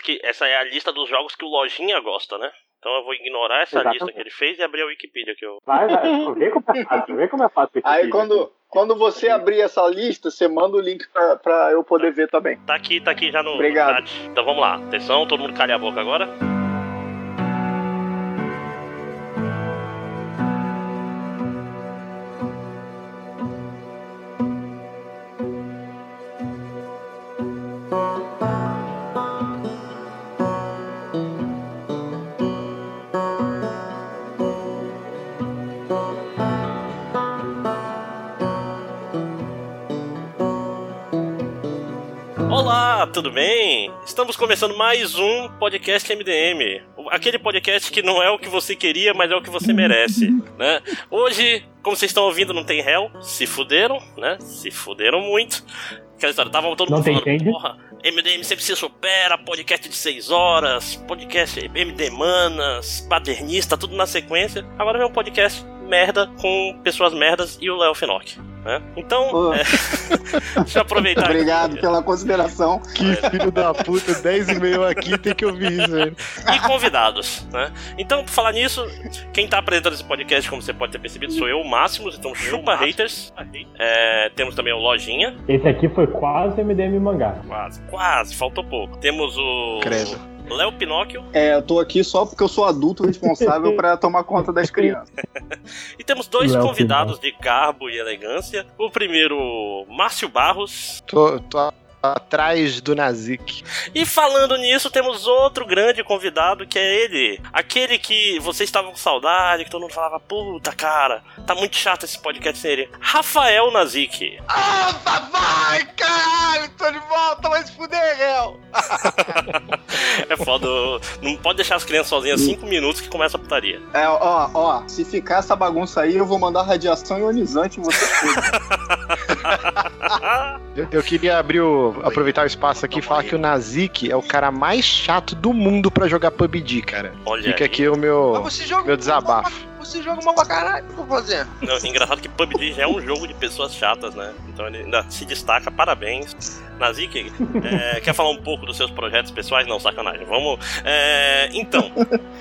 Que essa é a lista dos jogos que o Lojinha gosta, né? Então eu vou ignorar essa Exatamente. lista que ele fez e abrir a Wikipedia que eu. Vai, vai. Vê como é fácil, vê como é fácil. Aí quando, quando você abrir essa lista, você manda o link pra, pra eu poder ver também. Tá aqui, tá aqui já no, no Obrigado. chat. Então vamos lá. Atenção, todo mundo calha a boca agora. Tudo bem? Estamos começando mais um podcast MDM. Aquele podcast que não é o que você queria, mas é o que você merece, né? Hoje, como vocês estão ouvindo, não tem réu, se fuderam, né? Se fuderam muito. Aquela história, tava todo mundo falando, entende? porra, MDM sempre se supera, podcast de 6 horas, podcast MD Manas, Paternista, tudo na sequência. Agora vem um podcast merda com pessoas merdas e o Léo Finock. Né? Então, Pô. é, deixa eu aproveitar. aqui. Obrigado pela consideração. Que filho da puta, 10 e meio aqui, tem que ouvir isso, velho. e convidados, né? Então, por falar nisso, quem tá apresentando esse podcast, como você pode ter percebido, sou eu, o Máximos, então chupa haters. É, temos também o Lojinha, Esse aqui foi quase MDM mangá. quase, quase, faltou pouco. Temos o Credo. Léo Pinóquio É, eu tô aqui só porque eu sou adulto responsável pra tomar conta das crianças. e temos dois Léo convidados de garbo e elegância. O primeiro, Márcio Barros. Tô, tô atrás do Nazik. E falando nisso, temos outro grande convidado que é ele. Aquele que vocês estavam com saudade, que todo mundo falava, puta cara, tá muito chato esse podcast sem ele. Rafael Nazik. Ah, papai, caralho, tô de volta, mas fuder, réu. É foda. Não pode deixar as crianças sozinhas cinco minutos que começa a putaria. É, ó, ó, se ficar essa bagunça aí, eu vou mandar radiação ionizante em todos. Eu, eu queria abrir o, aproveitar o espaço aqui e falar que o Nazik é o cara mais chato do mundo pra jogar PUBG, cara. Olha Fica aí. aqui o meu, meu desabafo. Você joga mal pra caralho, o que eu vou fazer? Não, engraçado que PUBG já é um jogo de pessoas chatas, né? Então ele ainda se destaca, parabéns. Nazik, é, quer falar um pouco dos seus projetos pessoais? Não, sacanagem. Vamos. é, então,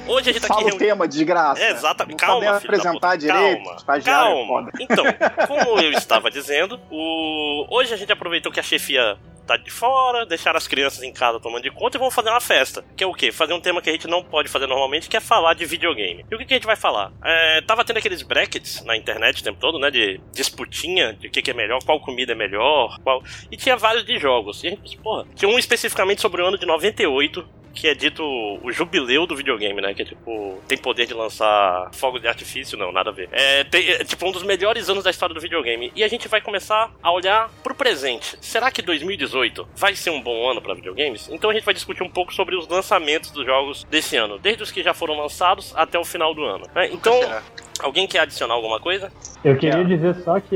hoje a gente tá aqui Fala o tema, desgraça. É, exatamente. Não Calma, filho da apresentar puta. direito, Calma, estagiário é calma. foda. Então, como eu estava dizendo, o... hoje a gente aproveitou que a chefia tá de fora, deixaram as crianças em casa tomando de conta e vamos fazer uma festa. Que é o quê? Fazer um tema que a gente não pode fazer normalmente, que é falar de videogame. E o que, que a gente vai falar? É, tava tendo aqueles brackets na internet o tempo todo, né? De disputinha de o que, que é melhor, qual comida é melhor, qual. E tinha vários de jogos. E a gente porra, tinha um especificamente sobre o ano de 98, que é dito o jubileu do videogame, né? Que é tipo, tem poder de lançar fogo de artifício, não, nada a ver. É, tem- é, tipo um dos melhores anos da história do videogame. E a gente vai começar a olhar pro presente. Será que 2018 vai ser um bom ano pra videogames? Então a gente vai discutir um pouco sobre os lançamentos dos jogos desse ano, desde os que já foram lançados até o final do ano. né? Então? Alguém quer adicionar alguma coisa? Eu queria dizer só que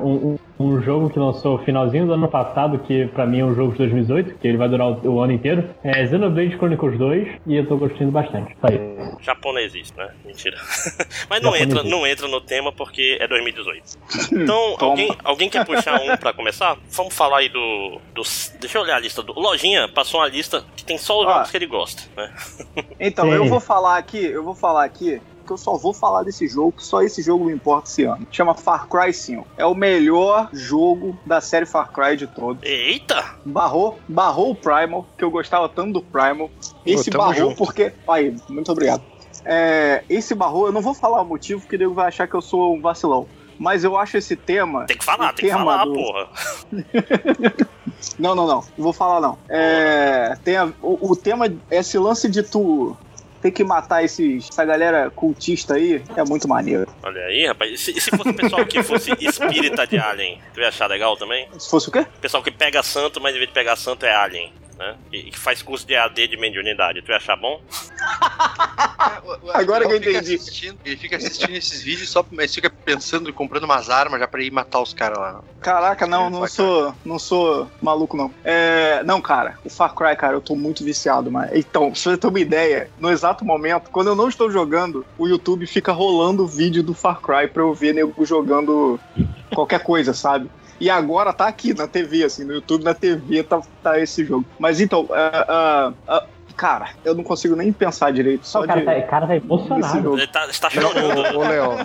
um, um, um jogo que lançou no finalzinho do ano passado, que pra mim é um jogo de 2018, que ele vai durar o, o ano inteiro, é Xenoblade Chronicles 2, e eu tô gostando bastante. Só isso. Japonesista, né? Mentira. Mas não entra, não entra no tema porque é 2018. Então, alguém, alguém quer puxar um pra começar? Vamos falar aí do, dos. Deixa eu olhar a lista do. Lojinha passou uma lista que tem só os Ó. jogos que ele gosta, né? Então, Sim. eu vou falar aqui, eu vou falar aqui que eu só vou falar desse jogo, que só esse jogo me importa esse ano. Chama Far Cry 5. É o melhor jogo da série Far Cry de todos. Eita! Barrou, barrou o Primal, que eu gostava tanto do Primal. Esse tamo barrou junto. porque. Aí, muito obrigado. É, esse barrou, eu não vou falar o motivo, porque o nego vai achar que eu sou um vacilão. Mas eu acho esse tema. Tem que falar, tem que falar, do- porra. Não, não, não. Não vou falar, não. É, tem a- o, o tema, esse lance de tu ter que matar esses, essa galera cultista aí, é muito maneiro. Olha aí, rapaz. E se, e se fosse o pessoal que fosse espírita de Alien, tu ia achar legal também? Se fosse o quê? Pessoal que pega santo, mas em vez de pegar santo é Alien. Né? E e que faz curso de AD de mediunidade, tu ia achar bom? Agora que eu Ele entendi. ele fica assistindo esses vídeos só mas fica pensando e comprando umas armas já pra ir matar os caras lá. Caraca, não, não sou, não sou maluco, não. É, não, cara, o Far Cry, cara, eu tô muito viciado, mas. Então, pra você ter uma ideia, no exato momento, quando eu não estou jogando, o YouTube fica rolando o vídeo do Far Cry pra eu ver nego jogando qualquer coisa, sabe? E agora tá aqui na TV, assim, no YouTube, na TV tá, tá esse jogo. Mas então, ah, ah, ah, cara, eu não consigo nem pensar direito. Só o cara, de... tá, cara tá emocionado. Ele tá, está Não, chorando. ô, ô, Léo,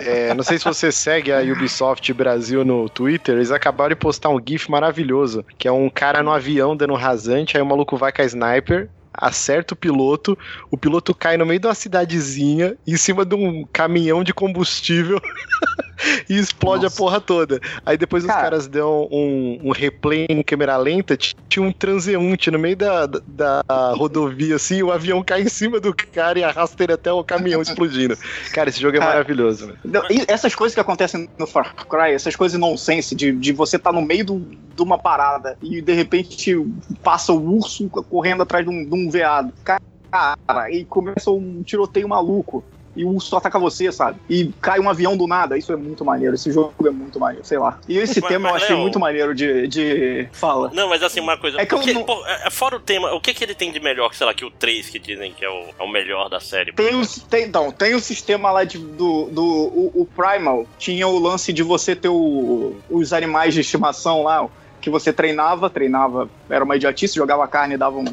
é, não sei se você segue a Ubisoft Brasil no Twitter, eles acabaram de postar um GIF maravilhoso, que é um cara no avião dando rasante, aí o maluco vai com a sniper, acerta o piloto, o piloto cai no meio de uma cidadezinha, em cima de um caminhão de combustível e explode Nossa. a porra toda. Aí depois os Cara. caras dão um, um replay em câmera lenta, tinha um transeunte no meio da, da, da rodovia, assim, o avião cai em cima do cara e arrasta ele até o caminhão explodindo. Cara, esse jogo é Cara, maravilhoso? Não, essas coisas que acontecem no Far Cry, essas coisas nonsense, de, de você estar no meio do- de uma parada e de repente passa o urso correndo atrás de um, de um veado. Cara, e começa um tiroteio maluco. E o urso ataca você, sabe? E cai um avião do nada. Isso é muito maneiro. Esse jogo é muito maneiro, sei lá. E esse Mas- tema eu mas, achei Léo- muito maneiro de. de... Fala. Não, mas assim, uma coisa. É que eu porque, não- pô, é- é fora o tema, o que que ele tem de melhor, que, sei lá, que o 3 que dizem que é o, é o melhor da série? Tem o, tem, não, tem o sistema lá de, do, do o, o Primal. Tinha o lance de você ter o- os animais de estimação lá, que você treinava, treinava, era uma idiotice, jogava carne e dava um,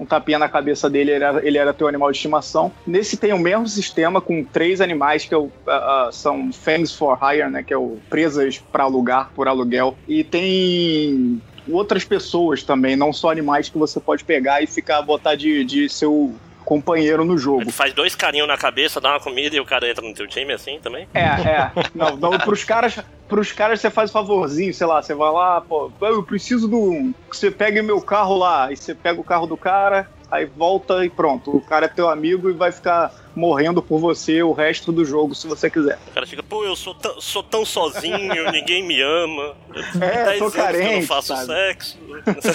um tapinha na cabeça dele, ele era, ele era teu animal de estimação. Nesse tem o mesmo sistema com três animais que o- ah, ah, são Fangs for Hire, né? Que é o presas para alugar, por aluguel. E tem outras pessoas também, não só animais que você pode pegar e ficar botar de, de seu companheiro no jogo. Faz dois carinhos na cabeça, dá uma comida e o cara entra no teu time assim também? É, é. Não, não pros caras, pros caras você faz um favorzinho, sei lá, você vai lá, pô, eu preciso do. Que você pegue meu carro lá, e você pega o carro do cara, aí volta e pronto. O cara é teu amigo e vai ficar morrendo por você o resto do jogo, se você quiser. O cara fica, pô, eu sou tão, sou tão sozinho, ninguém me ama. É, tô que eu não carente, faço sabe? sexo.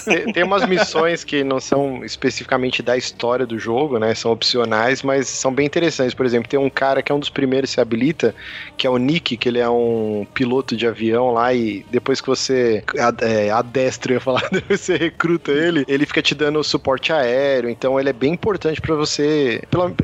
Tem, tem umas missões que não são especificamente da história do jogo, né? São opcionais, mas são bem interessantes. Por exemplo, tem um cara que é um dos primeiros que se habilita, que é o Nick, que ele é um piloto de avião lá, e depois que você é, adestra, eu ia falar, depois você recruta ele, ele fica te dando suporte aéreo, então ele é bem importante pra você,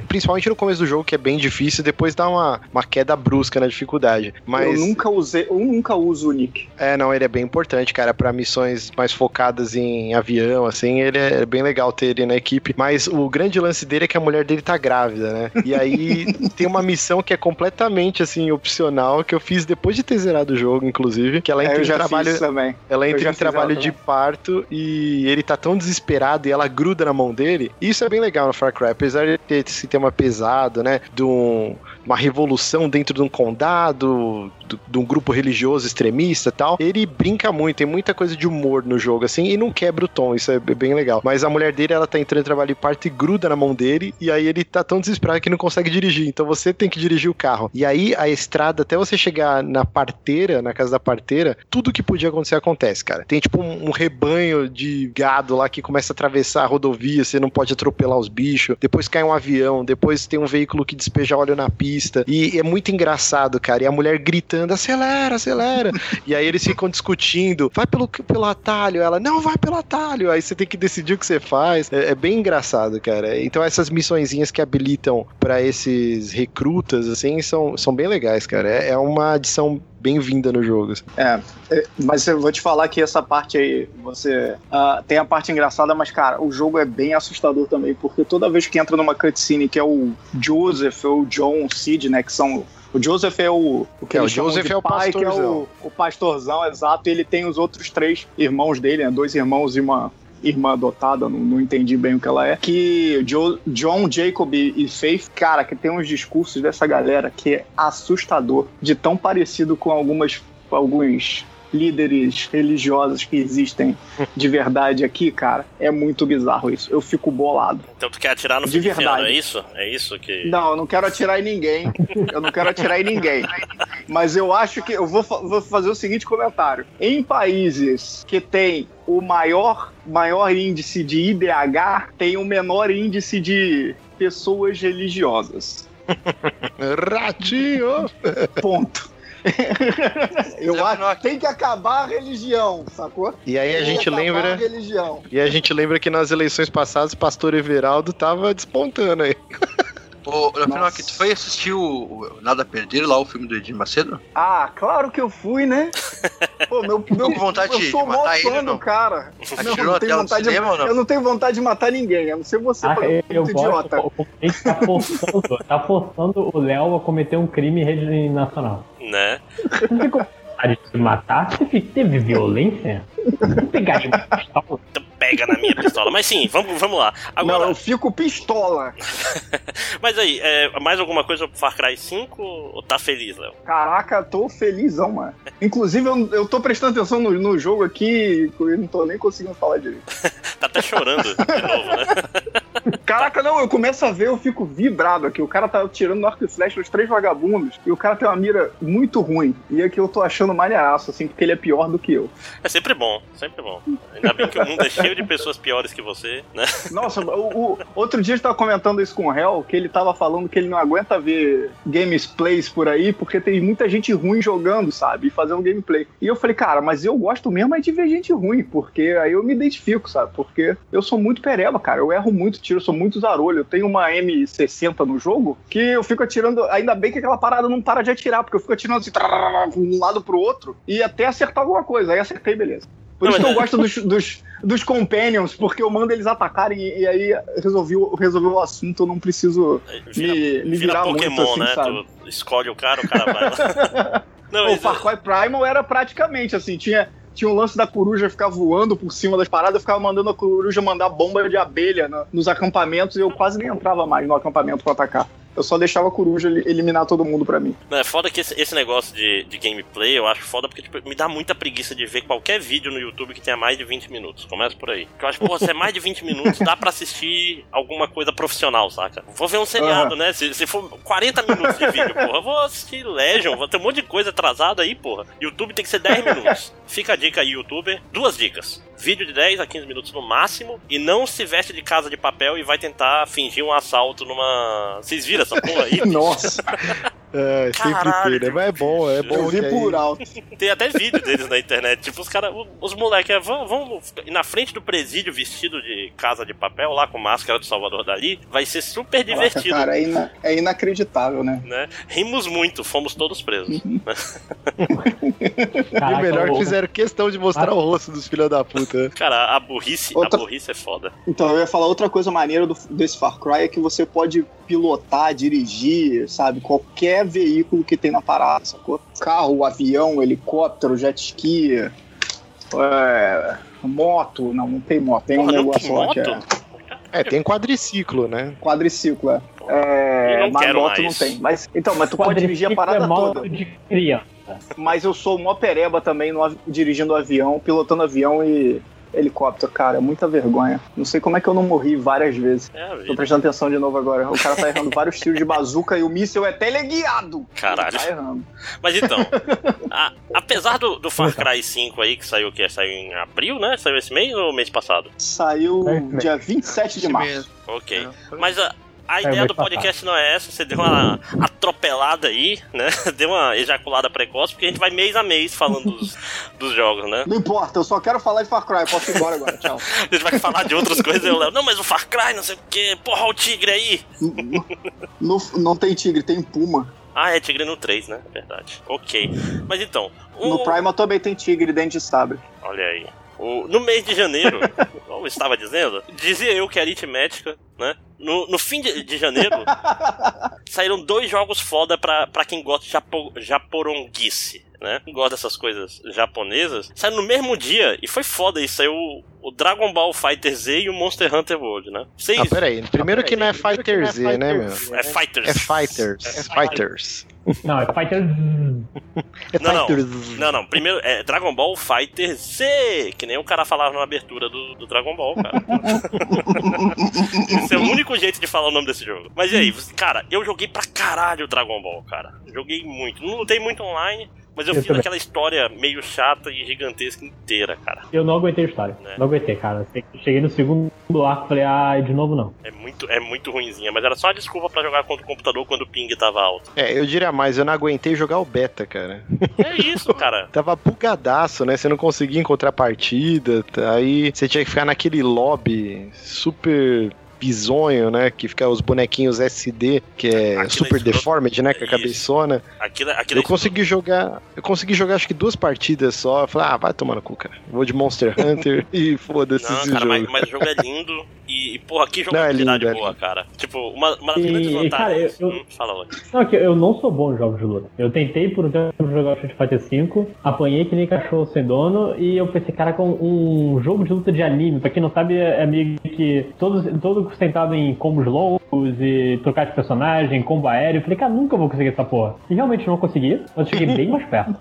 principalmente no começo do jogo, que é bem difícil, depois dá uma, uma queda brusca na dificuldade. Mas Eu nunca usei, eu nunca uso o Nick. é, não, ele é bem importante, cara, pra missões mais focadas em avião, assim, ele é bem legal ter ele na equipe. Mas o grande lance dele é que a mulher dele tá grávida, né? E aí tem uma missão que é completamente, assim, opcional, que eu fiz depois de ter zerado o jogo, inclusive, que ela É, entra eu em trabalho. também. Ela entra em trabalho de também. parto e ele tá tão desesperado e ela gruda na mão dele. Isso é bem legal no Far Cry, apesar de ter esse tema pesado, né? De um- uma revolução dentro de um condado, do- de um grupo religioso extremista tal. Ele brinca muito, tem muita coisa de humor no jogo, assim, e não quebra o tom, isso é bem legal. Mas a mulher dele, ela tá entrando em trabalho de parto e gruda na mão dele, e aí ele tá tão desesperado que não consegue dirigir. Então você tem que dirigir o carro. E aí a estrada, até você chegar na parteira, na casa da parteira, tudo que podia acontecer acontece, cara. Tem tipo um, um rebanho de gado lá que começa a atravessar a rodovia, você não pode atropelar os bichos. Depois cai um avião, depois tem um veículo que despeja óleo na pista. E é muito engraçado, cara. E a mulher gritando: acelera, acelera. e aí eles ficam discutindo: vai pelo, pelo atalho. Ela: não, vai pelo atalho. Aí você tem que decidir o que você faz. É, é bem engraçado, cara. Então essas missõezinhas que habilitam pra esses recrutas, assim, são, são bem legais, cara. É, é uma adição bem-vinda no jogo. assim. É, é, mas eu vou te falar que essa parte aí, você ah, tem a parte engraçada, mas cara, o jogo é bem assustador também, porque toda vez que entra numa cutscene que é o Joseph ou o John, o Sid, né, que são o Joseph é o, o que É, o Joseph é o pai, que é pastorzão. o, o pastorzão, exato, e ele tem os outros três irmãos dele, né, dois irmãos e uma irmã adotada, não, não entendi bem o que ela é, que Jo- John, Jacob e Faith, cara, que tem uns discursos dessa galera que é assustador, de tão parecido com algumas alguns líderes religiosos que existem de verdade aqui, cara, é muito bizarro isso. Eu fico bolado. Então tu quer atirar no De verdade. é isso? É isso que. Não, eu não quero atirar em ninguém. Eu não quero atirar em ninguém. Mas eu acho que eu vou, vou fazer o seguinte comentário. Em países que tem o maior, maior índice de IDH, tem o menor índice de pessoas religiosas. Ratinho! Ponto. eu acho que tem que acabar a religião, sacou? E aí a gente lembra. A religião. E a gente lembra que nas eleições passadas, pastor Everaldo tava despontando aí. Ô, Rafael, Nossa. tu foi assistir o, o Nada a Perder lá, o filme do Edir Macedo? Ah, claro que eu fui, né? Pô, meu, meu, com vontade eu de sou o maior matar ele, não? cara. Não, Atirou não na tenho vontade de, cinema não? eu não tenho vontade de matar ninguém, a não ser você, Ah, eu, eu muito gosto, idiota. o gente tá forçando, tá forçando o Léo a cometer um crime em rede nacional. Né? Não tem como vontade de se matar? Teve, teve violência? Pegar de pistola? Então pega na minha pistola. Mas sim, vamos, vamos lá. Agora, Não, eu fico pistola. mas aí, é, mais alguma coisa pro Far Cry 5 ou tá feliz, Léo? Caraca, tô felizão, mano. Inclusive, eu, eu tô prestando atenção no, no jogo aqui e eu não tô nem conseguindo falar direito. Tá até chorando de novo, né? Caraca, não, eu começo a ver, eu fico vibrado aqui. O cara tá tirando no arco e flecha os três vagabundos e o cara tem uma mira muito ruim. E é que eu tô achando maneiraço, assim, porque ele é pior do que eu. É sempre bom, sempre bom. Ainda bem que o mundo é cheio de pessoas piores que você, né? Nossa, o, o- outro dia eu tava comentando isso com o Hell, que ele tava falando que ele não aguenta ver gameplays por aí, porque tem muita gente ruim jogando, sabe? E fazendo gameplay. E eu falei, cara, mas eu gosto mesmo é de ver gente ruim, porque aí eu me identifico, sabe? Porque eu sou muito pereba, cara. Eu erro muito tiro, eu sou muito zarolho. Eu tenho uma M60 no jogo que eu fico atirando. Ainda bem que aquela parada não para de atirar, porque eu fico atirando assim, de um lado pro outro, e até acertar alguma coisa. Aí acertei, beleza. Por isso que eu é- gosto dos, dos, dos companions, porque eu mando eles atacarem e, e aí resolvi, o- resolveu o assunto, eu não preciso Vira, me, me vira virar Pokémon, muito assim, né? sabe? Tu escolhe o cara, o cara vai lá. Não, O mas, Far Cry Primal era praticamente assim, tinha, tinha o lance da coruja ficar voando por cima das paradas, eu ficava mandando a coruja mandar bomba de abelha nos acampamentos e eu quase nem entrava mais no acampamento pra atacar. Eu só deixava a coruja eli- eliminar todo mundo pra mim. Não, é foda que esse, esse negócio de, de gameplay eu acho foda porque tipo, me dá muita preguiça de ver qualquer vídeo no YouTube que tenha mais de 20 minutos. Começa por aí. Porque eu acho, pô, se é mais de 20 minutos, dá pra assistir alguma coisa profissional, saca? Vou ver um seriado, né? Se, se for 40 minutos de vídeo, porra, vou assistir Legion, vou ter um monte de coisa atrasada aí, porra. YouTube tem que ser 10 minutos. Fica a dica aí, YouTuber. Duas dicas. Vídeo de 10 a 15 minutos no máximo e não se veste de casa de papel e vai tentar fingir um assalto numa. Vocês viram essa porra aí? Nossa, É, sempre Caralho, tem, né? Mas é bom, é bom. eu vi por alto. Tem até vídeo deles na internet. Tipo, os caras, os moleques, é, vão, vão ir na frente do presídio vestido de casa de papel, lá com máscara do Salvador Dali. Vai ser super Caraca, divertido. cara, é, ina- é inacreditável, né? Né? Rimos muito, fomos todos presos. E Caraca, o melhor o- que fizeram questão de mostrar o rosto dos filhos da puta. né? Cara, a burrice, Outra- a burrice é foda. Então, eu ia falar outra coisa maneira do- desse Far Cry é que você pode pilotar, dirigir, sabe, qualquer veículo que tem na parada, sacou? Carro, avião, helicóptero, jet ski, é, moto, não, não tem moto, tem um Porra, não negócio lá que moto? é É, tem quadriciclo, né? quadriciclo, é. Eu É, não mas moto não mais. tem. Mas, então, mas tu pode dirigir a parada é moto toda. de criança. Mas eu sou mó pereba também no dirigindo avião, pilotando avião e helicóptero, cara, é muita vergonha. Não sei como é que eu não morri várias vezes. É a Tô prestando atenção de novo agora. O cara tá errando vários tiros de bazuca e o míssil é teleguiado. Caralho. Tá errando. Mas então, a- apesar do, do Far Cry 5 aí, que saiu o quê? Saiu em abril, né? Saiu esse mês ou mês passado? Saiu É, dia 27 de março. Ok. É. Mas a, a É, ideia do podcast não é essa, você deu uma atropelada aí, né? Deu uma ejaculada precoce, porque a gente vai mês a mês falando dos, dos jogos, né? Não importa, eu só quero falar de Far Cry. Posso ir embora agora, tchau. A gente vai falar de outras coisas eu levo, não, mas o Far Cry, não sei o que, porra, o tigre aí. No- não tem tigre, tem puma. Ah, é tigre no 3, né? Verdade. Ok. Mas então, o- No Primal também tem tigre dente de sabre. Olha aí. O- no mês de janeiro, como eu estava dizendo, dizia eu que a aritmética, né? No, no fim de, de janeiro, saíram dois jogos foda pra, pra quem gosta de japo, japoronguice, né? Quem gosta dessas coisas japonesas. Saíram no mesmo dia, e foi foda isso. Saiu o, o Dragon Ball Fighter Z e o Monster Hunter World, né? Vocês... Ah, peraí. Primeiro que não é Fighter Z, né, meu? é Fighters. É Fighters. É Fighters. Não, é Fighter. É Não, não. Não, não. Primeiro é Dragon Ball Fighter Z, que nem o cara falava na abertura do, do Dragon Ball, cara. Esse é o único jeito de falar o nome desse jogo. Mas e aí, cara, eu joguei pra caralho Dragon Ball, cara. Joguei muito. Não lutei muito online, mas eu, Eu fiz também. aquela história meio chata e gigantesca inteira, cara. Eu não aguentei a história. É. Não aguentei, cara. Cheguei no segundo arco e falei, ah, de novo não. É muito, é muito ruinzinha, mas era só uma desculpa pra jogar contra o computador quando o ping tava alto. É, eu diria mais, eu não aguentei jogar o beta, cara. É isso, cara. Tava bugadaço, né? Você não conseguia encontrar partida, tá? aí você tinha que ficar naquele lobby super bizonho, né? Que fica os bonequinhos SD, que é Aquilo é super escroto. deformed, né? Com a cabeçona. Aquilo, aquilo Eu consegui jogar. Eu consegui jogar acho que duas partidas só. Eu falei, ah, vai tomar no cu, cara. Vou de Monster Hunter e foda-se Não, esse cara, jogo. mas, mas o jogo é lindo e, e, porra, que Não, é jogabilidade lindo, é boa, lindo. cara. Tipo, uma, uma das grandes e, cara, vantagens. eu- eu- Hum, fala. Não, é que eu não sou bom em jogos de luta. Eu tentei por um tempo jogar Street Fighter V, apanhei que nem cachorro sem dono, e eu pensei, cara, com um jogo de luta de anime, pra quem não sabe, é meio que todo, todo sustentado em combos longos e trocar de personagem, combo aéreo. Eu falei, cara, nunca vou conseguir essa porra. E realmente não consegui, mas eu cheguei bem mais perto.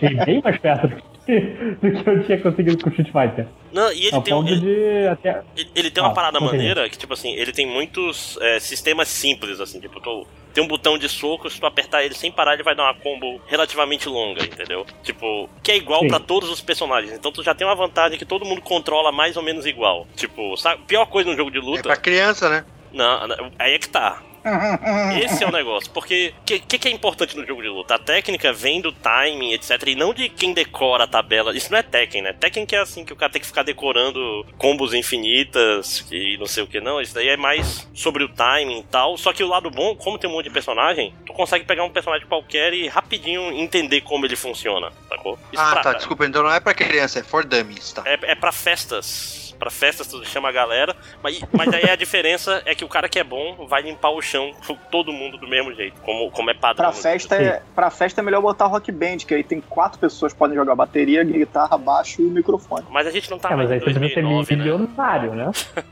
cheguei bem mais perto do que, do que eu tinha conseguido com o Street Fighter. Não, e ele Ao tem, um- ele, de até. ele- ele tem uma Ah, parada maneira que, tipo assim, ele tem muitos é, sistemas simples, assim, tipo, tu, tem um botão de soco, se tu apertar ele sem parar, ele vai dar uma combo relativamente longa, entendeu? Tipo, que é igual pra todos os personagens. Então tu já tem uma vantagem que todo mundo controla mais ou menos igual. Tipo, sabe, pior coisa no jogo de É luta. pra criança, né? Não, não, aí é que tá. Esse é o negócio. Porque o que, que, que é importante no jogo de luta? A técnica vem do timing, etc. E não de quem decora a tabela. Isso não é Tekken, né? Tekken que é assim, que o cara tem que ficar decorando combos infinitas e não sei o que. Não, isso daí é mais sobre o timing e tal. Só que o lado bom, como tem um monte de personagem, tu consegue pegar um personagem qualquer e rapidinho entender como ele funciona, sacou? Isso Ah, pra- tá, desculpa, então não é pra criança, é for dummies, tá? é, é pra festas. Pra festas, tu chama a galera. Mas, mas aí a diferença é que o cara que é bom vai limpar o chão com todo mundo do mesmo jeito. Como, como é padrão. Pra festa, é, pra festa é melhor botar rock band, que aí tem quatro pessoas que podem jogar bateria, guitarra, baixo e o microfone. Mas a gente não tá É, mas mais aí precisa ser 2009, né? milionário, né?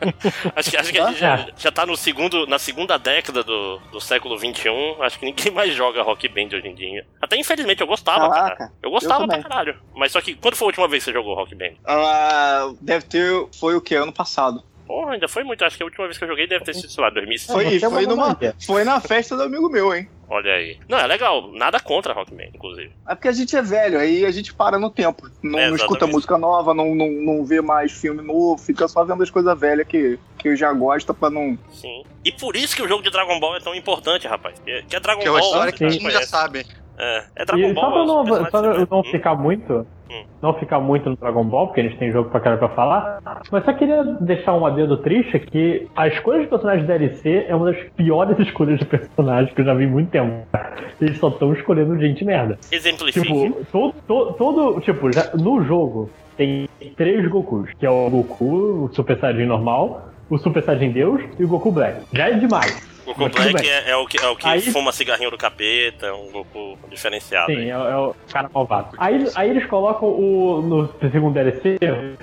Acho que, acho que a gente já, já tá no segundo, na segunda década do, do século XXI. Acho que ninguém mais joga rock band hoje em dia. Até infelizmente eu gostava, Caraca, cara. Eu gostava eu pra caralho. Mas só que quando foi a última vez que você jogou rock band? Ah, deve ter. Foi o que? Ano passado. Porra, ainda foi muito. Acho que a última vez que eu joguei deve ter sido, sei lá, 2005. Foi, é foi, numa, foi na festa do amigo meu, hein? Olha aí. Não, é legal. Nada contra rock band, inclusive. É porque a gente é velho, aí a gente para no tempo. Não, É, não escuta música nova, não, não, não vê mais filme novo, fica só vendo as coisas velhas que, que eu já gosto pra não. Sim. E por isso que o jogo de Dragon Ball é tão importante, rapaz. Que é Dragon Que é uma Ball. história que a gente já sabe. É, é Dragon E Ball. só pra os não, só pra não ficar muito, Hum. não ficar muito no Dragon Ball, porque eles têm jogo pra caralho pra falar, mas só queria deixar um adendo triste que a escolha de personagem de DLC é uma das piores escolhas de personagem que eu já vi em muito tempo. Eles só estão escolhendo gente merda. Exemplifique. Tipo, todo, todo, todo- tipo, já- no jogo tem três Gokus, que é o Goku, o Super Saiyajin normal, o Super Saiyajin Deus e o Goku Black. Já é demais. O Goku Black é, é o que, é o que Aí- fuma cigarrinho do capeta, é um Goku diferenciado. Sim, é, é o cara malvado. Aí, aí eles colocam o, no segundo DLC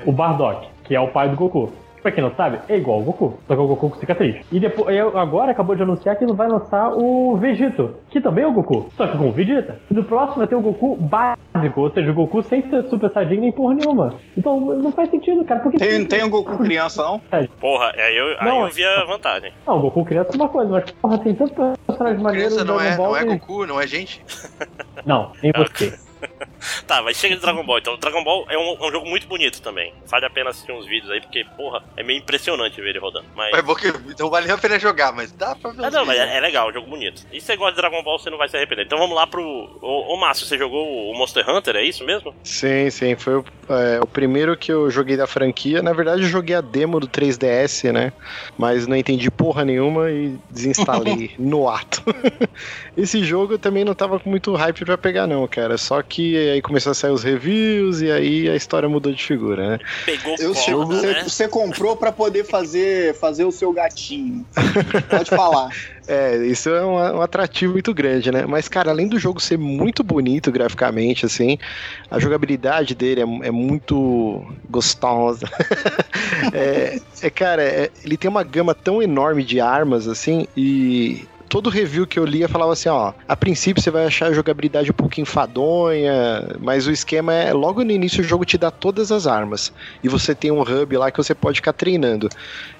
o Bardock, que é o pai do Goku. Pra quem não sabe, é igual ao Goku, só que é o Goku com cicatriz. E depois, agora acabou de anunciar que ele vai lançar o Vegito, que também é o Goku, só que com o Vegeta. E no próximo vai ter o Goku básico, ou seja, o Goku sem ser Super Saiyajin nem porra nenhuma. Então não faz sentido, cara. Porque Tem, tem um Goku criança, não? Porra, aí eu, aí Não, eu vi a vantagem. Não, o Goku criança é uma coisa, mas porra, tem tanto personagem maneiro Criança no não é, Ball não é Goku, não é gente. Não, nem você. Tá, mas chega de Dragon Ball. Então, Dragon Ball é um, é um jogo muito bonito também. Vale a pena assistir uns vídeos aí, porque, porra, é meio impressionante ver ele rodando. Mas. É bom que não vale a pena jogar, mas dá pra ver. Ah, não, mas é, é legal, é um jogo bonito. E se você gosta de Dragon Ball, você não vai se arrepender. Então vamos lá pro. Ô, ô Márcio, você jogou o Monster Hunter, é isso mesmo? Sim, sim. Foi o, é, o primeiro que eu joguei da franquia. Na verdade, eu joguei a demo do 3DS, né? Mas não entendi porra nenhuma e desinstalei no ato. Esse jogo eu também não tava com muito hype pra pegar, não, cara. Só que aí começou a sair os reviews e aí a história mudou de figura, né? Pegou Eu corda, você, né? você comprou pra poder fazer, fazer o seu gatinho. Pode falar. É, isso é um, um atrativo muito grande, né? Mas, cara, além do jogo ser muito bonito graficamente, assim, a jogabilidade dele é, é muito gostosa. é, é, cara, é- ele tem uma gama tão enorme de armas, assim, e todo review que eu lia falava assim, ó, a princípio você vai achar a jogabilidade um pouco enfadonha, mas o esquema é, logo no início o jogo te dá todas as armas, e você tem um hub lá que você pode ficar treinando.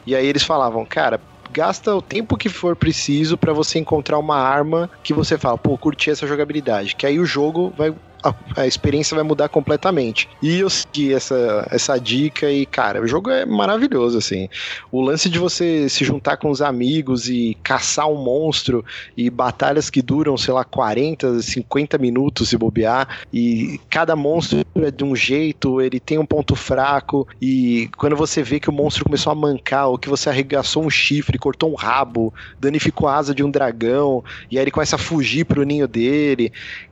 E aí eles falavam, cara, gasta o tempo que for preciso pra você encontrar uma arma que você fala, pô, curti essa jogabilidade. Que aí o jogo vai a, a experiência vai mudar completamente. E eu segui essa, essa dica e, cara, o jogo é maravilhoso, assim. O lance de você se juntar com os amigos e caçar um monstro e batalhas que duram, sei lá, 40, 50 minutos se bobear, e cada monstro é de um jeito, ele tem um ponto fraco, e quando você vê que o monstro começou a mancar, ou que você arregaçou um chifre, cortou um rabo, danificou a asa de um dragão, e aí ele começa a fugir pro ninho dele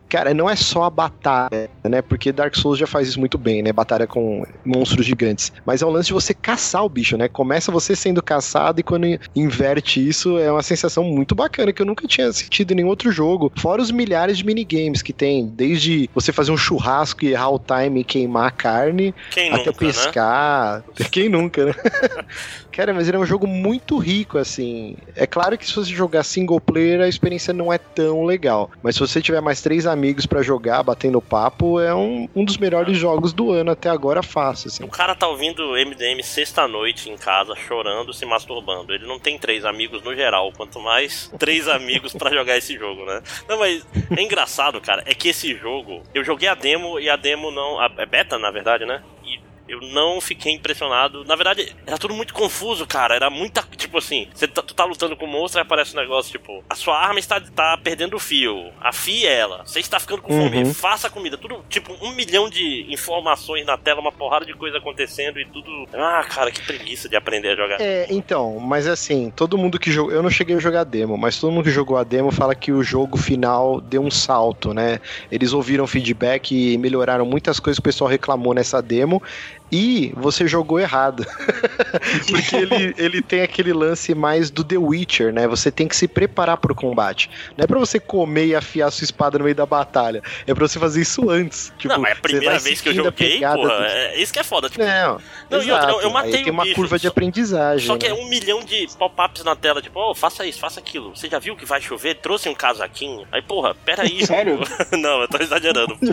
cara, não é só a batalha, né? Porque Dark Souls já faz isso muito bem, né? Batalha com monstros gigantes. Mas é o lance de você caçar o bicho, né? Começa você sendo caçado e quando inverte isso é uma sensação muito bacana que eu nunca tinha sentido em nenhum outro jogo. Fora os milhares de minigames que tem, desde você fazer um churrasco e errar o time e queimar a carne, Quem até nunca, né? pescar. Quem nunca, né? Cara, mas ele é um jogo muito rico, assim. É claro que se você jogar single player, a experiência não é tão legal. Mas se você tiver mais três amigos pra jogar, batendo papo, é um, um dos melhores jogos do ano até agora, fácil, assim. O cara tá ouvindo MDM sexta-noite em casa, chorando, se masturbando. Ele não tem três amigos no geral, quanto mais três amigos pra jogar esse jogo, né? Não, mas é engraçado, cara, é que esse jogo, eu joguei a demo e a demo não. É beta, na verdade, né? E eu não fiquei impressionado. Na verdade, era tudo muito confuso, cara. Era muita. Tipo assim, você tá, tu tá lutando com o monstro e aparece um negócio tipo: a sua arma está tá perdendo o fio. Afie ela. Você está ficando com fome. Uhum. Faça comida. Tudo, tipo, um milhão de informações na tela, uma porrada de coisa acontecendo e tudo. Ah, cara, que preguiça de aprender a jogar. É, então, mas assim, todo mundo que jogou. Eu não cheguei a jogar a demo, mas todo mundo que jogou a demo fala que o jogo final deu um salto, né? Eles ouviram feedback e melhoraram muitas coisas que o pessoal reclamou nessa demo. E você jogou errado. Porque ele, ele tem aquele lance mais do The Witcher, né? Você tem que se preparar pro combate. Não é pra você comer e afiar sua espada no meio da batalha. É pra você fazer isso antes. Tipo, não, mas é a primeira vez que eu joguei, do- é isso que é foda. Tipo, Não, Não, e outra, exato. eu matei Aí tem uma bicho, curva de só- aprendizagem. Só que é né? um milhão de pop-ups na tela, tipo, oh, faça isso, faça aquilo. Você já viu que vai chover? Trouxe um casaquinho. Aí, porra, peraí. Sério? não, eu tô exagerando.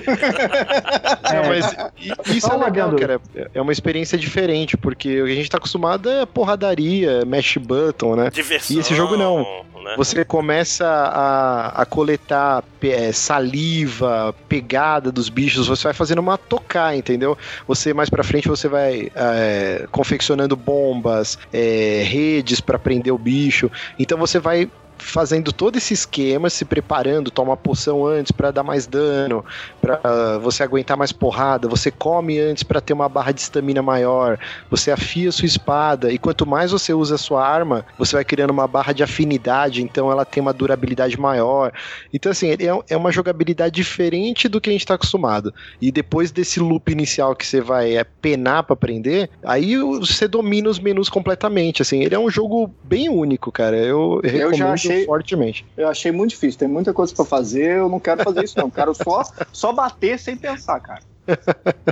Não, mas isso é legal, cara. É uma experiência diferente, porque o que a gente tá acostumado é porradaria, mesh button, né? Diversão. E esse jogo não. Né? Você começa a, a coletar é, saliva, pegada dos bichos, você vai fazendo uma tocar, entendeu? Você mais pra frente você vai é, confeccionando bombas, é, redes pra prender o bicho. Então você vai fazendo todo esse esquema, se preparando, toma poção antes pra dar mais dano, pra ah, você aguentar mais porrada, você come antes pra ter uma barra de estamina maior, você afia sua espada e quanto mais você usa a sua arma, você vai criando uma barra de afinidade, então ela tem uma durabilidade maior. Então assim, é, é uma jogabilidade diferente do que a gente tá acostumado. E depois desse loop inicial que você vai é, penar pra aprender, aí você domina os menus completamente, assim. Ele é um jogo bem único, cara. Eu, já recomendo achei- fortemente. Eu achei muito difícil, tem muita coisa pra fazer, eu não quero fazer isso não. Quero só, só bater sem pensar, cara.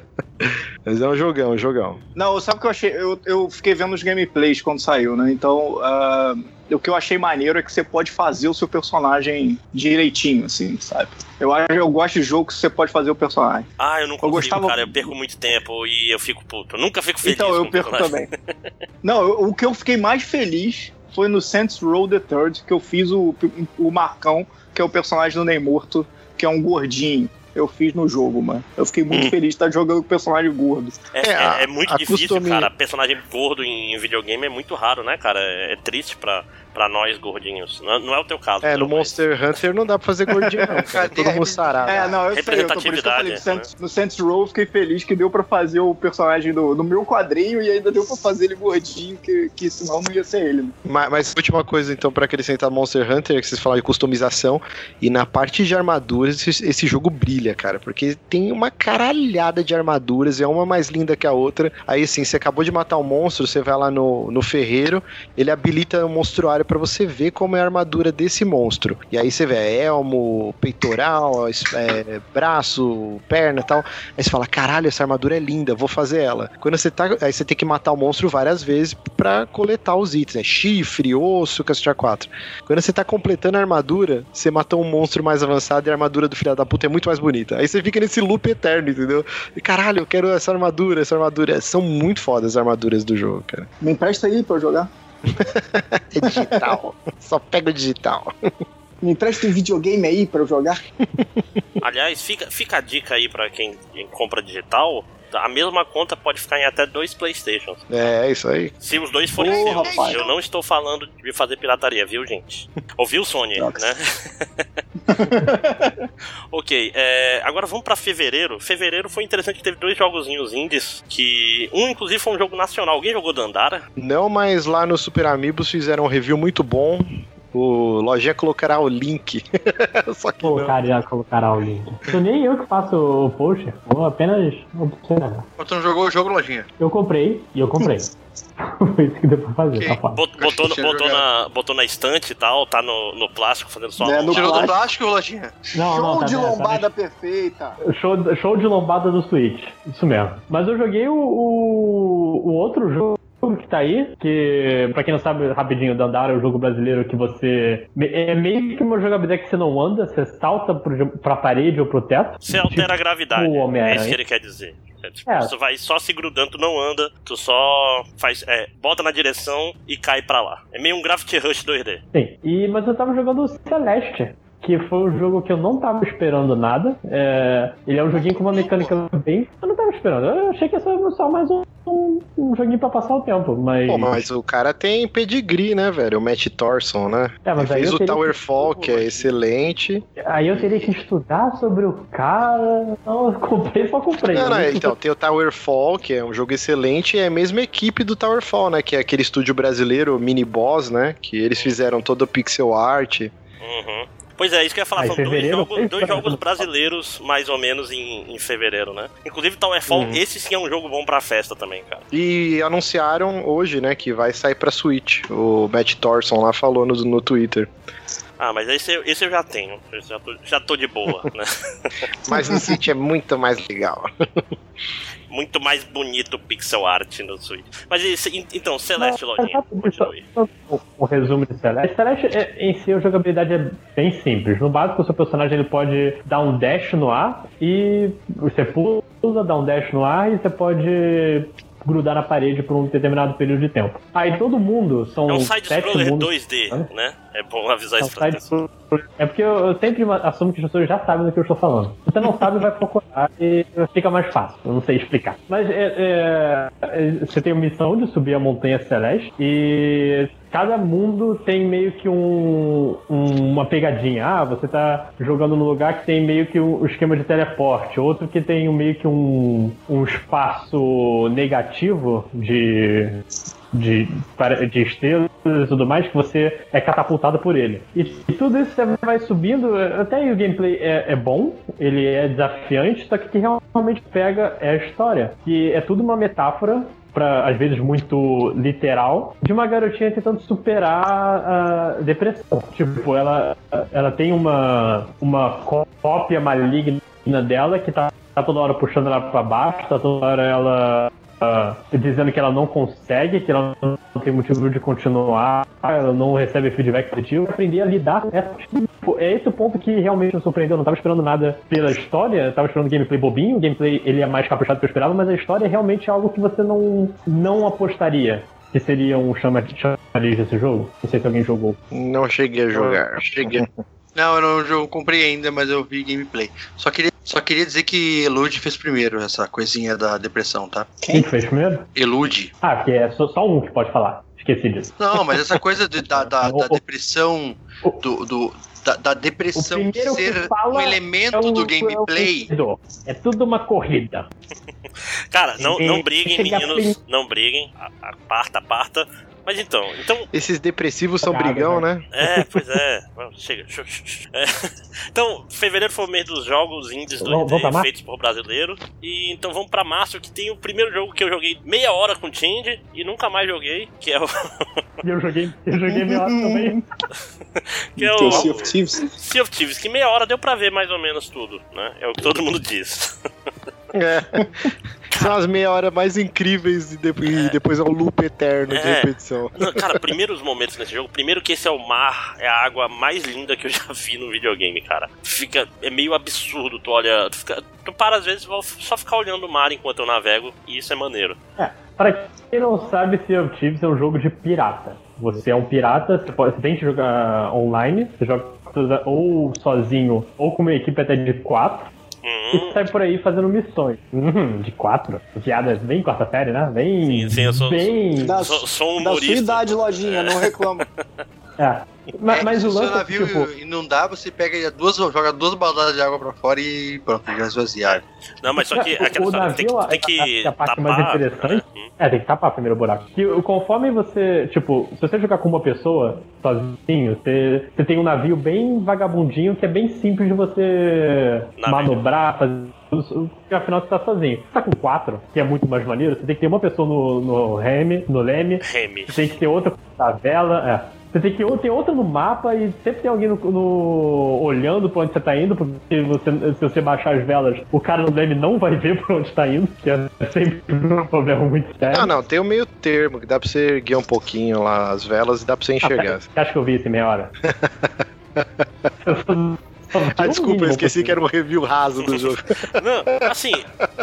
Mas é um jogão, um jogão. Não, sabe o que eu achei? Eu, eu fiquei vendo os gameplays quando saiu, né? Então, ah, o que eu achei maneiro é que você pode fazer o seu personagem direitinho, assim, sabe? Eu, acho- eu gosto de jogo que você pode fazer o personagem. Ah, eu não Eu gostava- cara. Eu perco muito tempo e eu fico puto. Eu nunca fico feliz. então, eu perco também. Não, eu- o que eu fiquei mais feliz foi no Saints Row the Third, que eu fiz o, o Marcão, que é o personagem do Ney Morto, que é um gordinho. Eu fiz no jogo, mano. Eu fiquei muito Hum. feliz de estar jogando personagem gordo. É, É, é- a- é muito difícil, costume- cara. Personagem gordo em, em videogame é muito raro, né, cara? É, é triste pra, pra nós gordinhos. Não, não é o teu caso. É, no mas- Monster Hunter não dá pra fazer gordinho, não, cara. Todo mundo sarado. É, não, eu sei, eu tô, por isso que eu falei, no Representatividade, Saints, no Saints Row fiquei feliz que deu pra fazer o personagem do, do meu quadrinho e ainda deu pra fazer ele gordinho, que, que senão não ia ser ele. né? Mas, mas última coisa, então, pra acrescentar Monster Hunter, que vocês falaram de customização, e na parte de armaduras, esse, esse jogo brilha, cara, porque tem uma caralhada de armaduras, é uma mais linda que a outra. Aí, assim, você acabou de matar um monstro, você vai lá no, no ferreiro, ele habilita um monstruário pra você ver como é a armadura desse monstro. E aí você vê elmo, peitoral, es- é, braço, perna tal. Aí você fala, caralho, essa armadura é linda, vou fazer ela. Quando você tá. Aí você tem que matar o monstro várias vezes pra coletar os itens, né? Chifre, osso, cacete 4. Quando você tá completando a armadura, você matou um monstro mais avançado e a armadura do filho da puta é muito mais bonita. Aí você fica nesse loop eterno, entendeu? E caralho, eu quero essa armadura, essa armadura. São muito fodas as armaduras do jogo, cara. Me empresta aí pra eu jogar. É digital. Só pega o digital. Me empresta um videogame aí pra eu jogar. Aliás, fica, fica a dica aí pra quem, quem compra digital. A mesma conta pode ficar em até dois Playstations. É, é isso aí. Se os dois forem Ô, seus. rapaz. Eu não estou falando de fazer pirataria, viu, gente? Ouviu, Sony? Drogas. né? ok, é, agora vamos pra fevereiro. Fevereiro foi interessante que teve dois jogozinhos indies. Que. Um, inclusive, foi um jogo nacional. Alguém jogou Dandara? Não, mas lá no Super Amigos fizeram um review muito bom. O Lojinha colocará o link. Só que não. Colocar, colocará o link. Sou nem eu que faço o post, vou apenas observar. Tu não jogou o jogo, lojinha? Eu comprei e eu comprei. Foi isso que deu pra fazer, Ok. tá Botou, botou, na, botou na estante e tal, tá no, no plástico fazendo só. É, a no Tirou do plástico. plástico, lojinha? Não, Show não, tá de bem, tá lombada perfeita. Show, show de lombada do Switch. Isso mesmo. Mas eu joguei o, o, o outro jogo que tá aí, que pra quem não sabe, rapidinho, Dandara é o jogo brasileiro que você. É meio que uma jogabilidade que você não anda, você salta pro, pra parede ou pro teto. Você altera a gravidade. o Homem-Aranha. É isso que ele quer dizer. É, tipo, É. Tu vai só se grudando, tu não anda, tu só faz. É, bota na direção e cai pra lá. É meio um Gravity Rush 2D. Sim, e, mas eu tava jogando Celeste, que foi um jogo que eu não tava esperando nada. É, ele é um joguinho com uma mecânica bem. Eu não tava esperando. Eu achei que ia ser só mais um, um, um joguinho pra passar o tempo, mas. Pô, mas o cara tem pedigree, né, velho? O Matt Thorson, né? É, mas Ele fez o teria Tower que- Fall, que é excelente. Aí eu teria que estudar sobre o cara. Não, eu comprei, só comprei. Não, não, Eu então, tem o Tower Fall, que é um jogo excelente, e é a mesma equipe do Tower Fall, né? Que é aquele estúdio brasileiro, Mini Boss, né? Que eles fizeram todo o pixel art. Uhum. Pois é, isso que eu ia falar. Ah, São dois fevereiro jogos, fez dois jogos brasileiros, mais ou menos, em, em fevereiro, né? Inclusive Towerfall, Uhum. esse sim é um jogo bom pra festa também, cara. E anunciaram hoje, né, que vai sair pra Switch. O Matt Thorson lá falou no, no Twitter. Ah, mas esse, eu- esse eu já tenho. Esse já, tô, já tô de boa, né? Mas no Switch é muito mais legal. Muito mais bonito o pixel art no Switch. Mas esse, então, Celeste, só um- Um resumo de Celeste. Celeste, é- em si, a jogabilidade é bem simples. No básico, o seu personagem ele pode dar um dash no ar e você pula, dá um dash no ar e você pode grudar na parede por um determinado período de tempo. Aí todo mundo são É um side-scroller mundos. 2D, Hã? né? É bom avisar É isso pra pessoa. side- É porque eu, eu sempre assumo que as pessoas já sabem do que eu estou falando. Se você não sabe, vai procurar e fica mais fácil. Eu não sei explicar. Mas é, é, é, você tem a missão de subir a Montanha Celeste e cada mundo tem meio que um, um- uma pegadinha. Ah, você tá jogando num lugar que tem meio que um esquema de teleporte, outro que tem meio que um, um espaço negativo de de, de estrelas e tudo mais, que você é catapultado por ele. E, e tudo isso você vai subindo, até o gameplay é, é bom, ele é desafiante, só que que realmente pega é a história. Que é tudo uma metáfora para às vezes muito literal, de uma garotinha tentando superar a depressão. Tipo, ela, ela tem uma, uma cópia maligna dela que tá, tá toda hora puxando ela para baixo, tá toda hora ela ah, dizendo que ela não consegue, que ela não tem motivo de continuar, ela não recebe feedback positivo, aprender a lidar com essa. Tipo, É esse o ponto que realmente me surpreendeu. Eu não tava esperando nada pela história, eu tava esperando gameplay bobinho, o gameplay ele é mais caprichado do que eu esperava, mas a história é realmente algo que você não, não apostaria. Que seria um chama- chamariz desse jogo? Não sei se alguém jogou. Não cheguei a jogar. Cheguei. Não, eu não eu comprei ainda, mas eu vi gameplay. Só queria, só queria dizer que Elude fez primeiro essa coisinha da depressão, tá? Quem que fez primeiro? Elude. Ah, que é só, só um que pode falar. Esqueci disso. Não, mas essa coisa de- da, da, da depressão do, do- da, da depressão ser um elemento É o- do é gameplay. vencedor. É tudo uma corrida. Cara, não, não É, briguem, meninos. Não briguem. Aparta, aparta. Mas então, então. Esses depressivos são brigão, né? É, pois é. Chega. É. Então, fevereiro foi o mês dos jogos indies Vamos- vamos pra 2D março? feitos por brasileiro. E então vamos pra março, que tem o primeiro jogo que eu joguei meia hora com o Tindy e nunca mais joguei, que é o. E eu joguei, eu joguei meia hora também. Que é o Sea of Thieves. Sea of Thieves, que meia hora deu pra ver mais ou menos tudo, né? É o que todo mundo diz. É. São as meia hora mais incríveis e, de- e depois é um loop eterno de É. repetição. Não, cara, primeiros momentos nesse jogo. Primeiro que esse é o mar, é a água mais linda que eu já vi no videogame, cara. Fica. É meio absurdo, tu olha. Tu, fica, tu para às vezes vou só ficar olhando o mar enquanto eu navego, e isso é maneiro. Pra quem não sabe, Sea of Thieves é um jogo de pirata. Você é um pirata, você, pode, você tem que jogar online, você joga ou sozinho, ou com uma equipe até de quatro. Uhum. E sai por aí fazendo missões. Uhum, de quatro. Piada bem quarta série, né? Bem. Sim, sim, eu sou- bem. Da, Sou, sou um da sua humorista. idade, lojinha, não reclama. É. Mas, mas Se o o lance é navio que, tipo. dá, você pega duas, joga duas baldadas de água pra fora e pronto, já esvaziar. Não, mas só que O- aquela o história, tem, que- navio, tem que a- a parte mais tapar, interessante- né? Hum. É, tem que tapar primeiro o buraco. Que conforme você, tipo, se você jogar com uma pessoa sozinho, você, você tem um navio bem vagabundinho que é bem simples de você manobrar, fazer. Porque afinal você tá sozinho. Você tá com quatro, que é muito mais maneiro, você tem que ter uma pessoa no, no reme, no leme, Remy. você tem que ter outra na vela, é. Você tem que ter outra no mapa e sempre tem alguém no, no- olhando pra onde você tá indo, porque você, se você baixar as velas, o cara no leme não vai ver pra onde tá indo, que é sempre um problema muito sério. Não, não, tem o meio termo, que dá pra você erguer um pouquinho lá as velas e dá pra você enxergar. Você acha que eu vi isso em meia hora? Ah, o desculpa, eu esqueci que era um review raso do jogo. Não, assim,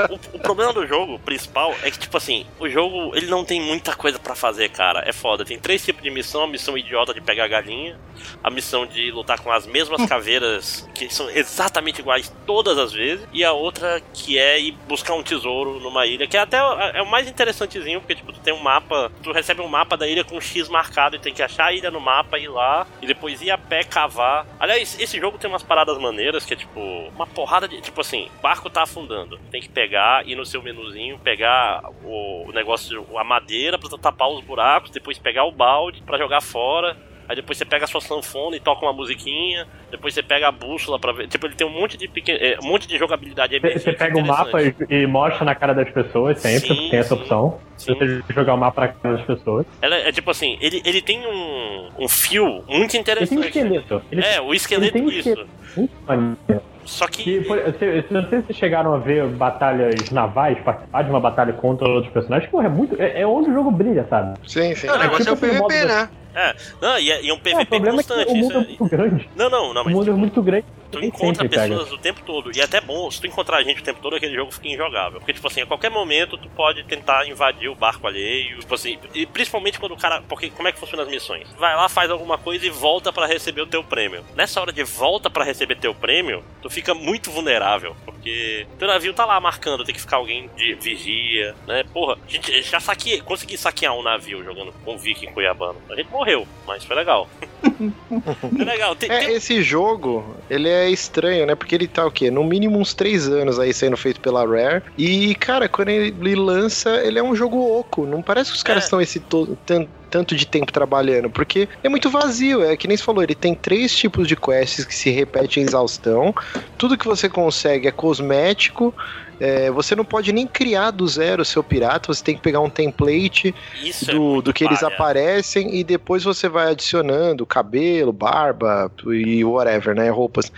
o, o problema do jogo principal é que, tipo assim, o jogo ele não tem muita coisa pra fazer, cara. É foda. Tem três tipos de missão: a missão idiota de pegar a galinha, a missão de lutar com as mesmas caveiras que são exatamente iguais todas as vezes, e a outra que é ir buscar um tesouro numa ilha, que é até é o mais interessantezinho, porque, tipo, tu tem um mapa, tu recebe um mapa da ilha com um X marcado e tem que achar a ilha no mapa, ir lá, e depois ir a pé cavar. Aliás, esse jogo tem umas paradas maneiras que é tipo uma porrada de. Tipo assim, barco tá afundando. Tem que pegar, ir no seu menuzinho, pegar o, o negócio, a madeira pra tapar os buracos, depois pegar o balde pra jogar fora. Aí depois você pega a sua sanfona e toca uma musiquinha. Depois você pega a bússola pra ver. Tipo, ele tem um monte de pequeno, é, um monte de jogabilidade Você- Você pega o mapa e, e mostra na cara das pessoas sempre, Sim, porque tem essa sim. opção. Sim. você jogar o mapa na cara das pessoas. Ela é tipo assim, ele, ele tem um, um fio muito Ele tem um interessante. esqueleto. Ele, É, o esqueleto, ele tem um isso. esqueleto. Só Que, que. por- se, se não sei se vocês chegaram a ver batalhas navais, participar de uma batalha contra outros personagens, porra, é muito. É, é onde o jogo brilha, sabe? Sim, sim. Não, o negócio é o tipo aquele PVP, modo- né? É, não, e é, e é um É, o PVP problema é que constante. o isso mundo é é- muito grande. Não, não, não, O mas mundo é muito grande. Tu nem encontra sempre pega. pessoas o tempo todo. E é até bom, se tu encontrar gente o tempo todo, aquele jogo fica injogável. Porque, tipo assim, a qualquer momento tu pode tentar invadir o barco alheio. Tipo assim, e principalmente quando o cara. Porque como é que funciona as missões? Vai lá, faz alguma coisa e volta pra receber o teu prêmio. Nessa hora de volta pra receber teu prêmio, tu fica muito vulnerável. Porque teu navio tá lá marcando, tem que ficar alguém de vigia, né? Porra, a gente já saqueei, consegui saquear um navio jogando com o Viking Cuiabano. A gente morreu, mas foi legal. é legal. Tem, É, tem- esse jogo, ele é estranho, né? Porque ele tá o quê? No mínimo uns três anos aí sendo feito pela Rare. E, cara, quando ele lança, ele é um jogo oco. Não parece que os caras É. estão esse to- tan- tanto de tempo trabalhando, porque é muito vazio. É que nem você falou, ele tem três tipos de quests que se repetem em exaustão. Tudo que você consegue é cosmético. é, você não pode nem criar do zero o seu pirata, você tem que pegar um template isso é do, muito do que eles palha. aparecem e depois você vai adicionando cabelo, barba e whatever, né? Roupas.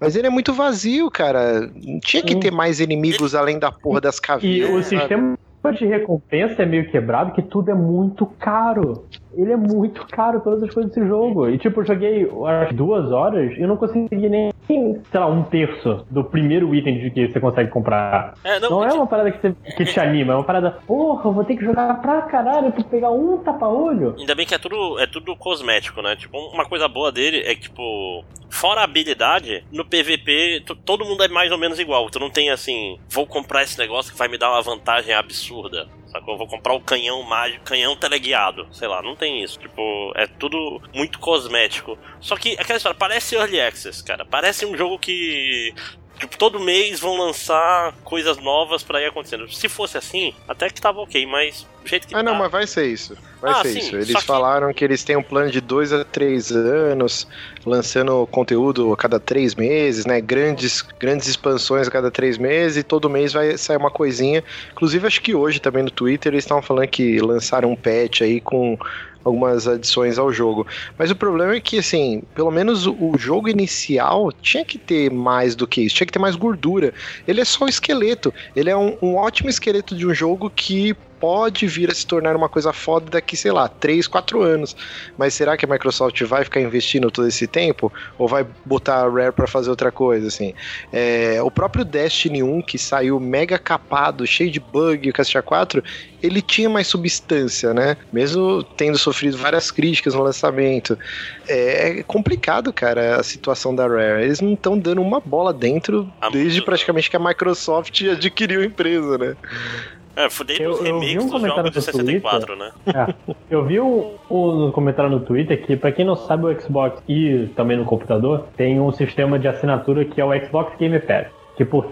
Mas ele é muito vazio, cara. Tinha que ter mais inimigos além da porra das E caveiras. o sabe? sistema de recompensa é meio quebrado, que tudo é muito caro. Ele é muito caro, todas as coisas desse jogo. E tipo, eu joguei umas duas horas e eu não consegui nem, sei lá, um terço do primeiro item de que você consegue comprar. É, não, Não é uma parada que, você- que te anima, é uma parada, porra, eu vou ter que jogar pra caralho pra pegar um tapa-olho. Ainda bem que é tudo, é tudo cosmético, né? Tipo, uma coisa boa dele é que, tipo, fora a habilidade, no PVP todo mundo é mais ou menos igual. Tu não tem assim, vou comprar esse negócio que vai me dar uma vantagem absurda. Sacou? Vou comprar o canhão mágico, canhão teleguiado. Sei lá, não tem isso. Tipo, é tudo muito cosmético. Só que aquela história, parece Early Access, cara. Parece um jogo que. Tipo, todo mês vão lançar coisas novas pra ir acontecendo. Se fosse assim, até que tava ok, mas do jeito que Ah, não, tá, mas vai ser isso. Vai Ah, ser sim, isso. Eles que- falaram que eles têm um plano de dois a três anos, lançando conteúdo a cada três meses, né? Grandes, grandes expansões a cada três meses, e todo mês vai sair uma coisinha. Inclusive, acho que hoje também no Twitter eles estavam falando que lançaram um patch aí com algumas adições ao jogo. Mas o problema é que, assim, pelo menos o- jogo inicial tinha que ter mais do que isso, tinha que ter mais gordura. Ele é só o esqueleto. Ele é um, um ótimo esqueleto de um jogo que pode vir a se tornar uma coisa foda daqui, sei lá, 3, 4 anos. Mas será que a Microsoft vai ficar investindo todo esse tempo? Ou vai botar a Rare pra fazer outra coisa, assim? É, o próprio Destiny 1, que saiu mega capado, cheio de bug, o Castia 4, ele tinha mais substância, né? Mesmo tendo sofrido sofrido várias críticas no lançamento. É complicado, cara, a situação da Rare. Eles não estão dando uma bola dentro Ah, desde muito- praticamente que a Microsoft adquiriu a empresa, né? É, fudei Eu- eu vi remakes um comentário no 64, né? É. Eu vi um, um comentário no Twitter que, pra quem não sabe, o Xbox e também no computador tem um sistema de assinatura que é o Xbox Game Pass. Que por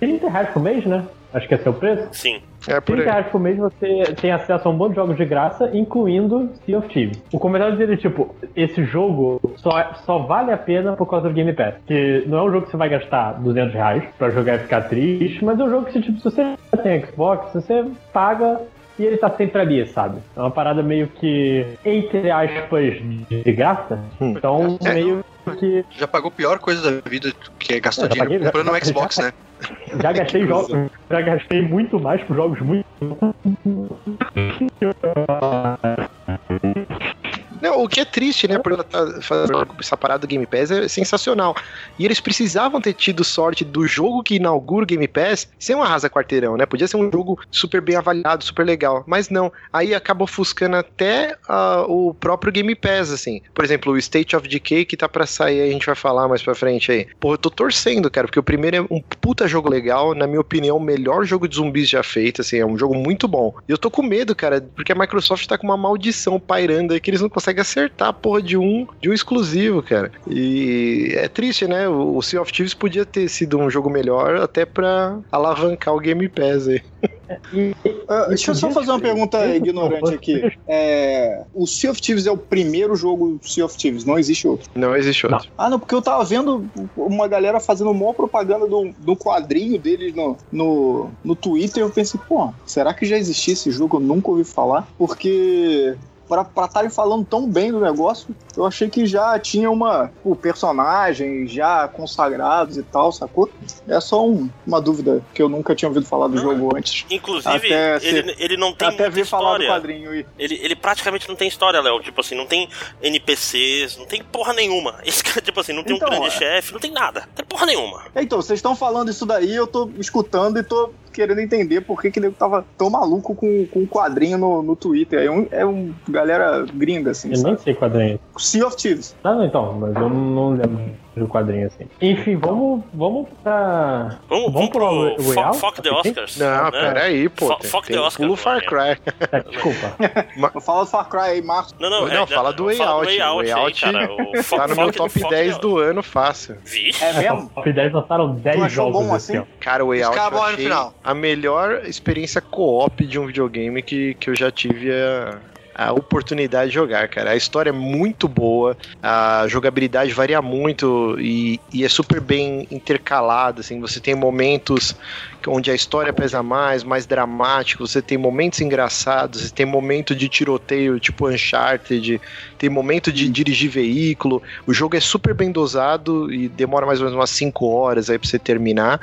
30 reais por mês, né? Acho que é seu preço. Sim. É por 30 aí. reais por mês você tem acesso a um bom de jogos de graça, incluindo Sea of Thieves. O comentário dele é tipo, esse jogo só, só vale a pena por causa do Game Pass. Que não é um jogo que você vai gastar 200 reais pra jogar e ficar triste, mas é um jogo que, tipo, se você tem Xbox, você paga e ele tá sempre ali, sabe? É uma parada meio que, entre aspas, de graça. Hum. Então, É. meio que Já pagou a pior coisa da vida, que é gastar dinheiro paguei, já- comprando um já- Xbox, já- né? já gastei jogos, já gastei muito mais por jogos muito o que é triste, né? Por ela tá fazendo essa parada do Game Pass é sensacional. E eles precisavam ter tido sorte do jogo que inaugura o Game Pass ser um arrasa quarteirão, né? Podia ser um jogo super bem avaliado, super legal. Mas não. Aí acaba ofuscando até ah, o próprio Game Pass, assim. Por exemplo, o State of Decay que tá pra sair, a gente vai falar mais pra frente aí. Pô, eu tô torcendo, cara, porque o primeiro é um puta jogo legal, na minha opinião, o melhor jogo de zumbis já feito, assim, é um jogo muito bom. E eu tô com medo, cara, porque a Microsoft tá com uma maldição pairando aí que eles não conseguem acertar a porra de um, de um exclusivo, cara. E é triste, né? O Sea of Thieves podia ter sido um jogo melhor até pra alavancar o Game Pass aí. Ah, deixa eu só fazer uma pergunta ignorante aqui. É, o Sea of Thieves é o primeiro jogo Sea of Thieves, não existe outro. Não existe outro. Ah, não, porque eu tava vendo uma galera fazendo maior propaganda do, do quadrinho deles no, no, no Twitter. Eu pensei, pô, será que já existia esse jogo? Eu nunca ouvi falar. Porque pra estarem falando tão bem do negócio, eu achei que já tinha uma o personagem já consagrados e tal, sacou? É só um- uma dúvida que eu nunca tinha ouvido falar do jogo antes. Inclusive, Até ele, ele não tem Até muita ver falar do história. quadrinho aí. Ele, ele praticamente não tem história, Léo. Tipo assim, não tem NPCs, não tem porra nenhuma. Esse cara, tipo assim, não tem Então, um grande é. chefe, não tem nada. Não tem porra nenhuma. Então, vocês estão falando isso daí, eu tô escutando e tô querendo entender por que, que ele tava tão maluco com, com um quadrinho no, no Twitter. É um, é um galera gringa, assim, Eu nem sabe? sei quadrinho. Sea of Thieves. Não, então, mas eu não lembro do quadrinho assim. Enfim, vamos, vamos pra. Vamos, vamos pro Way fo Out? Fuck the? Oscars. Não, né? pera aí, pô. Fo- tem, fuck tem the um Oscar, pulo Far Cry. Tá, desculpa. Fala do Far Cry aí, Marcos. Não, não, Não, é, fala do Way fala Out. Way Out, Way aí, Out cara. O fo- Tá no meu top fuck 10 the- do ano fácil. Vixe. É mesmo? Top 10 lançaram 10 achou jogos assim? Cara, o Way Out eu achei final. a melhor experiência co-op de um videogame que, que eu já tive a, a oportunidade de jogar, cara. A história é muito boa, a jogabilidade varia muito e, e é super bem intercalada, assim, você tem momentos onde a história pesa mais, mais dramático, você tem momentos engraçados, você tem momento de tiroteio tipo Uncharted, tem momento de dirigir veículo, o jogo é super bem dosado e demora mais ou menos umas 5 horas aí pra você terminar.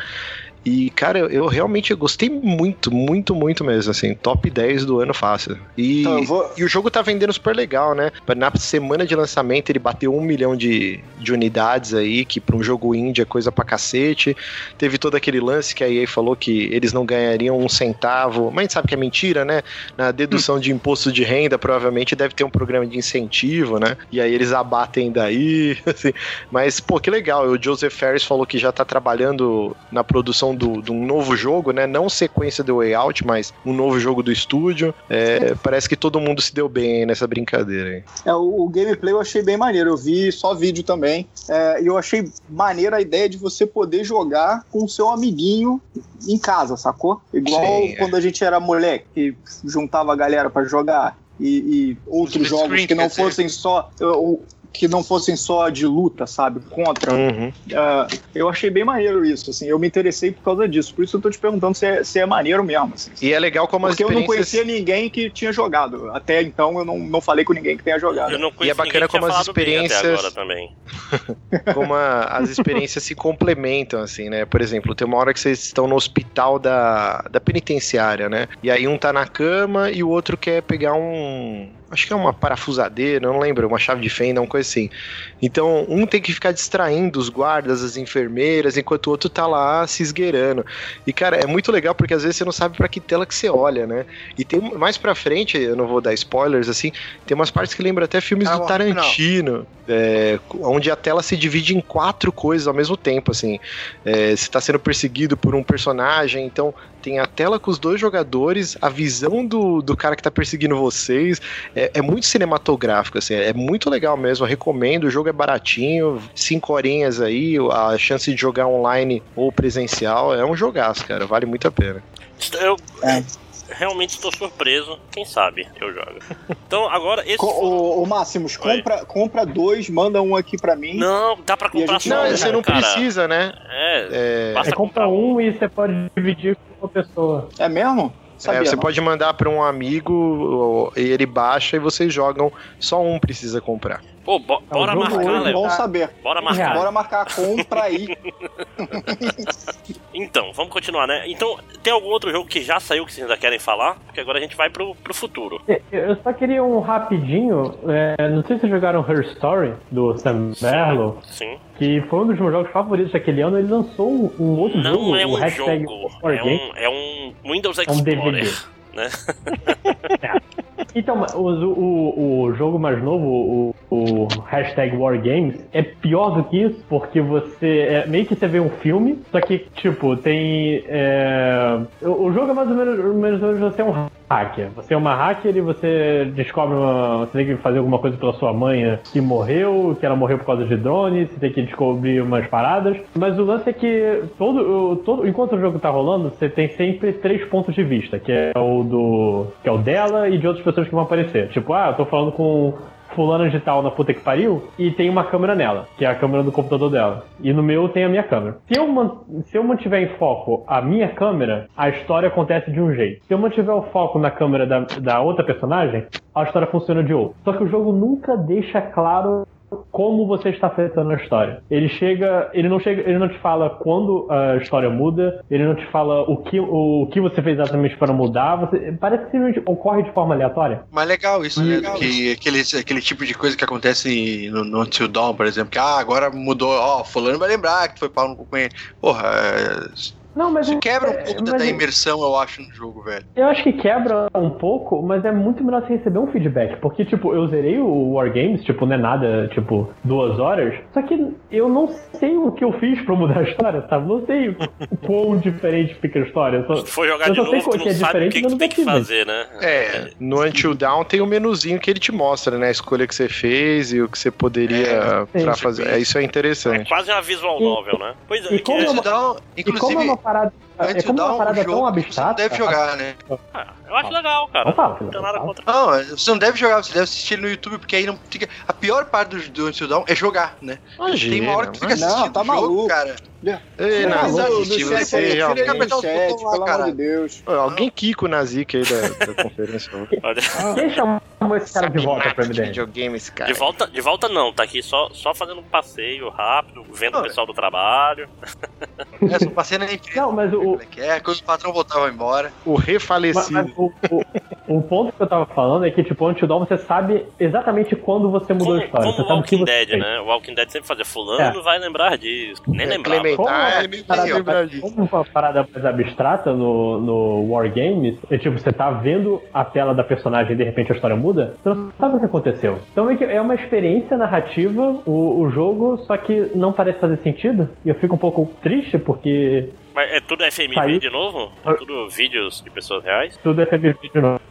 E, cara, eu, eu realmente gostei muito, muito, muito mesmo, assim, top 10 do ano fácil. E, Então, vou- e o jogo tá vendendo super legal, né? Na semana de lançamento ele bateu um milhão de, de unidades aí, que pra um jogo indie é coisa pra cacete. Teve todo aquele lance que a EA falou que eles não ganhariam um centavo, mas a gente sabe que é mentira, né? Na dedução de imposto de renda, provavelmente deve ter um programa de incentivo, né? E aí eles abatem daí, assim. Mas, pô, que legal. O Joseph Ferris falou que já tá trabalhando na produção do, de um novo jogo, né? Não sequência do Way Out, mas um novo jogo do estúdio. É, parece que todo mundo se deu bem nessa brincadeira aí. É, o, o gameplay eu achei bem maneiro. Eu vi só vídeo também. É, E eu achei maneira a ideia de você poder jogar com o seu amiguinho em casa, sacou? Igual Sim, é. quando a gente era moleque, que juntava a galera pra jogar. E, e outros jogos que não fossem só. uh, Que não fossem só de luta, sabe? Contra. Uhum. Ah, eu achei bem maneiro isso, assim. Eu me interessei por causa disso. Por isso eu tô te perguntando se é, se é maneiro mesmo, assim. E é legal como as Porque eu não experiências... conhecia ninguém que tinha jogado. Até então eu não, não falei com ninguém que tenha jogado. Eu não E é bacana como as experiências- agora também. como a- as experiências se complementam, assim, né? Por exemplo, tem uma hora que vocês estão no hospital da, da penitenciária, né? E aí um tá na cama e o outro quer pegar um. Acho que é uma parafusadeira, não lembro, uma chave de fenda, uma coisa assim. Então, um tem que ficar distraindo os guardas, as enfermeiras, enquanto o outro tá lá se esgueirando. E, cara, é muito legal porque às vezes você não sabe para que tela que você olha, né? E tem mais pra frente, eu não vou dar spoilers, assim, tem umas partes que lembram até filmes Ah, do Tarantino, é, onde a tela se divide em quatro coisas ao mesmo tempo, assim. É, você tá sendo perseguido por um personagem, então tem a tela com os dois jogadores, a visão do, do cara que tá perseguindo vocês. É, é muito cinematográfico, assim, é muito legal mesmo. Eu recomendo, o jogo é baratinho, cinco horinhas aí, a chance de jogar online ou presencial é um jogaço, cara, vale muito a pena. Eu É. realmente estou surpreso. Quem sabe eu jogo. Então, agora esse. Co- Ô, ô Máximos, Oi. compra, compra dois, manda um aqui pra mim. Não, dá pra E a comprar gente só. Não, Não, você não cara. precisa, né? É, É, basta Você compra um e você pode dividir com uma pessoa. É mesmo? Sabia, é, você não. pode mandar pra um amigo e ele baixa e vocês jogam. Só um precisa comprar. Pô, bo- É um bora marcar, Léo. Bom saber. Bora marcar. Bora marcar a compra aí. Então, vamos continuar, né? Então, tem algum outro jogo que já saiu que vocês ainda querem falar? Porque agora a gente vai pro, pro futuro. Eu só queria um rapidinho. é, não sei se vocês jogaram Her Story, do Sam Barlow, Sim. que foi um dos meus jogos favoritos daquele ano. Ele lançou um, um outro Não jogo, é o um hashtag jogo, é um, é um Windows É um Explorer. DVD. Né? Então, o, o, o jogo mais novo, o, o hashtag War Games, é pior do que isso, porque você. É, meio que você vê um filme, só que, tipo, tem. é, o, o jogo é mais ou menos, mais ou menos você é um hacker. Você é uma hacker e você descobre uma. Você tem que fazer alguma coisa pela sua mãe que morreu, que ela morreu por causa de drone, você tem que descobrir umas paradas. Mas o lance é que todo, todo, enquanto o jogo tá rolando, você tem sempre três pontos de vista, que é o do. que é o dela e de outras pessoas que vão aparecer. Tipo, ah, eu tô falando com fulano de tal na puta que pariu e tem uma câmera nela, que é a câmera do computador dela. E no meu tem a minha câmera. Se eu, man- se eu mantiver em foco a minha câmera, a história acontece de um jeito. Se eu mantiver o foco na câmera da, da outra personagem, a história funciona de outro. Só que o jogo nunca deixa claro como você está afetando a história. Ele chega, ele não chega, ele não te fala quando a história muda, ele não te fala o que, o, que você fez exatamente para mudar, você, parece que simplesmente ocorre de forma aleatória. Mas legal isso, né? Legal. Que aquele, aquele tipo de coisa que acontece no, no Until Dawn, por exemplo, que ah, agora mudou, ó, fulano vai lembrar que tu foi pau no cu com ele. Porra, é, Não, mas isso o- quebra um é, pouco da, mas da o- imersão, eu acho, no jogo, velho. Eu acho que quebra um pouco, mas é muito melhor você receber um feedback. Porque, tipo, eu zerei o Wargames, tipo, não é nada, tipo, duas horas. Só que eu não sei o que eu fiz pra mudar a história, sabe? Não sei o quão diferente fica a história. Só- Se tu for jogar Eu de só sei novo, tu que não é sabe o diferente, que, que tu tem que fazer, né? É, no Until Down tem um menuzinho que ele te mostra, né? A escolha que você fez e o que você poderia É, pra fazer. É, isso é É interessante. quase uma visual E- novel, né? Pois é, e como é uma- Until Dawn, E como é inclusive, uma parada. É como uma parada um tão que você deve jogar, né? Ah, eu acho legal, cara. Não fala, Não tem não nada contra. Não, você não deve jogar, você deve assistir ele no YouTube, porque aí não fica. A pior parte do, do Until Dawn é jogar, né? tem uma hora que tu fica Não, assistindo tá o jogo, maluco. cara. Ei, Não, do- do assistir você chat, botão lá, pelo amor de Deus. Ô, Alguém quica o Nazik aí da, da conferência. Quem chamou esse cara de volta pra de MDM? videogame esse cara. de volta, de volta não, tá aqui só, só fazendo um passeio rápido, vendo o Não, pessoal do trabalho. É, só passei na empresa. Não, mas o, como é que é, quando o patrão voltava embora. O Mas, refalecido. O, o, o ponto que eu tava falando é que, tipo, Until Dawn você sabe exatamente quando você mudou Como, a história. como você sabe Walking você Dead, né? O Walking Dead sempre fazia fulano, É. vai lembrar disso. Nem É, lembrava. Clemente- Como, Ah, uma é lembrar disso. como uma parada mais abstrata no, no Wargames, é tipo, você tá vendo a tela da personagem e de repente a história muda, você não sabe o que aconteceu. Então é que é uma experiência narrativa, o, o jogo, só que não parece fazer sentido. E eu fico um pouco triste porque Mas é tudo FMV Saiu. de novo? É tudo vídeos de pessoas reais? tudo é FMV de novo.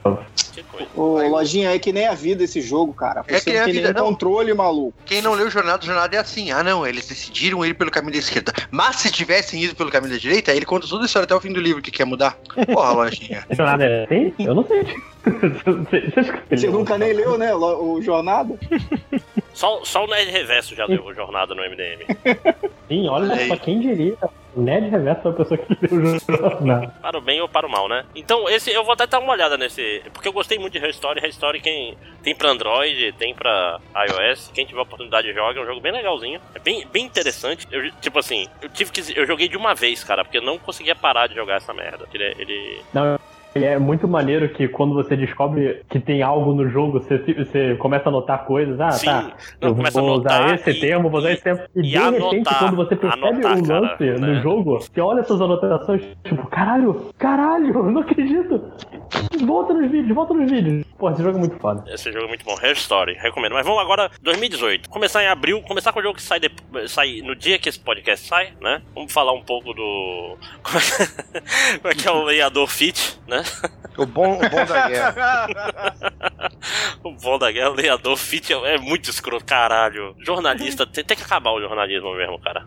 Que coisa. Ô, lojinha, é que nem a vida esse jogo, cara. É Você que nem a tem vida, nem não. controle, maluco. Quem não leu Jornada, Jornada é assim. Ah, não, eles decidiram ir pelo caminho da esquerda. Mas se tivessem ido pelo caminho da direita, aí ele conta toda a história até o fim do livro que quer mudar. Porra, lojinha. Jornada é assim? Eu não sei. Você nunca nem leu, né, o Jornada? Só, só o Nerd Reverso já deu jornada no MDM. Sim, olha só quem diria. O Ned Reverso foi a pessoa que leu o jornal. Para o bem ou para o mal, né? Então, esse eu vou até dar uma olhada nesse. Porque eu gostei muito de Her Story. Her Story quem tem pra Android, tem pra iOS. Quem tiver oportunidade joga. É um jogo bem legalzinho. É bem, bem interessante. Eu, tipo assim, eu tive que. Eu joguei de uma vez, cara, porque eu não conseguia parar de jogar essa merda. Ele. ele- Não, é muito maneiro que quando você descobre que tem algo no jogo, você, você começa a notar coisas. Ah, Sim. tá. Não, eu vou usar esse e- termo, vou usar esse termo. E, e de anotar, repente, quando você percebe anotar, o cara, lance né? no jogo, você olha essas anotações, tipo, caralho, caralho, eu não acredito. Volta nos vídeos, volta nos vídeos. Pô, esse jogo é muito foda. Esse jogo é muito bom, Hair Story, recomendo. Mas vamos agora, 2018. Começar em abril, começar com o jogo que sai, de- sai no dia que esse podcast sai, né? Vamos falar um pouco do. Como é que é o lenhador Fit, né? O bom, o bom da guerra. O bom da guerra, o lenhador Fit é, muito escroto, caralho. Jornalista, tem, tem que acabar o jornalismo mesmo, cara.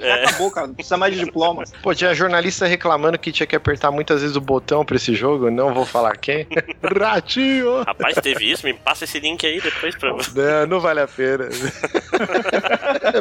É, acabou, cara. Não precisa mais de diploma. Pô, tinha jornalista reclamando que tinha que apertar muitas vezes o botão pra esse jogo, não vou falar quem. Ratinho! rapaz, teve isso, me passa esse link aí depois pra. Não, não vale a pena.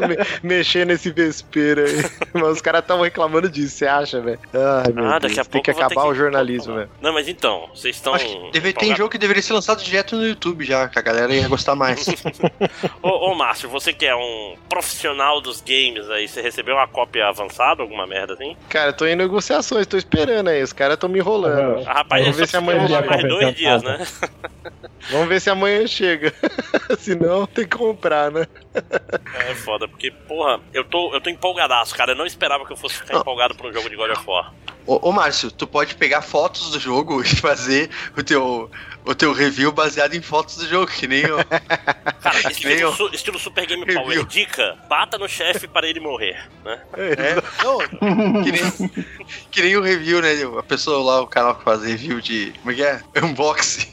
Me- Mexer nesse vespeiro aí. Mas os caras estavam reclamando disso, você acha, velho? Ai, meu Ah, Deus. daqui a Tem pouco que vou ter acabar que- o jornalismo, velho. Não, mas então, vocês estão. Acho que deve, tem jogo que deveria ser lançado direto no YouTube já, que a galera ia gostar mais. Ô, ô Márcio, você que é um profissional dos games aí, você recebeu uma cópia avançada, alguma merda assim? Cara, tô em negociações, tô esperando aí. Os caras tão me enrolando. Ah, rapaz, Vamos só ver se amanhã chega. mais dois dias, né? Vamos ver se amanhã chega. Senão tem que comprar, né? É foda, porque, porra, eu tô, eu tô empolgadaço, cara. Eu não esperava que eu fosse ficar empolgado por um jogo de God of War. Ô, ô Márcio, tu pode pegar fotos do jogo e fazer o teu, o teu review baseado em fotos do jogo, que nem o. Cara, Nem estilo, eu. su- estilo Super Game Review. Power. Dica: bata no chefe para ele morrer, né? É, não, que nem, que nem o review, né? A pessoa lá, o canal que faz review de. Como é que é? Unboxing.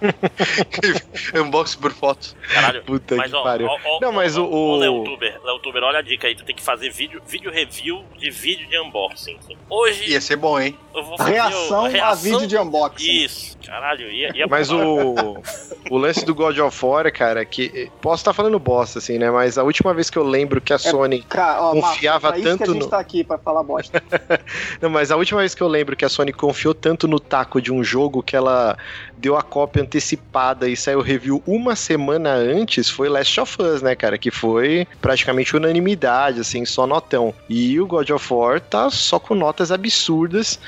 Unboxing por foto. Caralho. Puta Mas que ó, pariu. ó, ó, Não, mas ó, o- o- Leotuber, Leotuber, olha a dica aí, tu tem que fazer vídeo, vídeo review de vídeo de unboxing. Hoje Ia ser bom, hein? eu vou fazer Reação, o, a vídeo de unboxing. Isso, caralho, ia, ia Mas o, o lance do God of War, cara, que. Posso estar falando bosta, assim, né? Mas a última vez que eu lembro que a Sony. Cara, ó, Confiava Marcos, é isso que a tanto gente no- tá aqui pra falar bosta. Não, mas a última vez que eu lembro que a Sony confiou tanto no taco de um jogo que ela deu a cópia antecipada e saiu review uma semana antes foi Last of Us, né, cara? Que foi praticamente unanimidade, assim, só notão. E o God of War tá só com notas absurdas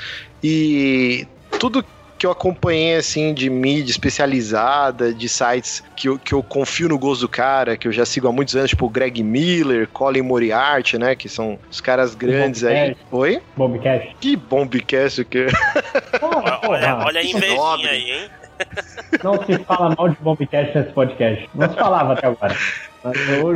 e tudo que eu acompanhei, assim, de mídia especializada, de sites que eu, que eu confio no gosto do cara, que eu já sigo há muitos anos, tipo o Greg Miller, Colin Moriarty, né, que são os caras grandes aí. Oi? Bombcast. Que bombcast que Porra, Olha, olha a invejinha aí, hein? Não se fala mal de Bombcast nesse podcast. Não se falava até agora.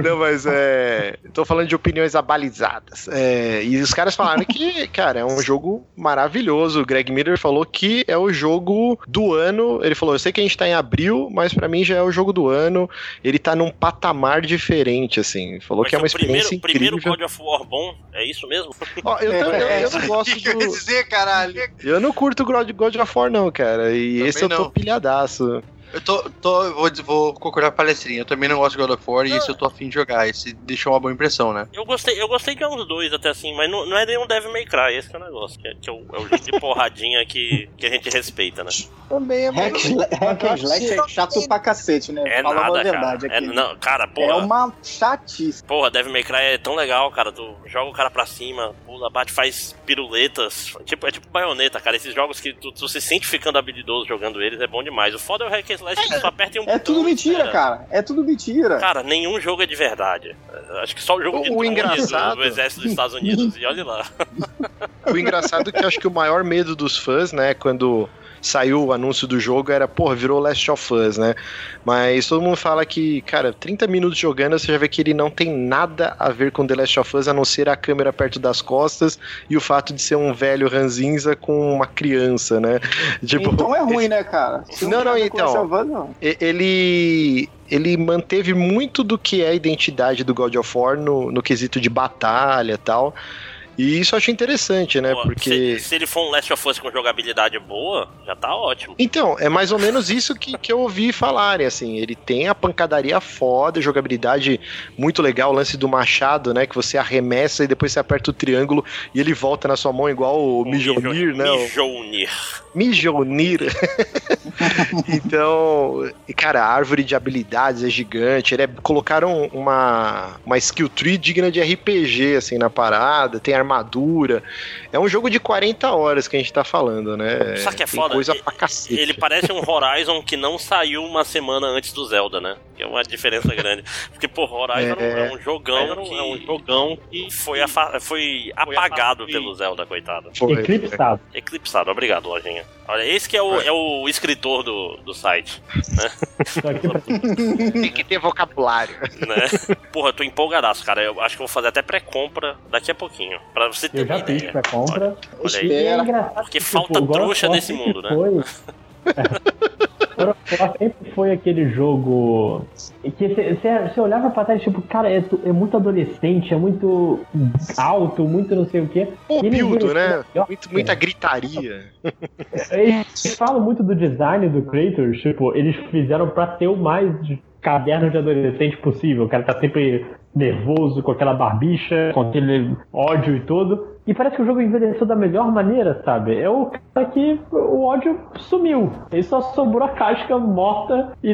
Não, mas é. Tô falando de opiniões abalizadas. É, e os caras falaram que, cara, é um jogo maravilhoso. O Greg Miller falou que é o jogo do ano. Ele falou: Eu sei que a gente tá em abril, mas pra mim já é o jogo do ano. Ele tá num patamar diferente, assim. Falou Mas que é uma o primeiro, experiência primeiro incrível. God of War bom, é isso mesmo? Ó, eu, tam- eu- eu não gosto que, que eu ia do. dizer, caralho? Eu não curto God God of War, não, cara. E Também esse eu tô não. pilhadaço. Eu tô, tô vou, vou concordar com a palestrinha. Eu também não gosto de God of War e esse eu tô afim de jogar. Esse deixou uma boa impressão, né? Eu gostei, eu gostei de uns dois até assim, mas não, não é nenhum Devil May Cry, esse que é o negócio. Que é, que é o, é o jogo de porradinha que, que a gente respeita, né? Também é Hack, hack and slash é chato pra cacete, né? É Falando nada, a verdade cara. É, aqui. não, cara, É porra. uma chatice. Porra, Devil May Cry é tão legal, cara. Tu joga o cara pra cima, pula, bate, faz piruletas. Tipo, é tipo baioneta, cara. Esses jogos que tu, tu se sente ficando habilidoso jogando eles é bom demais. O foda é o Hack and Que tu só aperta em um É botão tudo mentira, espera. cara. É tudo mentira. Cara, nenhum jogo é de verdade. Acho que só o jogo de O engraçado- do, do exército dos Estados Unidos. E olha lá. O engraçado é que eu acho que o maior medo dos fãs, né, quando saiu o anúncio do jogo era, porra, virou Last of Us, né? Mas todo mundo fala que, cara, 30 minutos jogando você já vê que ele não tem nada a ver com The Last of Us, a não ser a câmera perto das costas e o fato de ser um velho ranzinza com uma criança, né? Tipo, então é ruim, né, cara? Se Não, não, então. Us, não. Ele ele manteve muito do que é a identidade do God of War no, no quesito de batalha e tal. E isso eu achei interessante, né? Pô, Porque. se, se ele for um Last of Us com jogabilidade boa, já tá ótimo. Então, é mais ou menos isso que, que eu ouvi falarem, assim, ele tem a pancadaria foda, jogabilidade muito legal, o lance do machado, né, que você arremessa e depois você aperta o triângulo e ele volta na sua mão igual o Mijonir, né, Mijonir. Mijonir. então, e, cara, a árvore de habilidades é gigante, ele é- colocaram uma, uma skill tree digna de RPG, assim, na parada, tem armadura. É um jogo de 40 horas que a gente tá falando, né? Sabe que é Tem foda? coisa Ele- pra cacete. Ele parece um Horizon que não saiu uma semana antes do Zelda, né? Que é uma diferença grande. Porque, pô, Horizon É. é, um jogão que, é um jogão que foi, afa- foi apagado pelo Zelda, coitado. Foi. Eclipsado. Eclipsado, obrigado, lojinha. Olha, esse que é o, é o escritor do, do site, aqui pra Tem que ter vocabulário. né? Porra, eu tô empolgadaço, cara. Eu acho que eu vou fazer até pré-compra daqui a pouquinho. Pra você ter Eu já fiz ideia. pra compra. Olha aí. É Porque que, falta trouxa nesse mundo, né? Foi... War sempre foi aquele jogo que você olhava pra trás tipo, cara, é, é muito adolescente, é muito alto, muito não sei o quê. Pô, ele Bildo, envelheceu né? Muito, muita gritaria. Eles falam muito do design do Kratos, tipo, eles fizeram pra ter o mais caderno de adolescente possível. O cara tá sempre nervoso, com aquela barbicha, com aquele ódio e tudo. E parece que o jogo envelheceu da melhor maneira, sabe? É o cara que o ódio sumiu. Ele só sobrou a casca morta e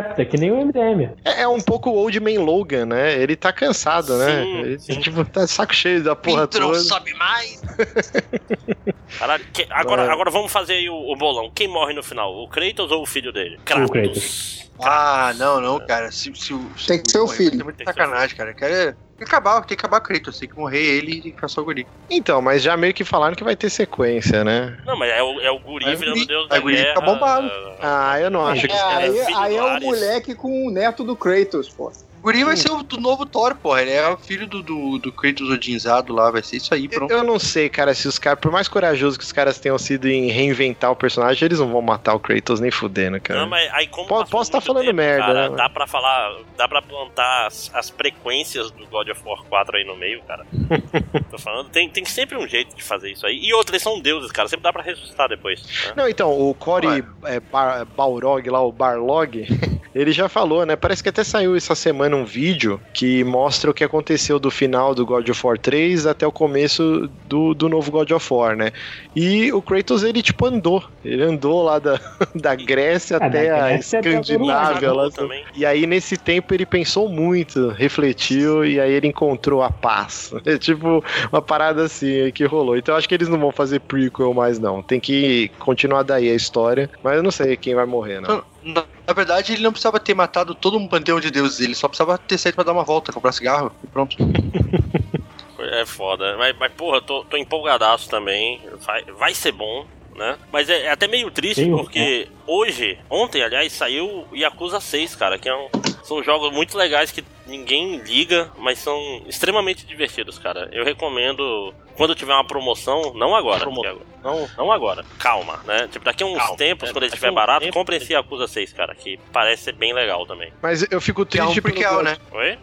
decrépita, que nem o MDM. É, é um pouco o Old Man Logan, né? Ele tá cansado, né? Sim, Ele, sim. tipo, tá saco cheio da porra não toda. sobe mais. Caralho, que- agora, É. agora vamos fazer aí o, o bolão. Quem morre no final? O Kratos ou o filho dele? O Kratos. Ah, não, não, cara. Se, se, se, Tem que ser o filho. É muito sacanagem, cara. Cara, que acabar, tem que acabar o Kratos. Tem que morrer ele e só o guri. Então, mas já meio que falaram que vai ter sequência, né? Não, mas é o, é o guri o virando Deus da o guri guerra. fica bombado. Ah, eu não acho que. É, aí, aí é o moleque com o neto do Kratos, pô. O guri vai ser o do novo Thor, porra. Ele é o filho do, do, do Kratos odinzado lá. Vai ser isso aí, pronto. Eu não sei, cara, se os caras, por mais corajosos que os caras tenham sido em reinventar o personagem, eles não vão matar o Kratos nem fudendo, cara. Não, mas aí como posso tá muito falando merda, cara, né? Dá pra falar, dá pra plantar as, as frequências do God of War 4 aí no meio, cara. Tô falando, tem, tem sempre um jeito de fazer isso aí. E outros, eles são deuses, cara, sempre dá pra ressuscitar depois. né? Não, então, o Cory é, Bar- Balrog lá, o Barlog, ele já falou, né? Parece que até saiu essa semana um vídeo que mostra o que aconteceu do final do God of War 3 até o começo do, do novo God of War, né? E o Kratos, ele tipo andou. Ele andou lá da, da Grécia da até a Grécia o Escandinávia. Lá, também. e aí, nesse tempo, ele pensou muito, refletiu, e aí ele encontrou a paz. É tipo uma parada assim que rolou. Então eu acho que eles não vão fazer prequel mais, não. Tem que continuar daí a história. Mas eu não sei quem vai morrer, não. Na, na verdade, ele não precisava ter matado todo um panteão de deuses. Ele só precisava ter saído pra dar uma volta, comprar cigarro e pronto. É foda. Mas, mas porra, tô, tô empolgadaço também. Vai, vai ser bom. Né? Mas é, é até meio triste Sim, porque hoje, ontem, aliás, saiu Yakuza 6, cara, que é um- são jogos muito legais que ninguém liga, mas são extremamente divertidos, cara. Eu recomendo quando tiver uma promoção, não agora, porque agora- não, não agora, calma, né? Tipo, daqui a uns Calma, tempos, né? quando ele estiver barato, compre esse Yakuza 6, cara, que parece ser bem legal também. Mas eu fico Que é um triste prequel, God- né? Oi?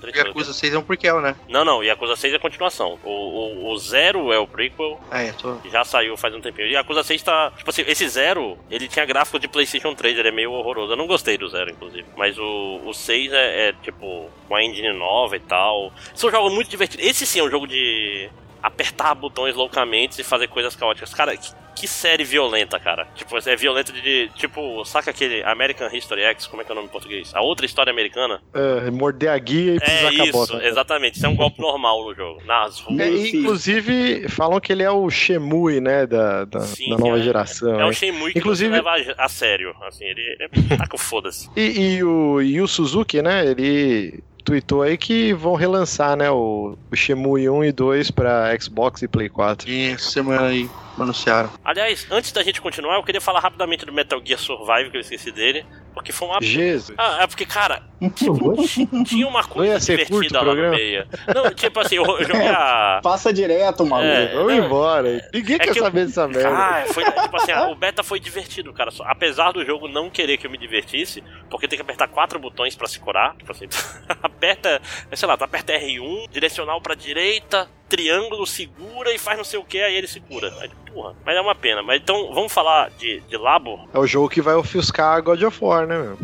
Pelo Yakuza 6 é um prequel, né? Não, não, Yakuza 6 é a continuação. O, o, o Zero é o prequel, Ah, é, tô... já saiu faz um tempinho. E Yakuza 6 tá. Tipo assim, esse Zero, ele tinha gráfico de PlayStation 3, ele é meio horroroso. Eu não gostei do Zero, inclusive. Mas o, o 6 é, é, tipo, com a engine nova e tal. São jogos muito divertidos. Esse sim é um jogo de apertar botões loucamente e fazer coisas caóticas. Cara, que, que série violenta, cara. Tipo, é violenta de. Tipo, saca aquele American History X? Como é que é o nome em português? A outra história americana? É, morder a guia e pisar É com a isso, bota. exatamente. Isso é um golpe normal no jogo. Nas ruas. É, inclusive, falam que ele é o Shemui, né, da, da, Sim, da nova é- geração. É né? um Shenmue que Inclusive- leva a, a sério. Assim, ele é. Tá com foda-se. E, e o Yu Suzuki, né, ele tweetou aí que vão relançar, né, o, o Shemui 1 e 2 pra Xbox e Play 4. E essa semana aí anunciaram. Aliás, antes da gente continuar, eu queria falar rapidamente do Metal Gear Survive, que eu esqueci dele. Porque foi uma. Jesus. Ah, é porque, cara, Jogou? tinha uma coisa divertida lá no meio. Não, tipo assim, eu, eu joguei a. Passa direto, maluco. É, Vamos embora. Ninguém é quer que eu- saber dessa merda. Ah, foi tipo assim, o beta foi divertido, cara. Apesar do jogo não querer que eu me divertisse, porque tem que apertar quatro botões pra se curar. Tipo assim, aperta, sei lá, tu aperta R1, direcional pra direita, triângulo, segura e faz não sei o que, aí ele se cura. Aí, porra, mas é uma pena. Mas então, vamos falar de, de Labo? É o jogo que vai ofuscar God of War, né, meu?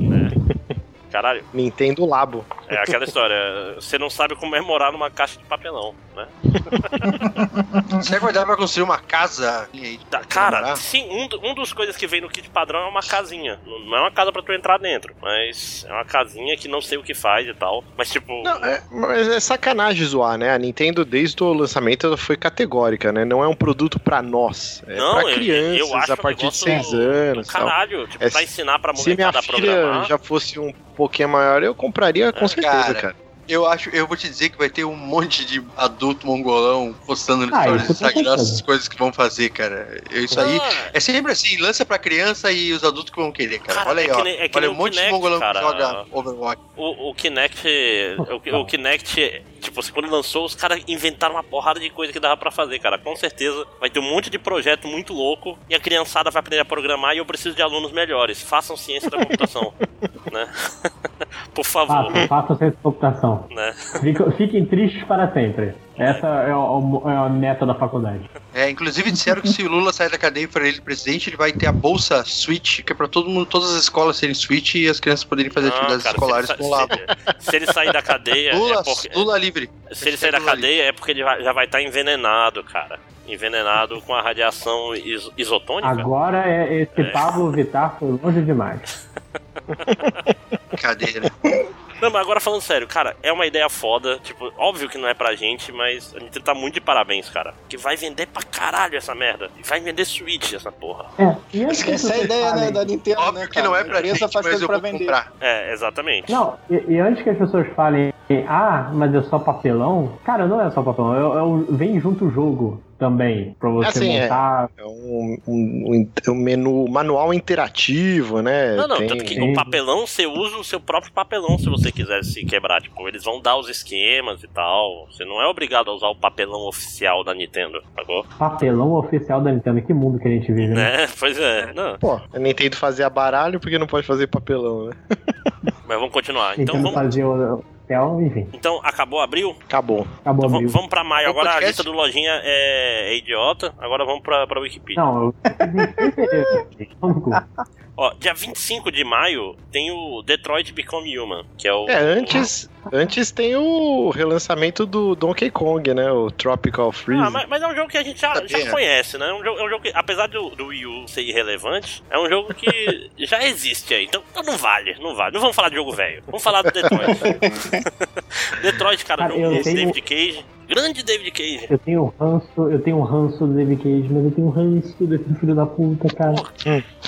Caralho, Nintendo Labo. É aquela história, você não sabe comemorar numa caixa de papelão, né? Você vai guardar pra construir uma casa? E aí, Tá, Cara, sim, um, um dos coisas que vem no kit padrão é uma casinha. Não é uma casa pra tu entrar dentro, mas é uma casinha que não sei o que faz e tal. Mas tipo, Não, é, mas é sacanagem zoar, né? A Nintendo, desde o lançamento, ela foi categórica, né? Não é um produto pra nós. É não, pra eu- crianças, eu, acho a partir de negócio 6 anos. Caralho, tipo, É, pra ensinar pra Se minha molecada a filha programar. já fosse um pouquinho maior, eu compraria com certeza, Cara, cara. Eu acho, eu vou te dizer que vai ter um monte de adulto mongolão postando no Ah, stories do isso com Instagram certeza. as coisas que vão fazer, cara. Isso aí Ah, é sempre assim, lança pra criança e os adultos que vão querer, cara. Cara, Olha aí, é ó. nem- é que Olha um o monte Kinect, de mongolão cara. que joga Overwatch. o, o Kinect. O, o Kinect, tipo, assim, quando lançou, os caras inventaram uma porrada de coisa que dava pra fazer, cara. Com certeza vai ter um monte de projeto muito louco e a criançada vai aprender a programar e eu preciso de alunos melhores. Façam ciência da computação, né? Por favor, Façam, façam ciência de computação. né? Fiquem, fiquem tristes para sempre. Essa é, o- é a meta da faculdade. É, inclusive disseram que se o Lula sair da cadeia e for ele presidente, ele vai ter a bolsa Switch, que é pra todo mundo, todas as escolas serem Switch e as crianças poderem fazer Não, atividades cara, escolares com lado. sa- se, se ele sair da cadeia, Lula, é porque, Lula livre. se ele sair da Lula livre. cadeia é porque ele vai- já vai estar envenenado, cara. Envenenado com a radiação is- isotônica. Agora é, esse Pablo Vittar foi longe demais. Cadeira. Não, mas agora falando sério, cara, é uma ideia foda. Tipo, óbvio que não é pra gente, mas a gente tá muito de parabéns, cara. Que vai vender pra caralho essa merda. E vai vender Switch essa porra. É, e Essa é a ideia né, da Nintendo, Óbvio né, que não é A pra empresa gente, faz mas coisa eu pra vou vender. comprar. É, exatamente. Não, e, e antes que as pessoas falem, ah, mas é só papelão. Cara, não é só papelão. É, é o- vem junto o jogo também. Pra você Assim, é. montar. É um, um, um menu manual interativo, né? Não, não, Tem- tanto que tem- o papelão você usa o seu próprio papelão se você quiser se quebrar. Tipo, eles vão dar os esquemas e tal. Você não é obrigado a usar o papelão oficial da Nintendo, sacou? Papelão oficial da Nintendo. Que mundo que a gente vive, né? Né? Pois é. Não, Pô, a Nintendo fazia baralho porque não pode fazer papelão, né? mas vamos continuar. Então, vamos, fazia o papel, enfim. então acabou abril? Acabou. Acabou Então, abril. vamos, pra maio. O Agora a podcast? lista do Lojinha é, é idiota. Agora vamos pra, pra Wikipedia. Não, eu. Ó, dia 25 de maio tem o Detroit Become Human, que é o. É, antes, antes tem o relançamento do Donkey Kong, né? O Tropical Freeze. Ah, mas, mas é um jogo que a gente já, já conhece, né? É um jogo, é um jogo que, apesar do, do Wii U ser irrelevante, é um jogo que já existe aí. Então, então não vale, não vale. Não vamos falar de jogo velho. Vamos falar do Detroit. Detroit, cara, Cara, jogo do tenho- David Cage. Grande David Cage. Eu tenho um ranço, eu tenho um ranço do David Cage, mas eu tenho um ranço desse filho da puta, cara.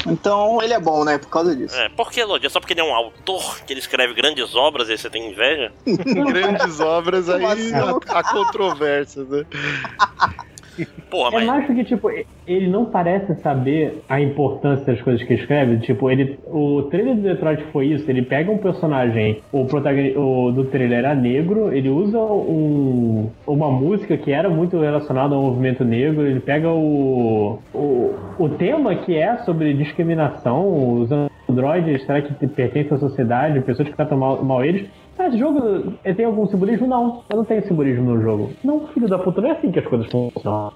Então ele é bom, né? Por causa disso. É, por que, Lodi? É só porque ele é um autor que ele escreve grandes obras e você tem inveja? Grandes obras aí, Vacilo. há há controvérsias, né? Porra, É mas. mais porque, tipo, ele não parece saber a importância das coisas que escreve. Tipo, ele. O trailer do Detroit foi isso. Ele pega um personagem, o protagonista o, do trailer era negro, ele usa um, uma música que era muito relacionada ao movimento negro, ele pega o, o, o tema que é sobre discriminação, os androides, será que pertencem à sociedade, pessoas que tratam mal, mal eles. Ah, esse jogo eh, tem algum simbolismo? Não, eu não tenho simbolismo no jogo. Não, filho da puta, não é assim que as coisas funcionam.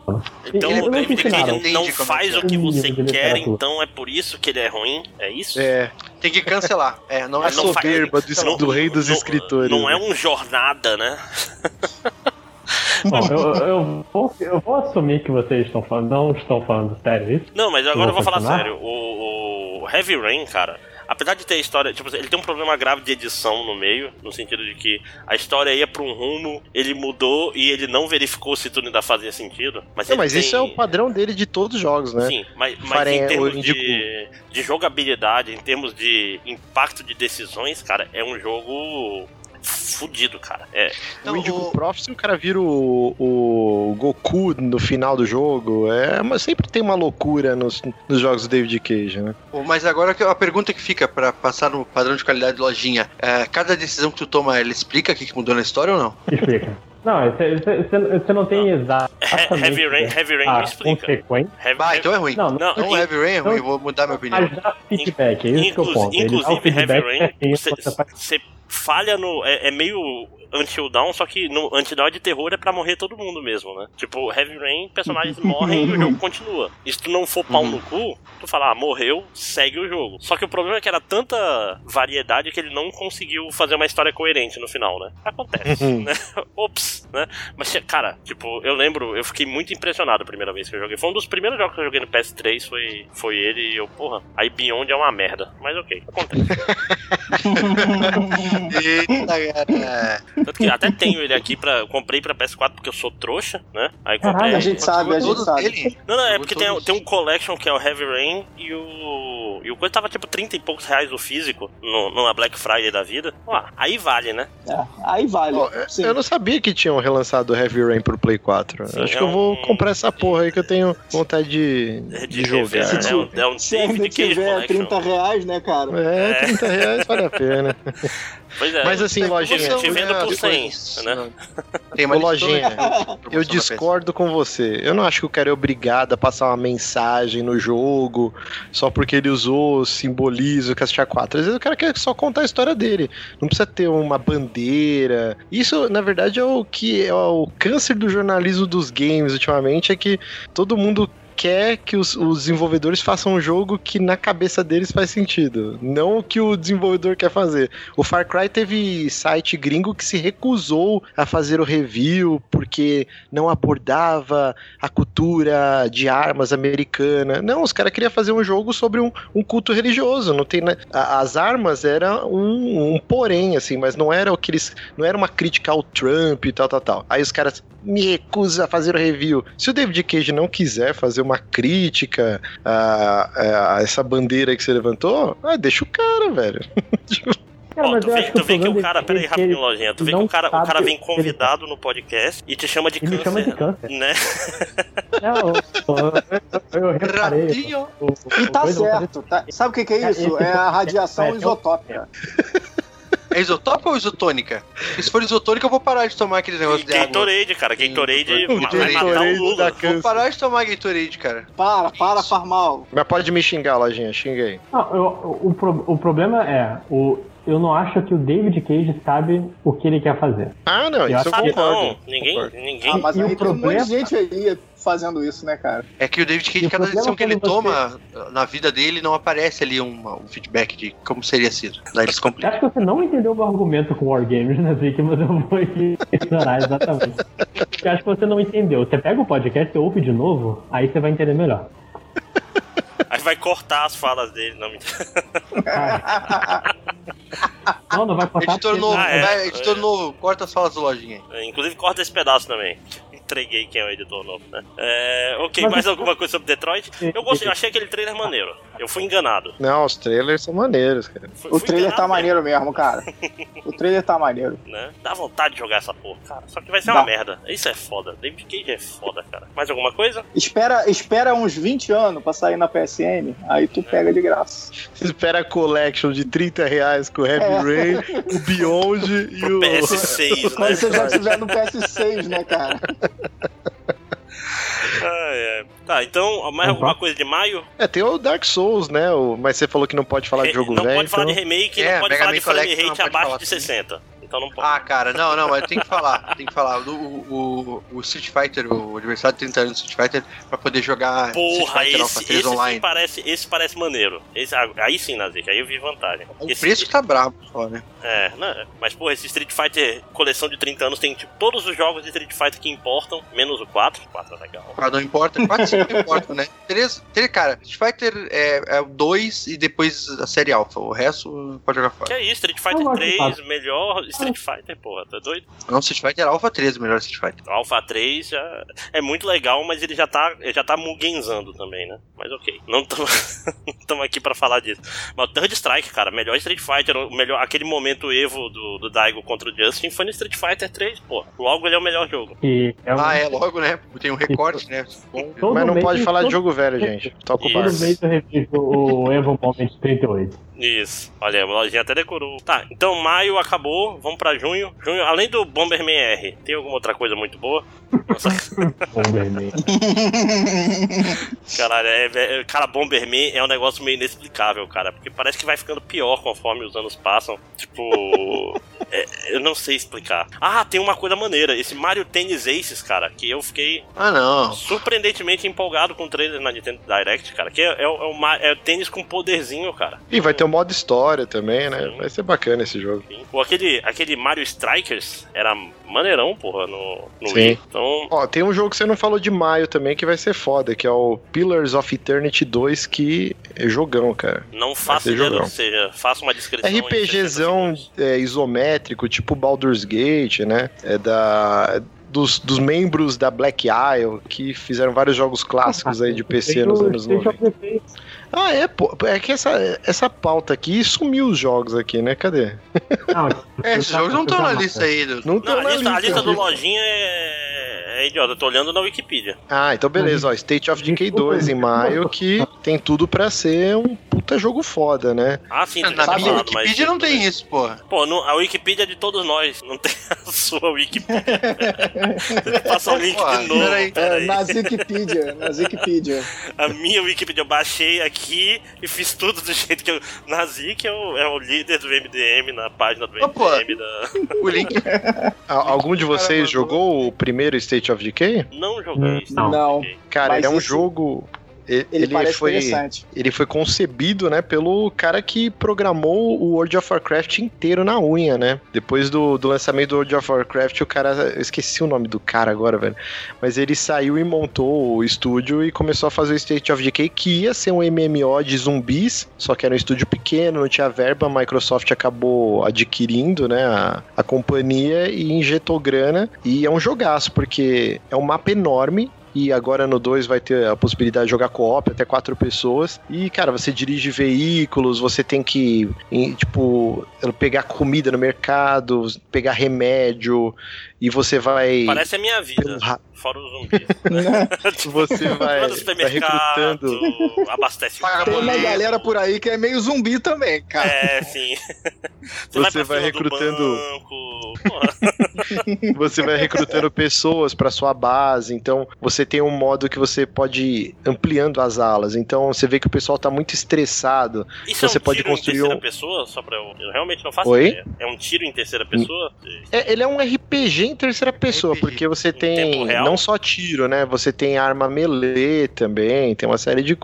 Então Eles o David. Cage não como faz é o que você quer, então é por isso que ele é ruim? É isso? É, Tem que cancelar. É, não é a não faz- soberba do, não- do rei dos não- escritores. Não é né? um jornada, né? Bom, eu, eu, vou, eu vou assumir que vocês estão falando, não estão falando sério isso. Não, mas agora eu vou Vou falar sério. O, o Heavy Rain, cara, apesar de ter história, tipo, ele tem um problema grave de edição no meio, no sentido de que a história ia pra um rumo, ele mudou e ele não verificou se tudo ainda fazia sentido. Mas, Não, mas tem... isso é o padrão dele de todos os jogos, né? Sim, mas, mas Farem- em termos de, de jogabilidade, em termos de impacto de decisões, cara, é um jogo fudido, cara. É, Não, o Indigo o- Prophecy, o cara vira o, o Goku no final do jogo. É, mas sempre tem uma loucura nos, nos jogos do David Cage, né? Mas agora que a pergunta que fica pra passar no padrão de qualidade de lojinha, é, cada decisão que tu toma, ela explica o que, mudou na história ou não? Explica. Não, você- não tem exatamente Heavy Rain, Heavy Rain a não explica. consequência, Heavy, Ah, então é ruim. Não, Não, Então in- Heavy Rain é ruim, não- eu vou mudar minha opinião. mas dá feedback, é isso que é o Inclu- ponto. Ele dá o inclusive, Heavy feedback Rain, você você você falha no. É, é meio Until Dawn, só que no Until Dawn de terror é pra morrer todo mundo mesmo, né? Tipo, Heavy Rain, personagens morrem e o jogo continua. E se tu não for pau no cu, tu fala, ah, morreu, segue o jogo. Só que o problema é que era tanta variedade que ele não conseguiu fazer uma história coerente no final, né? Acontece, né? Ops, né? Mas, cara, tipo, eu lembro, eu fiquei muito impressionado a primeira vez que eu joguei. Foi um dos primeiros jogos que eu joguei no PS3, foi, foi ele e eu, porra, aí Beyond é uma merda. Mas ok, acontece. Eita, cara. Tanto que até tenho ele aqui pra. Eu comprei pra PS4 porque eu sou trouxa, né? Aí comprei. Caralho, A gente sabe, a gente sabe. dele? Não, não, é porque tem, tem um collection que é o Heavy Rain e o. E o coisa tava tipo 30 e poucos reais o físico no, numa Black Friday da vida. Ó, aí vale, né? É, aí vale. Ó, eu- não sabia que tinham relançado Heavy Rain pro Play 4. Sim, Acho é que eu vou um- comprar essa porra aí que eu tenho vontade de, De, de jogar. rever, É um, é um Se ainda David Cage tiver Collection. 30 reais, né, cara? É, 30 reais vale a pena. Pois é. Mas assim, lojinha, te vendo por Depois- 100, né? Tem uma Ô, lojinha, eu discordo com você. Eu não acho que o cara é obrigado a passar uma mensagem no jogo só porque ele usou simbolizo Castia 4. Às vezes o cara quer só contar a história dele. Não precisa ter uma bandeira. Isso, na verdade, é o que é o câncer do jornalismo dos games ultimamente, é que todo mundo quer que os, os desenvolvedores façam um jogo que na cabeça deles faz sentido, não o que o desenvolvedor quer fazer. O Far Cry teve site gringo que se recusou a fazer o review porque não abordava a cultura de armas americana. Não, os caras queriam fazer um jogo sobre um, um culto religioso. Não tem, a- as armas era um, um porém, assim, mas não era o que eles. Não era uma crítica ao Trump e tal, tal, tal. Aí os caras me recusam a fazer o review. Se o David Cage não quiser fazer uma crítica a, a- a essa bandeira que você levantou, ah, deixa o cara, velho. Cara, Ó, tu eu vê, acho tu vê que o cara, desse pera aí, é que rapidinho, lojinha. Tu vê que o cara, o cara vem convidado no podcast e te chama de E me chama de câncer. câncer. Né? Não, eu, eu, eu reparei. O- o- E tá certo. tá- Sabe o que, que é isso? É a radiação É, isotópica. É isotópica ou isotônica? Porque se for isotônica, eu vou parar de tomar aqueles negócios de água. Gatorade, cara. Gatorade O vai matar Gatorade o Lula. Vou parar de tomar Gatorade, cara. Para, para, Farmal. Mas pode me xingar, lojinha, xinga aí. Não, eu- o, pro- o problema é, o, eu não acho que o David Cage sabe o que ele quer fazer. Ah, não, Eu isso eu concordo. não. Ninguém, Concordo. ninguém. Ah, mas E o aí tem um monte problema- de gente aí fazendo isso, né, cara? É que o David Cage, cada problema decisão que ele você- toma na vida dele, não aparece ali um, um feedback de como seria sido. Daí eles Eu complicam. acho que você não entendeu o meu argumento com Wargames, né, Vicky? Mas eu vou ignorar exatamente. Eu acho que você não entendeu. Você pega o podcast e ouve de novo, aí você vai entender melhor. Aí vai cortar as falas dele. Não, mentira. Não, não vai cortar. Editor porque- novo, Ah, é. vai, editor novo, corta as falas do lojinha aí. Inclusive, corta esse pedaço também. Entreguei quem é o editor novo, né? É, ok, Mas- mais alguma coisa sobre Detroit? Eu gostei, eu achei aquele trailer maneiro. Eu fui enganado. Não, os trailers são maneiros, cara. Fui- O fui trailer tá maneiro mesmo, cara. O trailer tá maneiro. mesmo, né? Dá vontade de jogar essa porra, cara. Só que vai ser Dá. uma merda. Isso é foda. David Cage é foda, cara. Mais alguma coisa? Espera, espera uns 20 anos pra sair na PSN, aí tu pega de graça. Espera a collection de 30 reais com o Heavy É. Rain, o Beyond e o. PS6, né? Quando você já tiver no PS6, né, cara? Ah, é. Tá, então, mais alguma coisa de maio? É, tem o Dark Souls, né? O... Mas você falou que não pode falar de jogo não velho. pode falar de então- remake, É, não pode Mega falar Man de frame não rate abaixo de também. 60. Então não pode. Ah, cara, não, não, mas tem que falar, tem que falar. O, o, o Street Fighter, o aniversário de 30 anos do Street Fighter, pra poder jogar Porra, Street Fighter Alpha esse, 3 esse sim online. parece, esse parece maneiro. Esse, aí sim, Nazik, aí eu vi vantagem. O Esse- preço que tá brabo, só, né? É, né? Mas, porra, esse Street Fighter coleção de 30 anos tem tipo, todos os jogos de Street Fighter que importam, menos o 4. O 4 é legal. Ah, não importa, 4 5 não importa, né? Três, três, cara, Street Fighter é, é o 2 e depois a série Alpha. O resto pode jogar Que fora. é isso, Street Fighter gosto do 3, quatro. melhor Street Fighter, porra, tá doido? Não, Street Fighter Alpha 3 é o melhor Street Fighter. O Alpha 3 já é muito legal, mas ele já tá, ele já tá mugenzando também, né? Mas ok, não estamos aqui pra falar disso. Mas o Third Strike, cara, melhor Street Fighter, o melhor, aquele momento Evo do, do Daigo contra o Justin foi no Street Fighter 3, porra. Logo ele é o melhor jogo. É um- Ah, é, logo, né? Tem um recorte, né? Bom, Mas não mês pode falar de todo- jogo velho, gente. Toca o. Todo mês eu reviso o Evo Moment 38. Isso. Olha, a lojinha até decorou. Tá, então maio acabou. Vamos pra junho. Junho, além do Bomberman R, tem alguma outra coisa muito boa? Nossa, Bomberman. caralho, é, é- cara, Bomberman é um negócio meio inexplicável, cara. Porque parece que vai ficando pior conforme os anos passam. Tipo. é, eu não sei explicar. Ah, tem uma coisa maneira. Esse Mario Tennis Aces, cara, que eu fiquei Ah, não. surpreendentemente empolgado com o trailer na Nintendo Direct, cara. Que é, é, o- é o, é o tênis com poderzinho, cara. E vai ter o modo história também, né? Vai ser bacana esse jogo. Sim. Pô, aquele, aquele Mario Strikers era maneirão, porra, no, no Sim. Wii. Então, Ó, tem um jogo que você não falou de maio também que vai ser foda, que é o Pillars of Eternity 2, que é jogão, cara. não faça ideia que seja. Faça uma descrição. RPGzão 60 segundos. é, isométrico, tipo Baldur's Gate, né? É da. Dos, dos membros da Black Isle, que fizeram vários jogos clássicos aí de PC nos anos State 90. Ah, é, pô. É que essa, essa pauta aqui sumiu os jogos aqui, né? Cadê? Não, É, esses jogos não estão na lista aí. Do... Não Não, tão a na lista, a lista do. Lojinha é, é idiota. Eu tô olhando na Wikipedia. Ah, então beleza, ó. State of Decay 2 em maio, que tem tudo pra ser um puta jogo foda, né? Ah, sim, Na minha falado, mas- Wikipedia não tem isso, porra. Pô, no- a Wikipedia é de todos nós, não tem a sua Wikipedia. Passar o link Pô, de novo. peraí. É, peraí. na Wikipedia, na Wikipedia. A minha Wikipedia eu baixei aqui e fiz tudo do jeito que eu. Nazi, que é o, é o líder do MDM na página do. MDM da. O link. Algum de vocês mandou. jogou o primeiro State of Decay? Não joguei. Não. Não. Cara, Mas ele é um esse- jogo. Ele, Ele, foi, interessante. ele foi concebido, né, pelo cara que programou o World of Warcraft inteiro na unha, né? Depois do, do lançamento do World of Warcraft, o cara. Eu esqueci o nome do cara agora, velho. Mas ele saiu e montou o estúdio e começou a fazer o State of Decay, que ia ser um MMO de zumbis, só que era um estúdio pequeno, não tinha verba, a Microsoft acabou adquirindo, né, a, a companhia e injetou grana. E é um jogaço, porque é um mapa enorme, e agora no 2 vai ter a possibilidade de jogar co-op até quatro pessoas. E, cara, você dirige veículos, você tem que, tipo, pegar comida no mercado, pegar remédio, e você vai. Parece a minha vida, fora os zumbis. Você vai, Vai no vai supermercado, recrutando. abastece Paga Tem uma galera por aí que é meio zumbi também, cara. É, sim. Você pra vai do recrutando- Você vai recrutando pessoas para sua base, então você tem um modo que você pode ir ampliando as alas. Então você vê que o pessoal tá muito estressado. Isso Você é um pode tiro construir em terceira um- pessoa? Só pra eu. Eu realmente não faço Oi? ideia. É um tiro em terceira pessoa? É, ele é um RPG em terceira pessoa, porque você tem não só tiro, né? Você tem arma melee também, tem uma série de,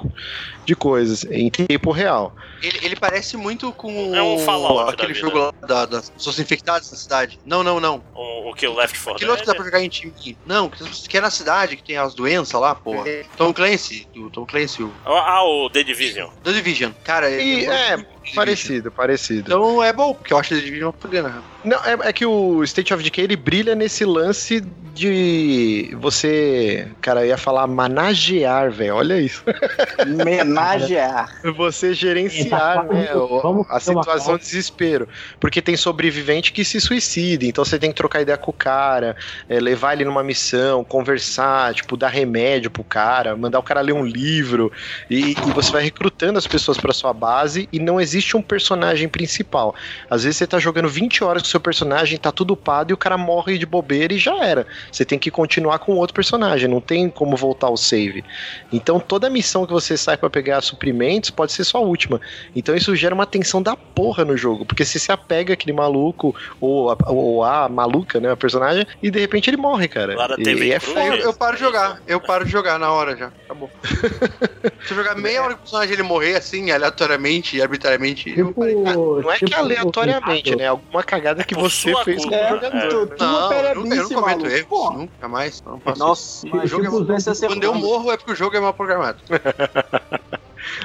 de coisas em tempo real. Ele, ele parece muito com É um Fallout aquele jogo lá da- das pessoas infectadas na cidade. Não, não, não. O, o que? O Left 4 Aquele outro que dá pra jogar em time. Não, que que é na cidade, que tem as doenças lá, porra. Tom Clancy, do Tom Clancy, o Ah, o The Division. The Division. Cara, E, é, Division. Parecido, parecido. Então é bom, porque eu acho que The Division uma grana. Não, é, é que o State of Decay ele brilha nesse lance de você, cara, eu ia falar managear, velho. Olha isso. Menagear. Você gerenciar, né, a situação de desespero. Porque tem sobrevivente que se suicida, então você tem que trocar ideia com o cara, é, levar ele numa missão, conversar, tipo, dar remédio pro cara, mandar o cara ler um livro, e, e você vai recrutando as pessoas pra sua base e não existe um personagem principal. Às vezes você tá jogando 20 horas com o seu personagem, tá tudo upado e o cara morre de bobeira e já era. Você tem que continuar com outro personagem, não tem como voltar ao save. Então toda missão que você sai pra pegar suprimentos pode ser sua última. Então isso gera uma tensão da porra no jogo, porque você se apega aquele maluco ou a, ou a maluca, né, a personagem, e de repente ele morre, cara. Lá E, TV e é. Aí eu, foda. eu paro de jogar, eu paro de jogar na hora já. Acabou. Se eu jogar meia hora que o personagem ele morrer assim, aleatoriamente e arbitrariamente, eu Tipo. Não é que tipo aleatoriamente, o- né? Alguma cagada que você fez culpa. com o É, jogador. tu, né? Não, eu nunca, eu perebice, não cometo erros, Pô, nunca mais. Não. Nossa, Tipo, o jogo é tipo, Quando eu morro é porque o jogo é mal programado.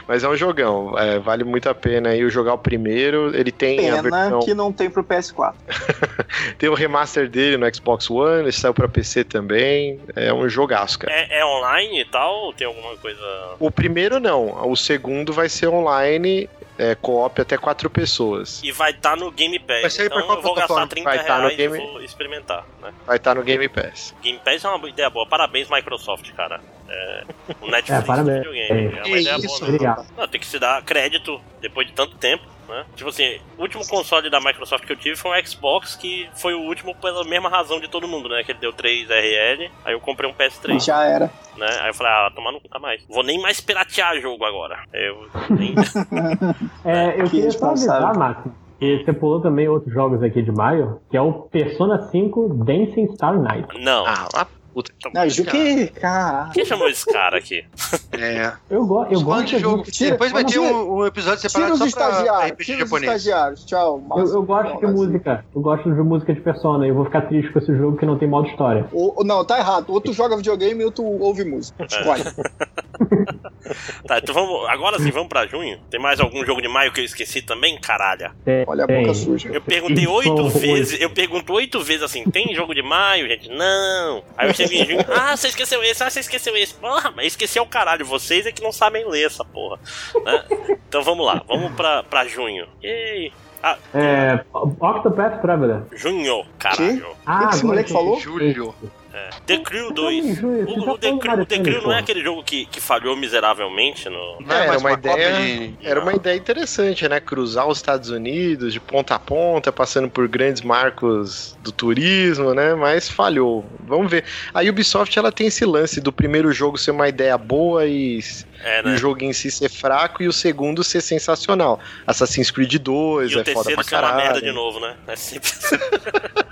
Mas é um jogão, é, vale muito a pena aí eu jogar o primeiro. Ele tem a Pena versão, que não tem pro PS4. tem o remaster dele no Xbox One, ele saiu pra PC também. É um jogaço, cara. É, é online e tal? Ou tem alguma coisa. O primeiro não, o segundo vai ser online, é, co-op até quatro pessoas. E vai estar no Game Pass. Vai sair pra então qual eu vou gastar plataforma? 30 Vai tá no reais Game- e vou experimentar, né? Vai estar no Game Pass. Game Pass é uma ideia boa. Parabéns, Microsoft, cara. É, o Netflix É, parabéns. videogame. É uma Que ideia isso, boa. Obrigado. Não, tem que se dar crédito depois de tanto tempo. Né? Tipo assim, o último console da Microsoft que eu tive foi um Xbox, que foi o último pela mesma razão de todo mundo, né? Que ele deu 3 RL, aí eu comprei um PS3, Já era. né? Aí eu falei, ah, tomar no nunca mais. Vou nem mais piratear jogo agora. Eu nem... É, eu Que queria só avisar. Máximo, que você pulou também outros jogos aqui de maio, que é o Persona 5 Dancing Star Night. Não. Ah, lá, puta. Não, que. Caralho. Quem chamou esse cara aqui? É. Eu, go eu gosto de jogo. Tira- Depois vai ter um, um episódio Tira separado os só pra estagiários. RPG Tira os japonês. estagiários. Tchau. Eu, Márcio. eu gosto Não, de assim. música. Eu gosto de música de Persona. E eu vou ficar triste com esse jogo que não tem modo história. O- não, tá errado. Ou tu joga videogame ou tu ouve música. Escolhe. Tá, então vamos. Agora sim, vamos pra junho. Tem mais algum jogo de maio que eu esqueci também? Caralho. Tem, Olha a tem. boca suja. Eu perguntei oito oito. vezes, eu pergunto oito vezes assim, tem jogo de maio, gente? Não. Aí eu chego em junho, ah, você esqueceu esse, ah, você esqueceu esse. Porra, mas esqueci é o caralho, vocês é que não sabem ler essa porra. né? Então vamos lá, vamos pra, pra junho. Ei. Ah, É, Octopath Traveler. junho, caralho. Ah, que esse moleque agora falou? Julho. É. The Crew Não, 2. em junho, O, o The Crew, o The Crew não é aquele jogo que, que falhou miseravelmente no. Não é era uma uma ideia, de- era uma ideia interessante, né? Cruzar os Estados Unidos de ponta a ponta, passando por grandes marcos do turismo, né? Mas falhou. Vamos ver. A Ubisoft ela tem esse lance do primeiro jogo ser uma ideia boa e, É, né? o jogo em si ser fraco e o segundo ser sensacional. Assassin's Creed 2 E o é foda terceiro pra ser uma caralho. merda de novo, né? É sempre.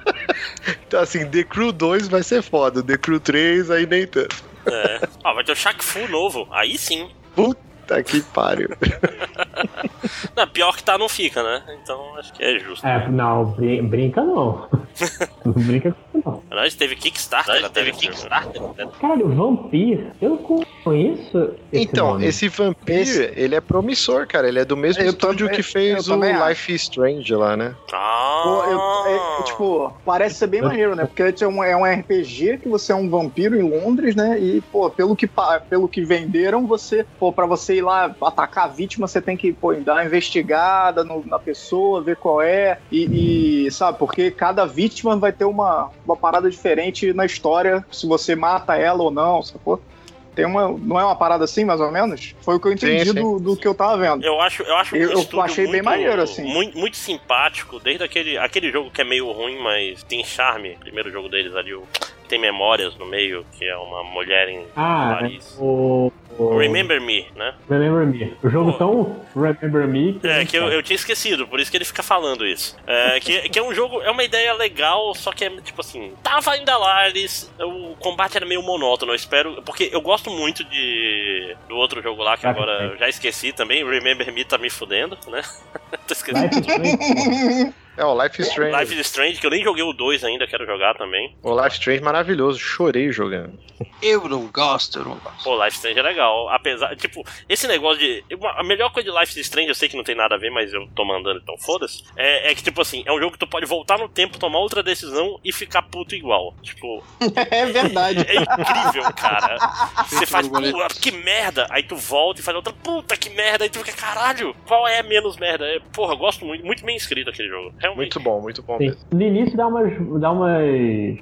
Então assim, The Crew 2 vai ser foda, The Crew 3 aí nem tanto. É. Ó, vai ter o Shaq Fu novo. Aí sim. Puta que pariu. Não, pior que tá, não fica, né? Então acho que é justo. É, não, brin- brinca não. não brinca com não. Nós teve Kickstarter até teve Kickstarter. Caralho, Vampir, eu conheço esse Então, nome. esse Vampire, Esse- ele é promissor, cara. Ele é do mesmo Eu estúdio também- que fez o acho. Life is Strange lá, né? Ah, Pô, eu- é, tipo, parece ser bem maneiro, né? Porque é um, é um RPG que você é um vampiro em Londres, né? E, pô, pelo que, pelo que venderam, você, pô, pra você ir lá atacar a vítima, você tem que, pô, dar uma investigada no- na pessoa, ver qual é. E, e, sabe, porque cada vítima vai ter uma, uma parada diferente na história, se você mata ela ou não, sacou? Tem uma. Não é uma parada assim, mais ou menos? Foi o que eu entendi Sim, sim. Do, do que eu tava vendo. eu acho, eu acho Eu- um eu achei bem muito, maneiro, assim. Muito, muito simpático, desde aquele, aquele jogo que é meio ruim, mas tem charme. Primeiro jogo deles ali, o tem memórias no meio, que é uma mulher em Ah, Paris. o, o Remember Me, né? Remember Me. O jogo Pô. tão Remember Me que, É, que eu, eu tinha esquecido, por isso que ele fica falando isso. É, que, que é um jogo, é uma ideia legal, só que é tipo assim, tava lá, eles, o combate era meio monótono, eu espero, porque eu gosto muito de do outro jogo lá, que Ah, agora eu já esqueci também, Remember Me tá me fudendo, né? Tô esquecendo. É, o Life is Strange. Life is Strange, que eu nem joguei o 2 ainda, quero jogar também. O Life is Strange maravilhoso, chorei jogando. Eu não gosto, eu não gosto. Pô, Life is Strange é legal, apesar, tipo, esse negócio de... A melhor coisa de Life is Strange, eu sei que não tem nada a ver, mas eu tô mandando, então foda-se, é, é que, tipo assim, é um jogo que tu pode voltar no tempo, tomar outra decisão e ficar puto igual. Tipo, É verdade. É incrível, cara. Você faz, Borboleta. "Pô, que merda. Aí tu volta e faz outra, puta que merda. Aí tu fica, caralho, qual é menos merda? É, porra, eu gosto muito, muito bem escrito aquele jogo. Realmente. Muito bom, muito bom Sim. mesmo. No início dá umas. Dá umas.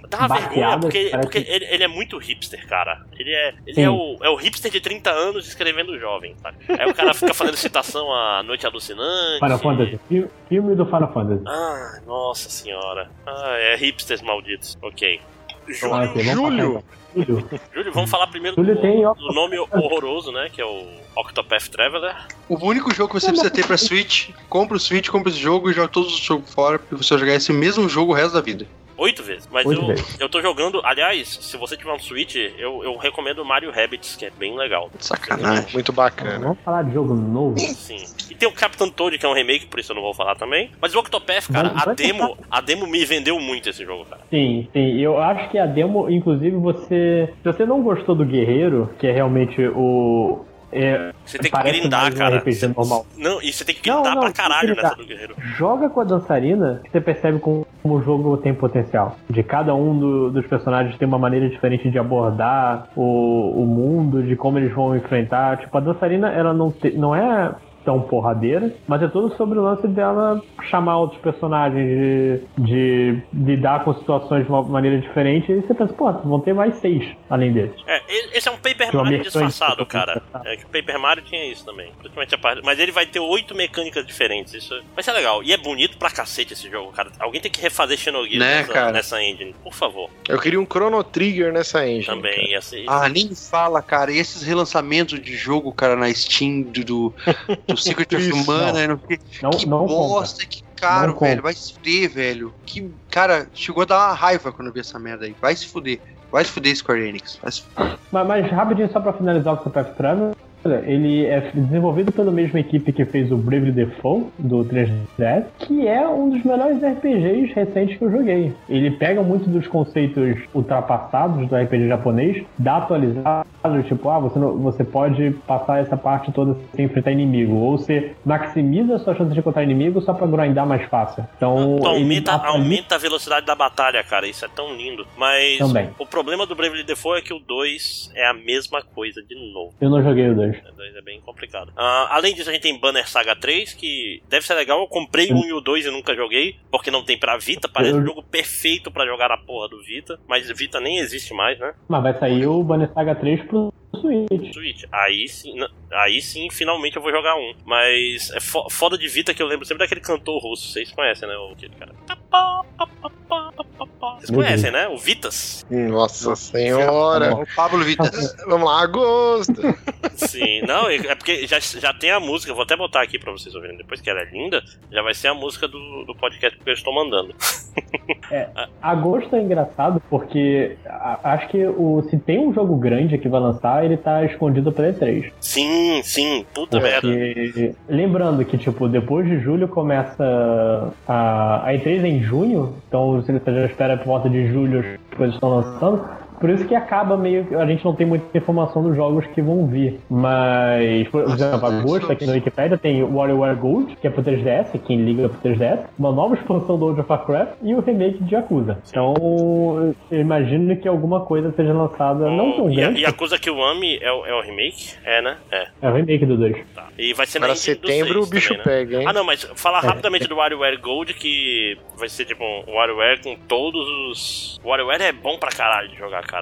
Dá uma vergonha, porque, parece- porque ele, ele é muito hipster, cara. Ele é, ele Sim. é, o, é o hipster de 30 anos escrevendo jovem, sabe? Aí o cara fica fazendo citação a Noite Alucinante. Final Fantasy. Fi- Filme do Final Fantasy. Ah, nossa senhora. Ah, é hipsters malditos. Ok. Júlio, Ah, ok, vamos Júlio. Júlio. Júlio, vamos falar primeiro Júlio do, tem do nome horroroso, né? Que é o Octopath Traveler. O único jogo que você precisa ter pra Switch, compra o Switch, compra esse jogo e joga todos os jogos fora pra você jogar esse mesmo jogo o resto da vida. Oito vezes. Mas Oito eu, vezes. eu tô jogando. Aliás, se você tiver um Switch, eu, eu recomendo Mario Rabbids, que é bem legal. Sacanagem. Muito bacana. Vamos falar de jogo novo. Sim. E tem o Captain Toad, que é um remake, por isso eu não vou falar também. Mas o Octopath, cara, Vai- a vai demo, a demo me vendeu muito esse jogo, cara. Sim, sim. Eu acho que a demo, inclusive, você. Se você não gostou do Guerreiro, que é realmente o. É, Você tem que grindar, um cara. RPG normal. Não, e você tem que Não, grindar não, pra caralho tem que nessa grindar. do Guerreiro. Joga com a dançarina que você percebe como o jogo tem potencial. De cada um do- dos personagens tem uma maneira diferente de abordar o, o mundo, de como eles vão enfrentar. Tipo, a dançarina, ela não, te- não é tão porradeira, mas é tudo sobre o lance dela chamar outros personagens, de, de lidar com situações de uma maneira diferente, e você pensa, pô, vão ter mais seis além desses. É, esse é um Paper Mario disfarçado, cara. É que o Paper Mario tinha isso também. Principalmente a parte. Mas ele vai ter oito mecânicas diferentes. Isso vai ser legal. E é bonito pra cacete esse jogo, cara. Alguém tem que refazer Xenogears Né, nessa, cara? nessa engine, por favor. Eu queria um Chrono Trigger nessa engine. Também cara. ia ser. Ah, nem fala, cara. E esses relançamentos de jogo, cara, na Steam do, do Secret of Mana, não. sei- Não, que não compra. bosta, que caro, velho. Vai se fuder, velho. Que, cara, chegou a dar uma raiva quando eu vi essa merda aí. Vai se fuder. Vai se fuder, Square Enix. Vai se fuder. Mas, mas rapidinho, só pra finalizar o Octopath Traveler, ele é desenvolvido pela mesma equipe que fez o Bravely Default do 3DS, que é um dos melhores RPGs recentes que eu joguei. Ele pega muito dos conceitos ultrapassados do RPG japonês, dá atualizado, tipo, ah, você, não- você pode passar essa parte toda sem enfrentar inimigo, ou você maximiza a sua chance de encontrar inimigo só pra grindar mais fácil. Então, Então, aumenta, aumenta a velocidade da batalha, cara. Isso é tão lindo. Mas Também. o problema do Bravely Default é que o 2 é a mesma coisa de novo. Eu não joguei o 2. O 2 é bem complicado. Ah, além disso, a gente tem Banner Saga 3, que deve ser legal. Eu comprei o 1 e o 2 e nunca joguei, porque não tem pra Vita. Parece um Eu- jogo perfeito pra jogar na porra do Vita. Mas Vita nem existe mais, né? Mas vai sair o Banner Saga 3 pro Switch. Switch. Aí sim, aí sim, finalmente eu vou jogar um. Mas é fo- foda de Vita que eu lembro sempre daquele cantor russo. Vocês conhecem, né? o- Aquele cara. Vocês conhecem, né? O Vitas? Nossa senhora. O Pablo Vitas. Vamos lá, agosto. Sim, não, é é porque já, já tem a música, vou até botar aqui pra vocês ouvirem depois, que ela é linda, já vai ser a música do, do podcast que eu estou mandando. Agosto é engraçado porque a- acho que o, se tem um jogo grande que vai lançar, ele tá escondido pra E3. Sim, sim, puta merda. Porque, lembrando que, tipo, depois de julho começa a, a E3 é em junho, então você já espera por volta de julho as coisas estão lançando. Por isso que acaba meio que a gente não tem muita informação dos jogos que vão vir. Mas, por exemplo, agosto aqui na Wikipedia tem o WarioWare Gold, que é pro 3DS, quem liga pro 3DS, uma nova expansão do World of Warcraft e o remake de Yakuza. Então, eu imagino que alguma coisa seja lançada, não tão e, a, grande, e a coisa que o Ami é, o- é o remake? É, né? É, é o remake do 2. tá. E vai ser na Para setembro o 6 bicho também, né? pega, hein? Ah, não, mas falar É. rapidamente do WarioWare Gold, que vai ser tipo um WarioWare com todos os. WarioWare é bom pra caralho de jogar, cara.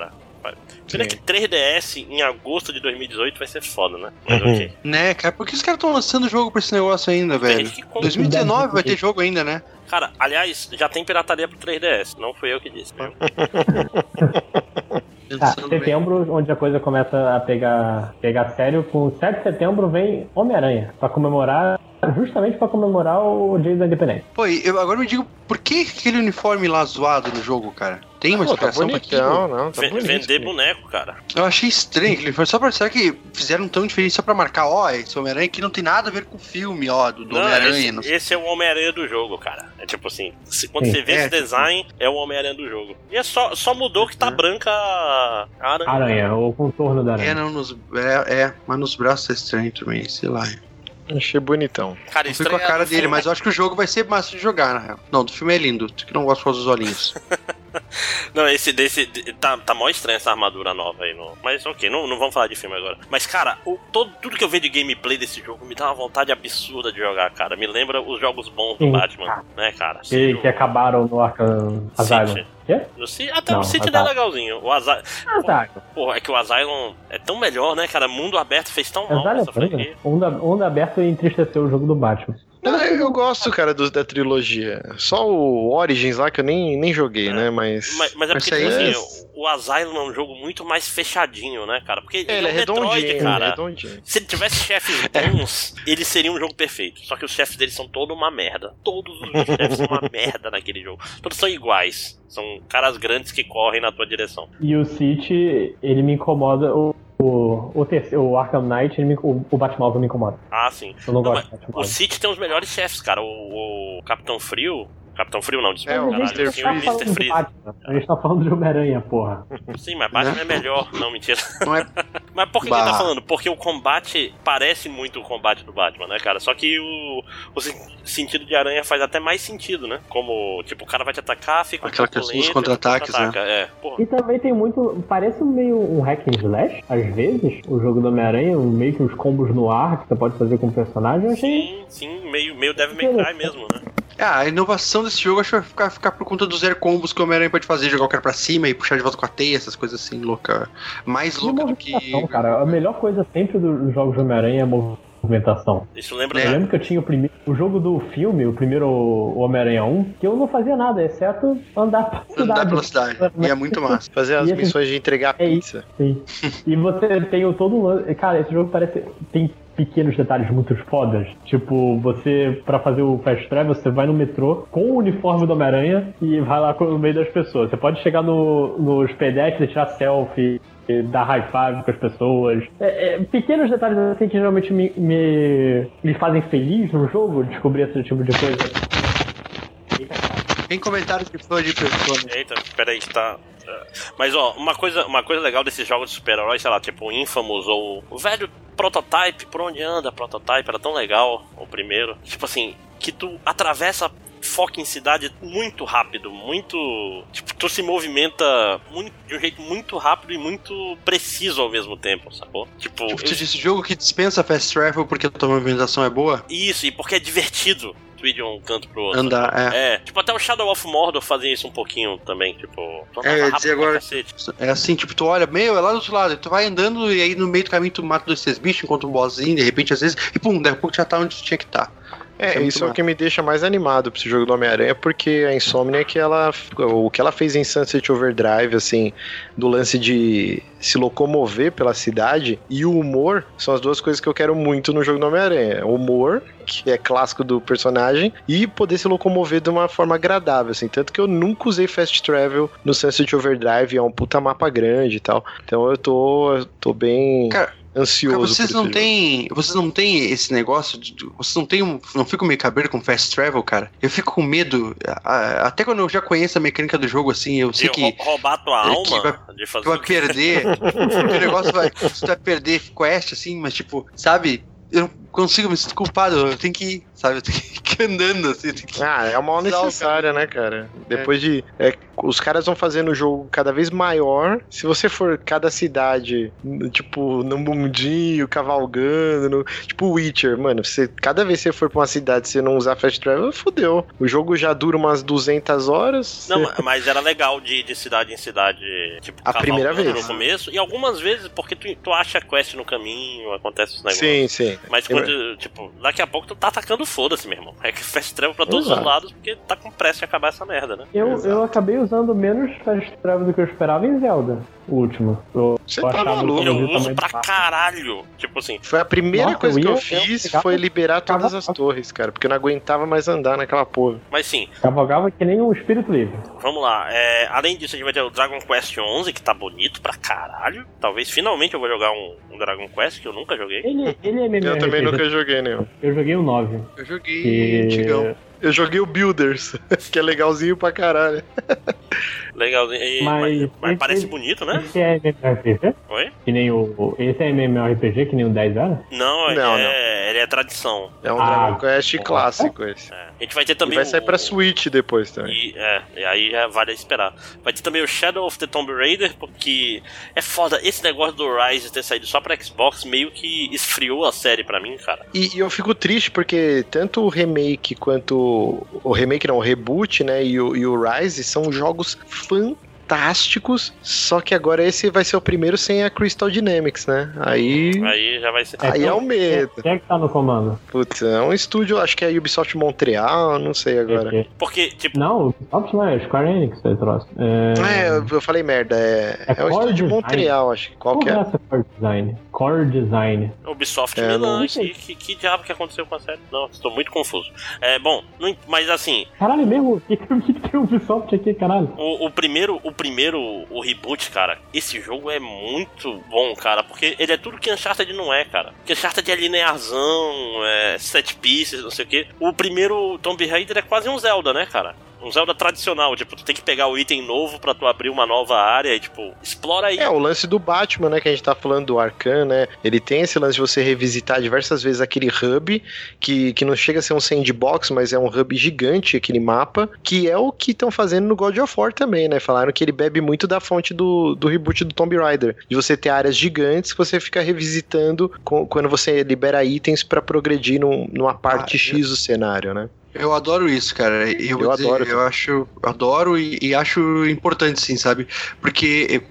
Pena Sim. que 3DS em agosto de 2018 vai ser foda, né? Mas Uhum. ok. Né, cara? Por que os caras estão lançando jogo pra esse negócio ainda, velho? gente que compra. 2019 vai ter jogo ainda, né? Cara, aliás, já tem pirataria pro 3DS. Não fui eu que disse, viu? Tá, Pensando bem. setembro, onde a coisa começa a pegar, pegar sério, com 7 de setembro vem Homem-Aranha, pra comemorar, justamente pra comemorar o Dia da Independência. Pô, e eu agora me digo, por que aquele uniforme lá zoado no jogo, cara? Tem uma tá explicação pra aquilo? bonitão, não, tá bonito. vender boneco, cara. Eu achei estranho aquele uniforme. Só pra, será que fizeram tão diferente só pra marcar, ó, esse Homem-Aranha aqui não tem nada a ver com o filme, ó, do, do Homem-Aranha. esse, esse é o Homem-Aranha do jogo, cara. É tipo assim, se- quando Sim. você vê É. esse design, é o Homem-Aranha do jogo. E é só, só mudou que tá Uhum. branca a a aranha. Aranha, o contorno da É, aranha. não, nos, é, é, mas nos braços é estranho também, sei lá. Achei bonitão. Cara, fui com a cara dele, filme. mas eu acho que o jogo vai ser massa de jogar, na real. Não, do filme é lindo, tu que não gosta dos olhinhos. Não, esse desse. de- Tá, tá mó estranha essa armadura nova aí. No... Mas ok, não, não vamos falar de filme agora. Mas, cara, o, todo, tudo que eu vejo de gameplay desse jogo me dá uma vontade absurda de jogar, cara. Me lembra os jogos bons do Sim. Batman, né, cara? Que, que acabaram no Arkham Asylum. Quê? No até Não, o City é legalzinho. O Asylum. Asylum. Porra, é que o Asylum é tão melhor, né, cara? Mundo aberto fez tão mal Asylum essa é bom, franquia. Onda, onda aberta entristeceu o jogo do Batman. Eu, gosto, cara, dos da trilogia. Só o Origins lá que eu nem, nem joguei, É. né? Mas. Mas, mas é Mas porque, isso tipo assim, o, o Asylum é um jogo muito mais fechadinho, né, cara? Porque É, ele é um Metroid, redondinho, ele é cara. redondinho. Se ele tivesse chefes bons, ele seria um jogo perfeito. Só que os chefes deles são toda uma merda. Todos os chefes são uma merda naquele jogo. Todos são iguais. São caras grandes que correm na tua direção. E o City, ele me incomoda. O, o, o, terceiro, o Arkham Knight, ele me, o, o Batmóvel me incomoda. Ah, sim. Eu não, Não, gosto do O. City tem os melhores chefes, cara. O, o Capitão Frio, Capitão Frio não, desculpa. É, o Mas a gente Mr. tá de Freeze. Batman. A gente tá falando de Homem-Aranha, porra. Sim, mas Batman é melhor. Não, mentira. Não é Mas por que, que ele tá falando? Porque o combate parece muito o combate do Batman, né, cara? Só que o, o sen- sentido de aranha faz até mais sentido, né? Como, tipo, o cara vai te atacar, fica Aquela questão dos lento, contra-ataques, contra-ataca. É, porra. E também tem muito. Parece meio um hack and slash, às vezes, o jogo do Homem-Aranha, um- meio que uns combos no ar que você pode fazer com o personagem. Sim, sim, meio, meio Devil May Cry mesmo, né? É, a inovação desse jogo acho que vai ficar, ficar por conta dos zero combos que o Homem-Aranha pode fazer, jogar o cara pra cima e puxar de volta com a teia, essas coisas assim, louca. Mais E louca do que. cara. A melhor coisa sempre dos jogos do Homem-Aranha é a movimentação. Isso lembra É. Eu lembro que eu tinha o primeiro. O jogo do filme, o primeiro Homem-Aranha 1, que eu não fazia nada, exceto andar pra cidade. Andar pela cidade. E é muito massa. Fazer as E assim- missões de entregar É pizza. Sim. E você tem o todo um lance. Cara, esse jogo parece. Tem pequenos detalhes muito fodas. Tipo, você, pra fazer o fast travel, você vai no metrô com o uniforme do Homem-Aranha e vai lá no meio das pessoas. Você pode chegar no, nos pedestres, tirar selfie. e Dar high five com as pessoas. É, é, pequenos detalhes assim que geralmente me, me, me fazem feliz no jogo, descobrir esse tipo de coisa. Tem comentários de fã de Persona. Eita, peraí que tá. Mas ó, uma coisa, uma coisa legal desses jogos de super-herói, sei lá, tipo o Infamous ou o velho Prototype, por onde anda Prototype, era tão legal o primeiro. Tipo assim, que tu atravessa foca em cidade muito rápido, muito. Tipo, tu se movimenta muito, de um jeito muito rápido e muito preciso ao mesmo tempo, sacou? Tipo, Tipo, eu- tu disse jogo que dispensa fast travel porque a tua movimentação é boa? isso, e porque é divertido tu ir de um canto pro outro. Andar, é. É, tipo, até o Shadow of Mordor fazia isso um pouquinho também, tipo, É, eu dizer agora-. É assim, tipo, tu olha, meu, é lá do outro lado, tu vai andando e aí no meio do caminho tu mata dois, três bichos, encontra um bossinho, de repente, às vezes, e pum, daqui a pouco já tá onde tu tinha que estar. É, É isso é o massa. que me deixa mais animado pra esse jogo do Homem-Aranha, porque a Insomnia que ela. O que ela fez em Sunset Overdrive, assim, do lance de se locomover pela cidade e o humor são as duas coisas que eu quero muito no jogo do Homem-Aranha. O humor, que é clássico do personagem, e poder se locomover de uma forma agradável, assim. Tanto que eu nunca usei fast travel no Sunset Overdrive, é um puta mapa grande e tal. Então eu tô, eu tô bem Cara, ansioso. Cara, vocês não têm. Vocês não têm esse negócio. De, vocês não têm um. Não ficam meio cabreiro com fast travel, cara? Eu fico com medo. a- a- Até quando eu já conheço a mecânica do jogo, assim, eu sei que. rou- roubar tua é, alma, vai- de fazer Tu vai perder. o negócio vai. Você vai perder quest, assim, mas tipo, sabe? Eu não consigo me sentir culpado. Eu tenho que ir, sabe? Eu tenho que ir andando, assim. eu tenho que- Ah, é uma o necessária, né, cara? Depois de. é, os caras vão fazendo o jogo cada vez maior. Se você for cada cidade, tipo, no mundinho, cavalgando, no- tipo Witcher, mano, você, cada vez que você for pra uma cidade e você não usar fast travel, fudeu. O jogo já dura umas 200 horas. Não, você- ma- mas era legal de ir de cidade em cidade, tipo, A primeira vez. no começo, e algumas vezes porque tu, tu acha quest no caminho, acontece os negócios. Sim, sim. Mas quando, tipo, daqui a pouco tu tá atacando foda-se, meu irmão. É que fast travel pra todos Exato. os lados, porque tá com pressa de acabar essa merda, né? Eu, Exato. eu acabei usando menos fast travel do que eu esperava em Zelda, o último. Eu, Você eu tá maluco. Eu uso pra caralho. Tipo assim, Foi a primeira Nossa, coisa eu que eu eu fiz ficava- foi liberar todas as torres, cara, porque eu não aguentava mais andar naquela porra. mas sim, Cavalgava que nem um espírito livre. vamos lá. É, além disso, a gente vai ter o Dragon Quest 11, que tá bonito pra caralho. Talvez finalmente eu vou jogar um, um Dragon Quest que eu nunca joguei. Ele, ele é MMORPG. Eu também nunca joguei nenhum. Eu joguei o 9. Eu joguei Que... antigão. Eu joguei o Builders, que é legalzinho pra caralho. Legal, e- Mas- mas, mas esse- parece bonito, né? Esse é MMORPG? Oi? Que nem o. Esse é MMORPG que nem o 10 era? Não, ele, Não, é, ele é tradição. É um Ah, Dragon Quest porra. clássico esse. É. A gente vai ter E também. vai sair o- pra Switch depois também. E, é, e aí já vale esperar. Vai ter também o Shadow of the Tomb Raider, porque é foda. Esse negócio do Rise ter saído só pra Xbox meio que esfriou a série pra mim, cara. E, e eu fico triste porque tanto o remake quanto. O remake não, o reboot, né? E o, e o Rise são jogos fã fantásticos. Só que agora esse vai ser o primeiro sem a Crystal Dynamics, né? Aí. Aí já vai ser. É, Aí é o medo. Quem é que tá no comando? Putz, é um estúdio, acho que é Ubisoft Montreal, não sei agora. É, Porque, tipo, Não, o Ubisoft não é Square Enix, esse troço. É, É, eu, eu falei merda, é, É é, um Core estúdio de Design. Montreal, acho que. Qual que é? essa Core Design. Core Design. Ubisoft É, Milan, que, que, que diabo que aconteceu com a série? Não, estou muito confuso. É, bom, não- mas assim, Caralho, mesmo? O que, que, que tem o Ubisoft aqui, caralho? o, o primeiro, o primeiro, o reboot, cara, esse jogo é muito bom, cara, porque ele é tudo que Uncharted não é, cara. Porque Uncharted é linearzão, é set pieces, não sei o quê. O primeiro Tomb Raider é quase um Zelda, né, cara? Um Zelda tradicional, tipo, tu tem que pegar o item novo para tu abrir uma nova área e, tipo, explora aí. É, o lance do Batman, né, que a gente tá falando do Arcan, né, ele tem esse lance de você revisitar diversas vezes aquele hub, que, que não chega a ser um sandbox, mas é um hub gigante, aquele mapa, que é o que estão fazendo no God of War também, né, falaram que ele bebe muito da fonte do, do reboot do Tomb Raider, de você ter áreas gigantes que você fica revisitando com, quando você libera itens para progredir num, numa parte ah, X eu... do cenário, né. Eu adoro isso, cara. Eu, eu dizer, adoro. Eu acho, adoro e, e, acho importante, sim, sabe? Porque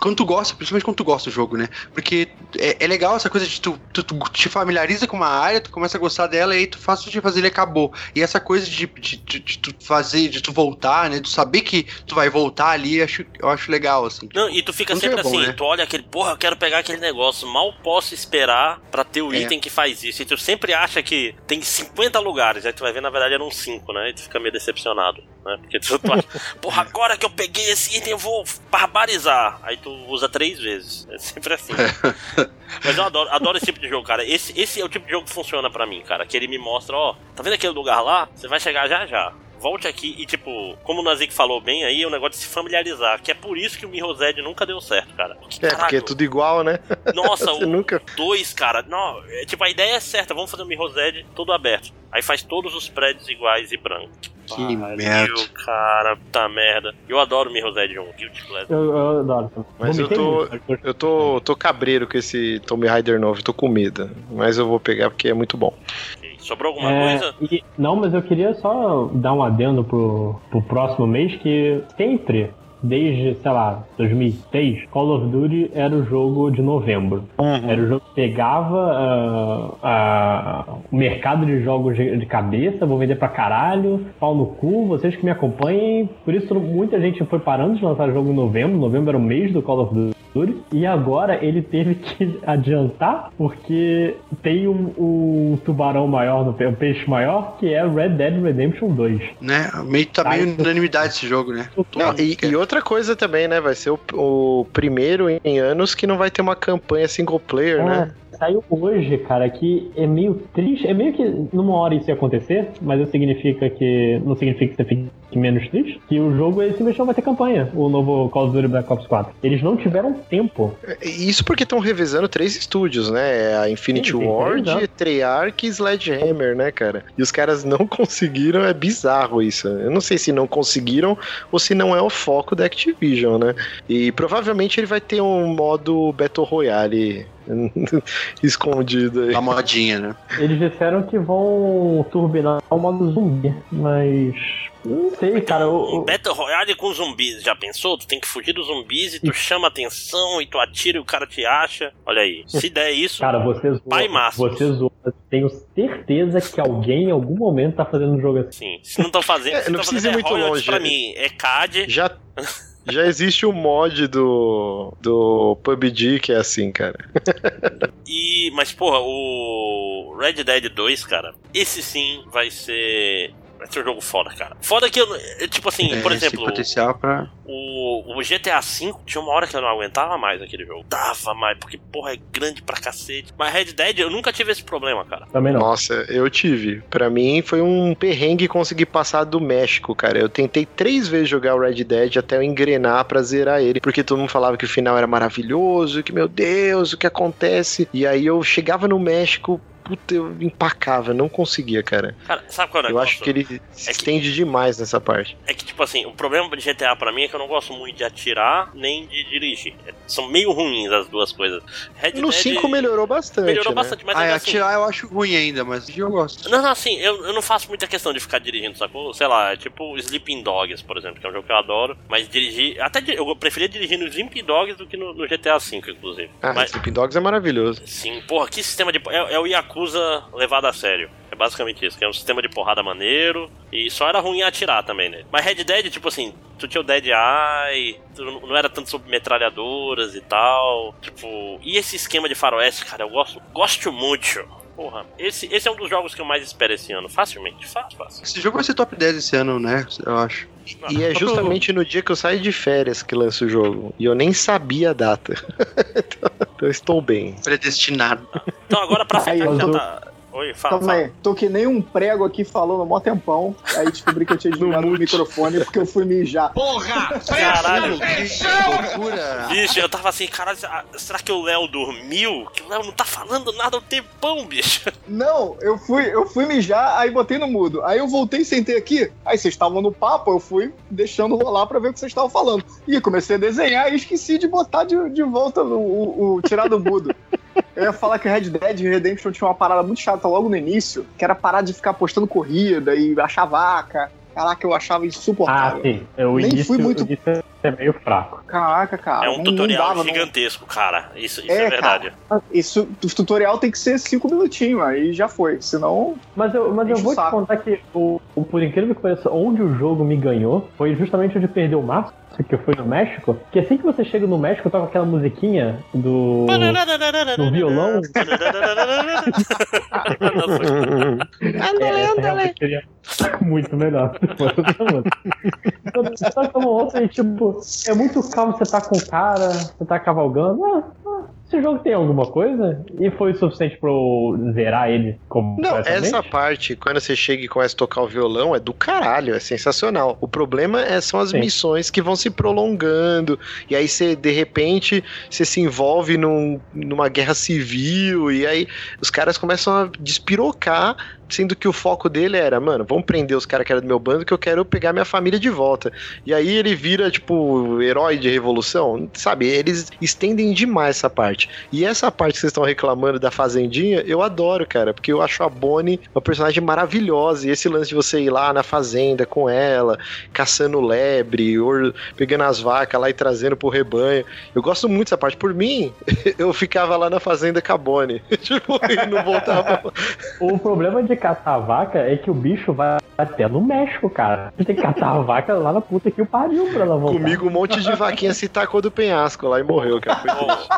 quando tu gosta, principalmente quando tu gosta do jogo, né? Porque é, é legal essa coisa de tu, tu, tu, te familiariza com uma área, tu começa a gostar dela e aí tu faz o que fazer ele acabou. E essa coisa de, de, de, de, tu fazer, de tu voltar, né? Tu saber que tu vai voltar ali, eu acho, eu acho legal, assim. Não, e tu fica Não sempre é bom, assim, né? tu olha aquele, porra, eu quero pegar aquele negócio, mal posso esperar para ter o é. item que faz isso. E tu sempre acha que tem 50 lugares, aí tu vai ver, na verdade, eram 5, né? E tu fica meio decepcionado, né? Porque tu, tu acha, porra, agora que eu peguei esse item, eu vou barbarizar. Aí tu usa três vezes. É sempre assim. Mas eu adoro, adoro esse tipo de jogo, cara. Esse, esse é o tipo de jogo que funciona para mim, cara. Que ele me mostra, ó, tá vendo aquele lugar lá? Você vai chegar já já volte aqui e, tipo, como o Nazik falou bem aí, é um negócio de se familiarizar. Que é por isso que o Mirror's nunca deu certo, cara. Porque, é, porque é tudo igual, né? Nossa, o nunca... dois, cara. Não, é, tipo, a ideia é certa, vamos fazer o Mirror's todo aberto. Aí faz todos os prédios iguais e brancos. Que merda. cara, puta merda. Eu adoro Mirror's Edge 1, Guilty Pleasure. Eu, eu adoro. Mas eu tô, eu tô, tô cabreiro com esse Tomb Raider novo, tô com medo. Mas eu vou pegar porque é muito bom. Sobrou alguma é, coisa? E, não, mas eu queria só dar um adendo pro, pro próximo mês que sempre desde, sei lá, 2006, Call of Duty era o jogo de novembro. Uhum. Era o jogo que pegava uh, uh, o mercado de jogos de, cabeça, vou vender pra caralho, pau no cu, vocês que me acompanhem. Por isso muita gente foi parando de lançar jogo em novembro. Novembro era o mês do Call of Duty. E agora ele teve que adiantar porque tem um, um tubarão maior, um peixe maior, que é Red Dead Redemption 2. Né? Meio tá meio unanimidade esse jogo, né? Não, e, e, outra coisa também, né? Vai ser o, o, primeiro em anos que não vai ter uma campanha single player, é. né? Saiu hoje, cara, que é meio triste. É meio que numa hora isso ia acontecer, mas não significa que. Não significa que você fique menos triste. Que o jogo esse mês vai ter campanha, o novo Call of Duty Black Ops 4. Eles não tiveram tempo. É, isso porque estão revezando três estúdios, né? É a Infinity Sim, Ward, Treyarch e Sledgehammer, né, cara? E os caras não conseguiram, é bizarro isso. Eu não sei se não conseguiram ou se não é o foco da Activision, né? E provavelmente ele vai ter um modo Battle Royale escondido aí. A modinha, né? Eles disseram que vão turbinar o modo zumbi, mas. Não sei, cara. O, Battle Royale com zumbis, já pensou? Tu tem que fugir dos zumbis e tu chama atenção e tu atira e o cara te acha. Olha aí, se der isso, cara, você zoa, pai máximo. Você zoa. Tenho certeza que alguém em algum momento tá fazendo um jogo assim. Sim, se não estão fazendo, é, não tá precisa ir muito longe. Pra mim, é CAD. Já. Já existe o mod do, do PUBG que é assim, cara. e, mas, porra, o Red Dead 2, cara, esse sim vai ser Vai ser um jogo foda, cara. Foda que eu. Tipo assim, é, por exemplo. potencial pra... o, o GTA V tinha uma hora que eu não aguentava mais aquele jogo. Dava mais, porque, porra, é grande pra cacete. Mas Red Dead, eu nunca tive esse problema, cara. Também não. Nossa, eu tive. Pra mim foi um perrengue conseguir passar do México, cara. Eu tentei três vezes jogar o Red Dead até eu engrenar pra zerar ele. Porque todo mundo falava que o final era maravilhoso, que, meu Deus, o que acontece? E aí eu chegava no México, puta, eu empacava, não conseguia, cara. Cara, sabe qual é o Eu acho que ele se é estende que, demais nessa parte. É que, tipo assim, o problema de GTA pra mim é que eu não gosto muito de atirar nem de dirigir. É, são meio ruins as duas coisas. Red no 5 melhorou bastante. Melhorou né? bastante, mas ah, é assim, atirar eu acho ruim ainda, mas eu gosto. Não, não, assim, eu, eu não faço muita questão de ficar dirigindo, sacou? Sei lá, é tipo Sleeping Dogs, por exemplo, que é um jogo que eu adoro, mas dirigir. Até eu preferia dirigir no Sleeping Dogs do que no, no GTA V, inclusive. Ah, mas, Sleeping Dogs é maravilhoso. Sim, porra, que sistema de. É, é o Yakuza levar levado a sério. É basicamente isso, que é um sistema de porrada maneiro e só era ruim atirar também, né? Mas Red Dead, tipo assim, tu tinha o Dead Eye, não era tanto sobre metralhadoras e tal. Tipo, e esse esquema de faroeste, cara, eu gosto, gosto muito. Porra, esse, esse é um dos jogos que eu mais espero esse ano, facilmente, fácil, fácil. Esse jogo vai ser top 10 esse ano, né? Eu acho. E é justamente no dia que eu saio de férias que lança o jogo. E eu nem sabia a data. então, eu estou bem. Predestinado. Então agora pra fechar, já tá... Oi, fala, Calma fala. aí, tô que nem um prego aqui falando há mó tempão. Aí descobri que eu tinha desligado o microfone porque eu fui mijar. Porra! Caralho. Que loucura. Bicho, eu tava assim, caralho, será que o Léo dormiu? Que o Léo não tá falando nada há um tempão, bicho. Não, eu fui, eu fui mijar, aí botei no mudo. Aí eu voltei e sentei aqui. Aí vocês estavam no papo, eu fui deixando rolar pra ver o que vocês estavam falando. E comecei a desenhar e esqueci de botar de, de volta o, o, o tirar do mudo. Eu ia falar que o Red Dead Redemption tinha uma parada muito chata logo no início, que era parar de ficar postando corrida e achar vaca. Caraca, eu achava Ah, insuportável. sim. O Nem início, fui muito- o início é meio fraco. Caraca, cara. é um não- tutorial não dava, não- gigantesco, cara. Isso, isso É, é, verdade. Isso, o tutorial tem que ser cinco minutinhos, aí já foi. Senão, Mas eu, mas eu vou te contar que, o, o- por incrível que pareça, onde o jogo me ganhou foi justamente onde perdeu o Márcio, que foi no México. Que assim que você chega no México, toca aquela musiquinha do. do violão. É, essa realmente seria muito melhor se fosse outra música. Só que outra e, tipo, é muito calmo, você tá com o cara, você tá cavalgando. Ah, ah, esse jogo tem alguma coisa? E foi o suficiente pra eu zerar ele como Não, essa parte, quando você chega e começa a tocar o violão, é do caralho, é sensacional. O problema é, são as Sim. missões que vão se prolongando, e aí você, de repente, você se envolve num- numa guerra civil, e aí os caras começam a despirocar, sendo que o foco dele era, mano, vamos prender os caras que eram do meu bando, que eu quero pegar minha família de volta. E aí ele vira, tipo, herói de revolução, sabe? Eles estendem demais essa parte. E essa parte que vocês estão reclamando da Fazendinha, eu adoro, cara, porque eu acho a Bonnie uma personagem maravilhosa. E esse lance de você ir lá na fazenda com ela, caçando lebre, or- pegando as vacas lá e trazendo pro rebanho. Eu gosto muito dessa parte. Por mim, eu ficava lá na fazenda com a Bonnie. tipo, e não voltava. O problema de catar a vaca é que o bicho vai até no México, cara. Você tem que catar a vaca lá na puta que o pariu pra ela voltar. Comigo um monte de vaquinha se tacou do penhasco lá e morreu, cara. Foi triste.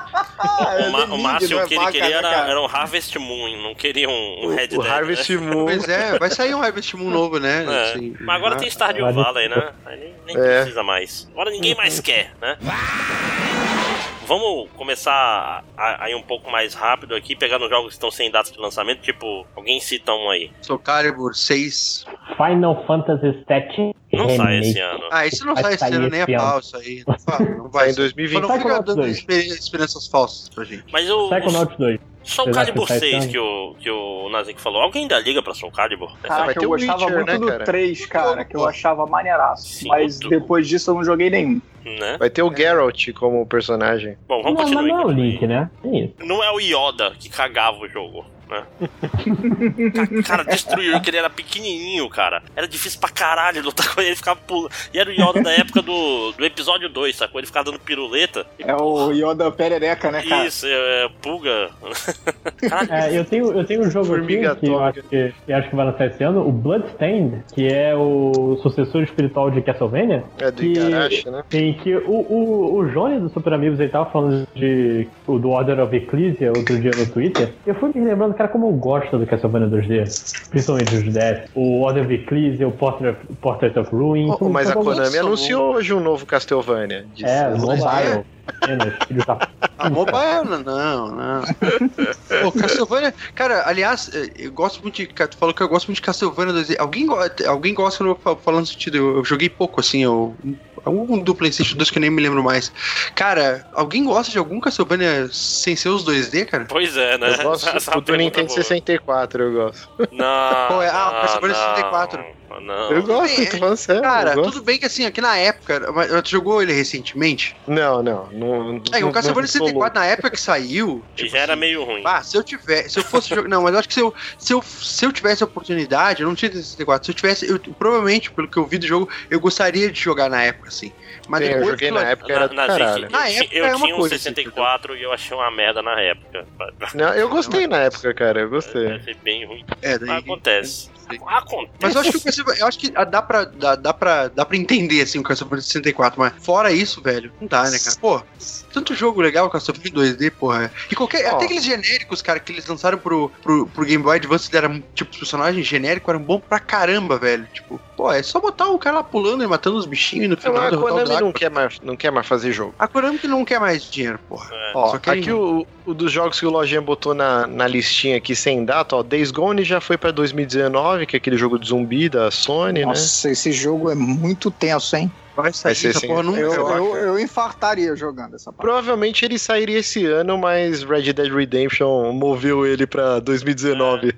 O, Ma- o Márcio, o que ele vaca, queria né, era, era um Harvest Moon, não queria um, um Red o Dead. Harvest né? Moon. Pois é, vai sair um Harvest Moon novo, né? É. Assim, Mas agora ah, tem Stardew Vale- Valley, né? Aí nem, nem É. precisa mais. Agora ninguém mais quer, né? Vamos começar a, a ir um pouco mais rápido aqui, pegar nos jogos que estão sem datas de lançamento, tipo, alguém cita um aí. Soul Calibur 6. Final Fantasy VII Não sai esse ano. Ah, isso não Vai sai esse ano nem a esse pau, isso aí. Não, fa- não Vai vai em 2020. Não fica dando 2. esper- esperanças falsas pra gente. Mas o, o Psychonauts 2. Soul Vocês Calibur que sai 6 esse que o, que o Nazik falou, alguém ainda liga pra Soul Calibur? vai Caraca, ter eu o gostava Witcher, muito né, do cara? 3, cara, que eu achava maneiraço. Sim, mas depois disso eu não joguei nenhum. Né? Vai ter o Geralt como personagem. Bom, vamos não, continuar. mas não é o. Link, né? É. Não é o Yoda que cagava o jogo, né? Ca- cara, destruiu que ele era pequenininho, cara. Era difícil pra caralho lutar com ele, ele ficava pulando. E era o Yoda da época do, do episódio 2, sacou? Ele ficava dando piruleta. É o Yoda perereca, né, cara? Isso, é, é, pulga. Caralho, É, eu tenho, eu tenho um jogo aqui Formiga que eu acho que, eu acho que vai lançar esse ano, o Bloodstained, que é o sucessor espiritual de Castlevania. É do Que- Igarashi, né? Em que o, o, o Johnny do Super Amigos ele tava falando de, o do Order of Ecclesia outro dia no Twitter. Eu fui me lembrando, cara, como eu gosto do Castlevania 2D. Principalmente os 10. O Order of Ecclesia, o Portrait, Portrait of Ruin. Oh, mas a Konami anunciou hoje um novo Castlevania. É, mobile. Filho da A mobile, não, não. Pô, Castlevania. Cara, aliás, eh, eu gosto muito de. Tu falou que eu gosto muito de Castlevania 2D. Alguém, alguém gosta eu falo- falando no sentido? Eu, eu joguei pouco, assim, eu. Algum do PlayStation 2 que eu nem me lembro mais. Cara, alguém gosta de algum Castlevania sem ser os 2D, cara? Pois é, né? Eu gosto é do Nintendo boa. 64, eu gosto. Não. Qual é? Ah, o não, Castlevania não, 64. Não. Eu gosto, é- tô falando sério. Cara, eu tudo bem que assim, aqui na época. mas Tu jogou ele recentemente? Não, não. não É, não- o Castlevania não sou 64, na época que saiu. Tipo já era assim, meio ruim. Ah, se eu tivesse, se eu fosse jogar. Não, mas eu acho que se eu, se eu, se eu tivesse a oportunidade, eu não tinha 64. Se eu tivesse, eu, provavelmente, pelo que eu vi do jogo, eu gostaria de jogar na época, assim. Mas Sim, eu depois joguei aquilo- na época, era do na, caralho. eu, Na época eu é uma tinha um coisa, assim, 64 e eu achei uma merda na época. Não, eu gostei na época, cara, eu gostei. Achei bem ruim. É, daí, Mas acontece. Acontece. Mas eu acho que o Castlevania, eu acho que dá pra, dá, dá, pra, dá pra entender, assim, o Castlevania 64, mas fora isso, velho, não dá, né, cara? Pô, tanto jogo legal, Castlevania 2D, porra. E qualquer, oh. até aqueles genéricos, cara, que eles lançaram pro, pro, pro Game Boy Advance, eram, tipo, os personagens genéricos eram bons pra caramba, velho. Tipo, pô, é só botar o cara lá pulando e matando os bichinhos e no final... a Konami não quer, mais, não quer mais fazer jogo. A Konami que não quer mais dinheiro, porra. É. Ó, aqui o, o dos jogos que o Lojinha botou na, na listinha aqui sem data, ó, Days Gone já foi pra 2019, que é aquele jogo de zumbi da Sony, Nossa, né? Nossa, esse jogo é muito tenso, hein? Vai sair vai essa porra nunca. Eu, eu, eu, infartaria jogando essa parte. Provavelmente ele sairia esse ano, mas Red Dead Redemption moveu ele pra 2019.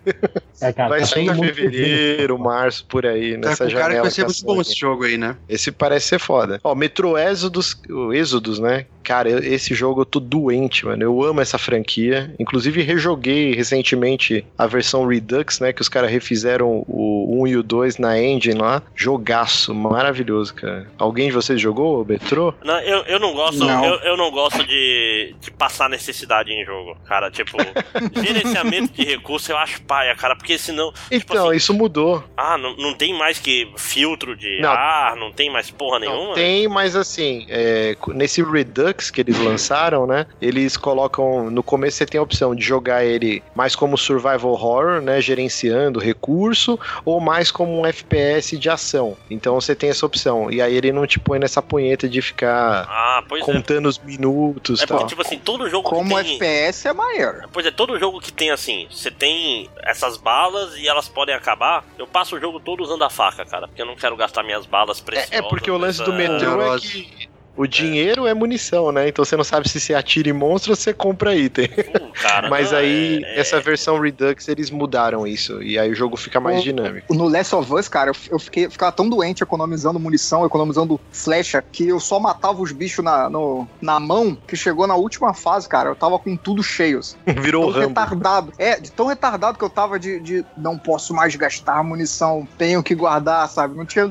É, cara, vai tá sair em fevereiro, março, por aí, nessa é, janela. Cara, vai ser muito bom esse jogo aí, né? Esse parece ser foda. Ó, Metro Exodus, o Exodus, né? Cara, esse jogo eu tô doente, mano. Eu amo essa franquia. Inclusive, rejoguei recentemente a versão Redux, né? Que os caras refizeram o 1 e o 2 na engine lá. Jogaço, maravilhoso, cara. Alguém de vocês jogou, Betrô? Não, eu, eu não gosto. Não. Eu, eu não gosto de, de passar necessidade em jogo, cara. Tipo, gerenciamento de recursos eu acho paia, cara. Porque senão. Tipo então, tipo assim, isso mudou. Ah, não, não tem mais que filtro de não. ar, não tem mais porra não, nenhuma? Tem, mas assim, é, nesse Redux que eles lançaram, né? Eles colocam. No começo você tem a opção de jogar ele mais como survival horror, né? Gerenciando recurso, ou mais como um FPS de ação. Então você tem essa opção. E aí ele não te põe nessa punheta de ficar ah, é. contando é. os minutos. É tal. porque, tipo assim, todo jogo como que tem... FPS é maior. Pois é, todo jogo que tem assim, você tem essas balas e elas podem acabar. Eu passo o jogo todo usando a faca, cara, porque eu não quero gastar minhas balas preciosas. É, é porque o lance do metrô é que o dinheiro é. é. munição, né? Então você não sabe se você atira em monstro ou você compra item. Uh, cara, Mas aí, é, é... essa versão Redux, eles mudaram isso. E aí o jogo fica mais o, dinâmico. No Last of Us, cara, eu, fiquei, ficava tão doente economizando munição, economizando flecha, que eu só matava os bichos na, no, na mão, que chegou na última fase, cara, eu tava com tudo cheio. Virou tão Rambo. retardado. É, de tão retardado que eu tava de, de não posso mais gastar munição, tenho que guardar, sabe? Não tinha,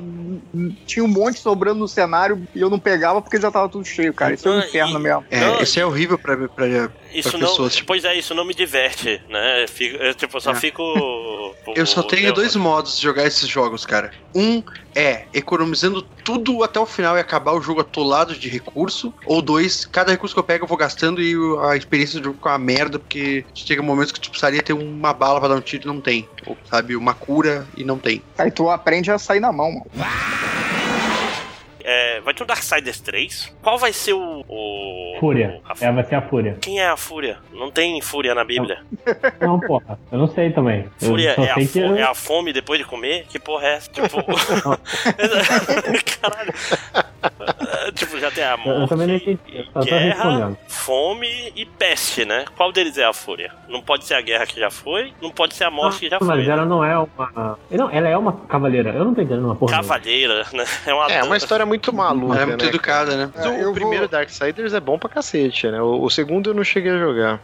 tinha um monte sobrando no cenário e eu não pegava porque já tava tudo cheio, cara. Isso é um inferno mesmo. É, isso é horrível pra, pra, isso não, pessoas. Tipo... Pois é, isso não me diverte, né? Fico, eu, tipo, eu só é. fico. eu só tenho dois modos de jogar esses jogos, cara. Um é economizando tudo até o final e acabar o jogo atolado de recurso. Ou dois, cada recurso que eu pego eu vou gastando e a experiência do jogo fica uma merda, porque chega momentos que tu precisaria ter uma bala pra dar um tiro e não tem. Ou, sabe, uma cura e não tem. Aí tu aprende a sair na mão, mano. É, vai ter o Darksiders 3. Qual vai ser o. o Fúria. O, é, vai ser a Fúria. Quem é a Fúria? Não tem Fúria na Bíblia. Não, não porra. Eu não sei também. Fúria é a, fome, é a, fome depois de comer? Que porra é essa? Tipo. Caralho. tipo, já tem a morte. Eu também não entendi. Eu guerra, fome e peste, né? Qual deles é a Fúria? Não pode ser a guerra que já foi, não pode ser a morte ah, que já mas foi. Mas ela não é uma. Não, ela é uma cavaleira. Eu não tô entendendo uma porra. Cavaleira, né? É uma, é uma história muito maluca. É muito né, educada, né? É, o primeiro vou... Darksiders é bom pra cacete, né? O, o, segundo eu não cheguei a jogar.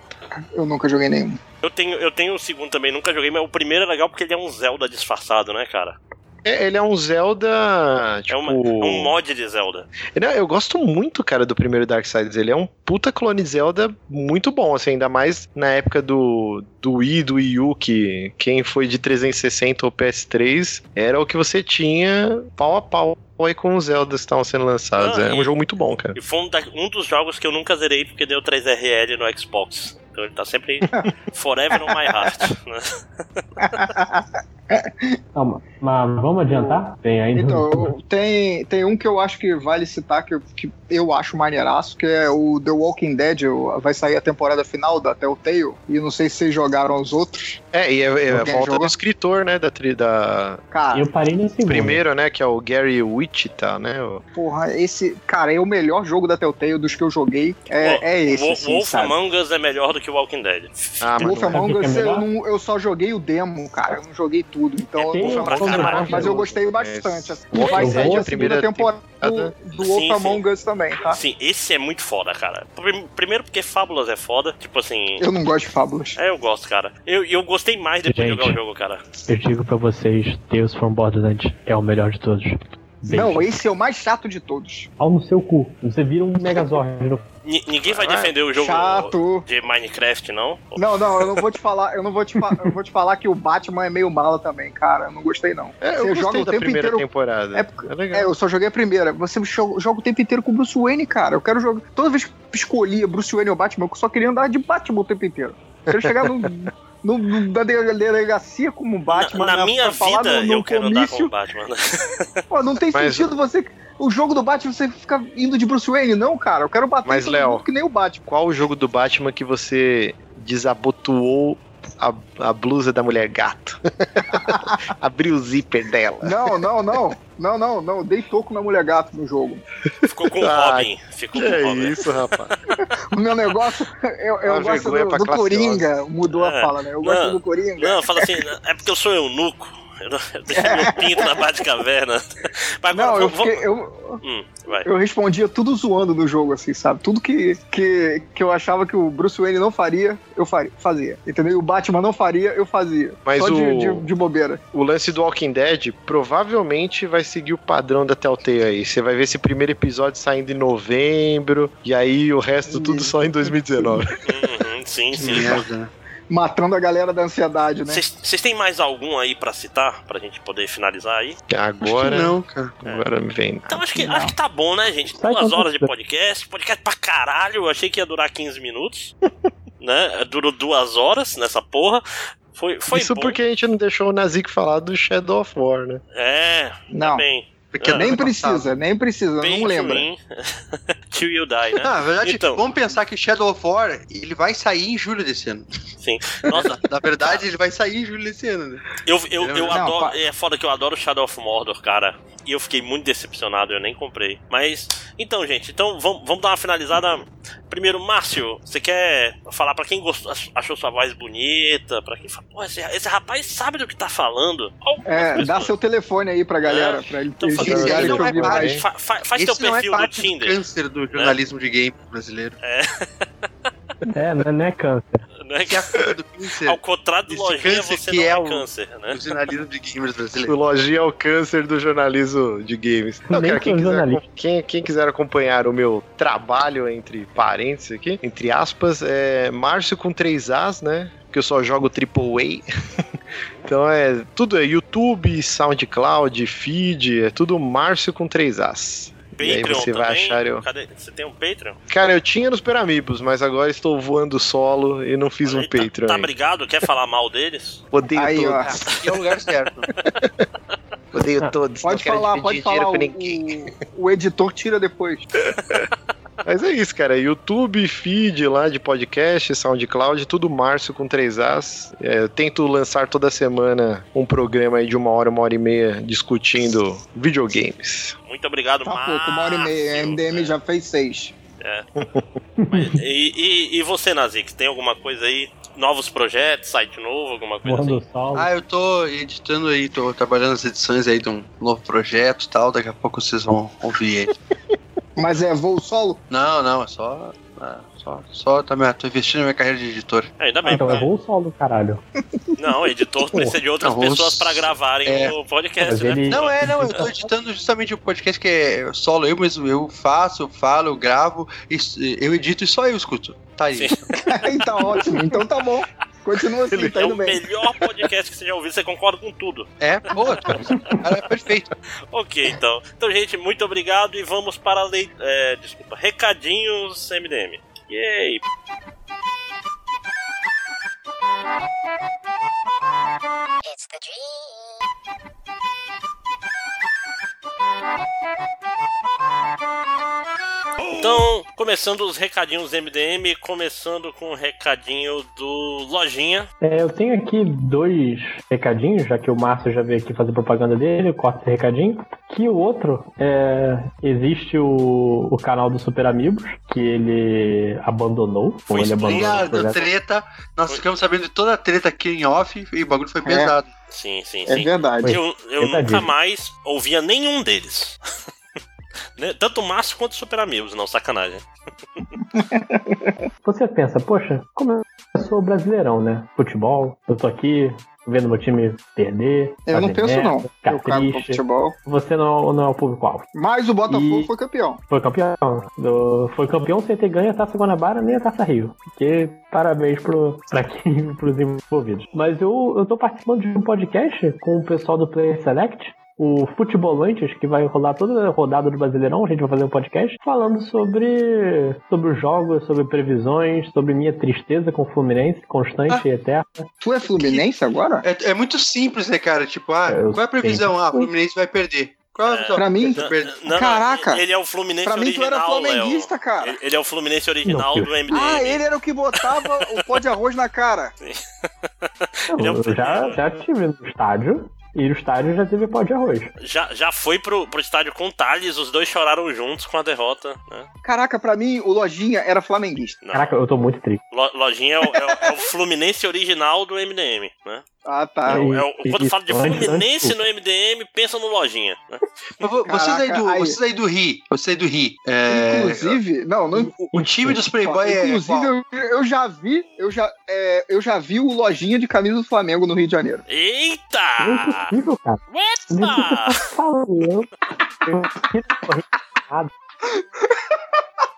Eu nunca joguei nenhum. Eu tenho, eu tenho o segundo também, nunca joguei, mas o primeiro é legal porque ele é um Zelda disfarçado, né, cara? É, ele é um Zelda. Tipo... É, uma, é um mod de Zelda. eu gosto muito, cara, do primeiro Darksiders. Ele é um puta clone Zelda muito bom, assim, ainda mais na época do, do Wii, do Wii U, que quem foi de 360 ou PS3 era o que você tinha pau a pau aí com os Zeldas que estavam sendo lançados. Ah, é um jogo muito bom, cara. E foi um, da, um, dos jogos que eu nunca zerei porque deu 3RL no Xbox. Então ele tá sempre forever on my heart. Calma, mas vamos adiantar? Tem ainda. Então, tem, tem um que eu acho que vale citar, que, que eu acho maneiraço, que é o The Walking Dead. Vai sair a temporada final da Telltale. E não sei se vocês jogaram os outros. É, e é, é a volta jogou? do escritor, né? Da, da... Cara, eu parei nesse Primeiro, né? Que é o Gary Wichita, né? O... Porra, esse, cara, é o melhor jogo da Telltale dos que eu joguei. É, é esse. Wolf, assim, Wolf Among Us é melhor do que o Walking Dead. Ah, Wolf Among Us, eu, não, eu só joguei o demo, cara. Eu não joguei tudo. Então, é, eu não mas eu gostei bastante. Assim. Vai sair a segunda temporada do, do Wolf Among Us também, tá? Sim, esse é muito foda, cara. Primeiro porque Fábulas é foda. Tipo assim. Eu não gosto de Fábulas. É, eu gosto, cara. Eu, eu gostei mais depois Gente, de jogar o jogo, cara. Eu digo pra vocês: Tales from Borderlands é o melhor de todos. Não, esse é o mais chato de todos. Ao no seu cu. Você vira um Megazord no N ninguém vai defender o jogo Chato. de Minecraft, não? Não, não, eu não vou te falar, eu não vou te, eu vou te falar que o Batman é meio mala também, cara. Eu não gostei, não. É, eu Você joga o tempo primeira inteiro. temporada. É, É legal. É, eu só joguei a primeira. Você joga, joga o tempo inteiro com o Bruce Wayne, cara. Eu quero jogar. Toda vez que escolhia Bruce Wayne ou Batman, eu só queria andar de Batman o tempo inteiro. Eu quero chegar no, no, no- na delegacia como Batman. na, na minha pra falar vida, no, no eu quero andar comício. com o Batman. Pô, não tem Mas- sentido você. O jogo do Batman você fica indo de Bruce Wayne, não, cara. Eu quero bater Mas, em todo Léo, mundo que nem o Batman. Qual o jogo do Batman que você desabotoou a, a blusa da mulher gato? Abriu o zíper dela. Não, não, não. Não, não, não. Dei toco na mulher gato no jogo. Ficou com o Ah, Robin. Ficou Que com o é Robin. isso, rapaz? O meu negócio. Eu, eu Uma gosto do, do Coringa. Mudou É. a fala, né? Eu gosto Não, do Coringa. Não, fala assim, é porque eu sou eunuco. Eu, não- eu deixei meu pinto na Batcaverna. Mas agora, Não, eu, vamos, fiquei, eu, Hum, vai. eu respondia tudo zoando no jogo, assim, sabe? Tudo que, que, que eu achava que o Bruce Wayne não faria, eu faria, fazia. Entendeu? E o Batman não faria, eu fazia. Mas Só de, o- de, de bobeira. O lance do Walking Dead provavelmente vai seguir o padrão da Telltale aí. Você vai ver esse primeiro episódio saindo em novembro, e aí o resto tudo só em 2019. Uhum, sim, Que sim. merda? Matando a galera da ansiedade, né? Vocês têm mais algum aí pra citar? Pra gente poder finalizar aí? Acho que Agora, não, cara. agora me vem. Então acho que, acho que tá bom, né, gente? Sai Duas horas de podcast. Podcast pra caralho. Eu achei que ia durar 15 minutos. né? Durou duas horas nessa porra. Foi, foi Isso bom. porque a gente não deixou o Nazik falar do Shadow of War, né? É, Não, também. Porque Ah, nem ano passado- precisa, nem precisa, Bem não lembra. Till you die, né? Não, na verdade, Então. vamos pensar que Shadow of War ele vai sair em julho desse ano. Sim. Nossa, Na, verdade, ele vai sair em julho desse ano, né? eu, eu, eu Não, adoro. pa- É foda que eu adoro Shadow of Mordor, cara. E eu fiquei muito decepcionado, eu nem comprei. Mas, então, gente, então vamos, vamos dar uma finalizada. Primeiro, Márcio, você quer falar pra quem gostou, achou sua voz bonita? Pra quem fala, pô, esse, esse rapaz sabe do que tá falando? Algumas É, dá pessoas. seu telefone aí pra galera, É, pra ligarem não que eu é vi parte- mais. Fa- fa- faz teu é perfil do parte do Tinder. câncer do jornalismo de game brasileiro. É, não é, não é câncer. Né? Que é a cura do câncer Ao contrário do Esse lojinha, câncer você que não é, é o- câncer, né? do jornalismo de gamers O brasileiro. Lojinha é o câncer do jornalismo de games. Não, cara, quem quiser, quem, quem quiser acompanhar o meu trabalho, entre parênteses aqui, entre aspas, é Márcio com três As, né? Que eu só jogo AAA. então é tudo é YouTube, SoundCloud, feed, é tudo Márcio com três As. E aí Patreon você vai também? achar eu. Cadê? Você tem um Patreon? Cara, eu tinha nos Peramibos, mas agora estou voando solo e não fiz um Aí, tá- Patreon. Tá, ainda. brigado? Quer falar mal deles? Odeio Aí, ó. todos. Aqui é o lugar certo. Odeio todos. Pode falar, pode falar. o, o editor tira depois. Mas é isso, cara. YouTube, feed lá de podcast, SoundCloud, tudo Márcio com 3 As. É, eu tento lançar toda semana um programa aí de uma hora, uma hora e meia discutindo videogames. Muito obrigado, Tá Márcio. pouco, uma hora e meia. A MDM já fez seis. E, e, e você, Nazik, tem alguma coisa aí? Novos projetos, site novo, alguma coisa Morro assim? do Sol. Ah, eu tô editando aí, tô trabalhando nas edições aí de um novo projeto e tal. Daqui a pouco vocês vão ouvir ele. Mas é voo solo? Não, não, é só. é, só, só tá, tô investindo na minha carreira de editor. É, ainda Ah, bem. então é voo solo, caralho. Não, editor precisa de outras Não, pessoas pra gravarem é. o podcast, né? ele. Não, é, não, eu tô editando justamente o podcast que é solo eu mesmo. Eu faço, eu falo, eu gravo, eu edito e só eu escuto. Tá aí. Sim. então ótimo, então tá bom. Continua assim, tá É o bem. melhor podcast que você já ouviu, você concorda com tudo. É, boa, cara, é perfeito. Ok, então. Então, gente, muito obrigado e vamos para a lei. É, desculpa, recadinhos MDM. Yay! Começando os recadinhos MDM, começando com o recadinho do Lojinha. É, eu tenho aqui dois recadinhos, já que o Márcio já veio aqui fazer propaganda dele, eu corto esse recadinho. Que o outro é. Existe o, o canal do Super Amigos, que ele abandonou. Foi ele abandonou treta. Nós Foi. ficamos sabendo de toda a treta aqui em off e o bagulho foi pesado. Sim, sim, É sim. verdade. Eu, eu nunca mais ouvia nenhum deles. Né? Tanto o Márcio quanto o Super Amigos, não, sacanagem. Você pensa, poxa, como eu sou brasileirão, né? Futebol, eu tô aqui vendo meu time perder. Eu não penso, merda, não. Ficar Eu cago pro triste. futebol. Você não, não é o público-alvo. Mas o Botafogo E- foi campeão. Foi campeão. Do- foi campeão sem ter ganho a Taça Guanabara nem a Taça Rio. Porque parabéns pro, pra quem, pros envolvidos. Mas eu, eu tô participando de um podcast com o pessoal do Player Select. O Futebolantes, que vai rolar toda a rodada do Brasileirão, a gente vai fazer um podcast falando sobre, sobre os jogos, sobre previsões, sobre minha tristeza com o Fluminense, constante e eterna. Tu é Fluminense agora? É, é muito simples, né, cara? Tipo, ah, Eu qual é a previsão? Ah, o Fluminense vai perder. Qual é a previsão? Pra mim- Vai perder. Não, não, Caraca! Ele é o Fluminense Pra mim, tu era original, flamenguista, cara. Ele- Ele é o Fluminense original Não, do MDM. Ah, ele era o que botava o pó de arroz na cara. Ele é o Eu já, já tive no estádio. E no estádio já teve pó de arroz. Já, já foi pro, pro estádio com o Thales, os dois choraram juntos com a derrota. Né? Caraca, pra mim, o Lojinha era flamenguista. Não. Caraca, eu tô muito triste. Lo- Lojinha é o, é o- é o Fluminense original do MDM, né? Ah, tá. É o- é E- quando fala de Fluminense no MDM, pensa no Lojinha. Né? Vocês aí, do, aí- vocês aí do Ri, vocês aí do Ri. é, Inclusive, não, não. o, o time dos Playboy é. Inclusive, eu, eu já vi, eu já, é, eu já vi o lojinha de camisa do Flamengo no Rio de Janeiro. Não é Eita! impossível, cara. Não é. Eu, eu errado.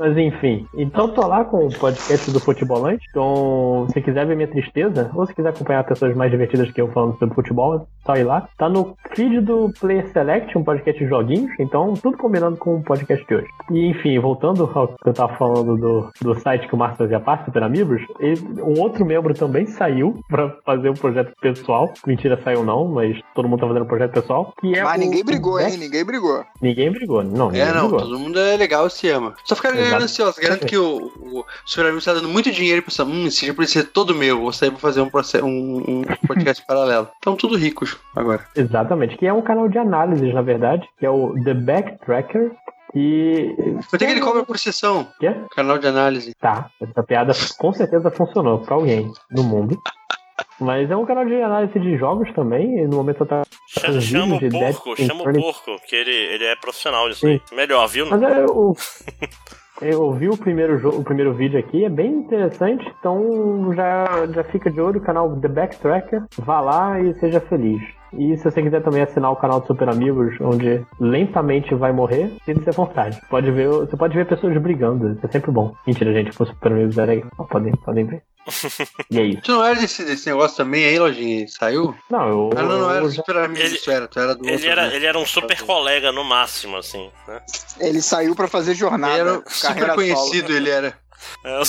Mas enfim, então tô lá com o podcast do Futebolante. Então, se quiser ver minha tristeza, ou se quiser acompanhar pessoas mais divertidas que eu falando sobre futebol, é só ir lá. Tá no feed do Player Select, um podcast de joguinhos. Então, tudo combinando com o podcast de hoje. E enfim, voltando ao que eu tava falando do, do site que o Márcio fazia parte, Super Amigos, ele, um outro membro também saiu pra fazer um projeto pessoal. Mentira, saiu não, mas todo mundo tá fazendo um projeto pessoal. Que é Mas o- ninguém brigou, hein? Ninguém brigou. Ninguém brigou. Não, ninguém É, não, brigou. todo mundo é legal e se ama. Só ficaram Exato. gananciosos. Garanto que o, o Super Amigo tá dando muito dinheiro e pensa, hum, esse dia precisa ser todo meu. Vou sair pra fazer um, um, um podcast paralelo. Estão tudo ricos agora. Exatamente, que é um canal de análises, na verdade, que é o The Backtracker. E. Quanto é que ele cobra por sessão? Quê? Canal de análise. Tá, essa piada com certeza funcionou pra alguém no mundo. Mas é um canal de análise de jogos também, e no momento eu tá Cha- com Chama o porco, chama o porco, que ele, ele é profissional disso aí. Melhor, viu? Mas é, eu, eu ouvi o primeiro, o primeiro vídeo aqui, é bem interessante, então já, já fica de olho o canal The Backtracker, vá lá e seja feliz. E se você quiser também assinar o canal do Super Amigos, onde lentamente vai morrer, sinta-se à vontade. Pode ver, você pode ver pessoas brigando, isso é sempre bom. Mentira, gente, o Super Amigos era aí, podem, podem ver. E isso. Tu não era desse, desse negócio também aí, Lojinha? Saiu? Não, eu. Ah, não, não era Super Amigo, Ele- isso era. Tu era do Ele outro, era, né? ele era um super colega no máximo, assim, né? Ele saiu pra fazer jornada. Ele era super conhecido, solo. ele era. É o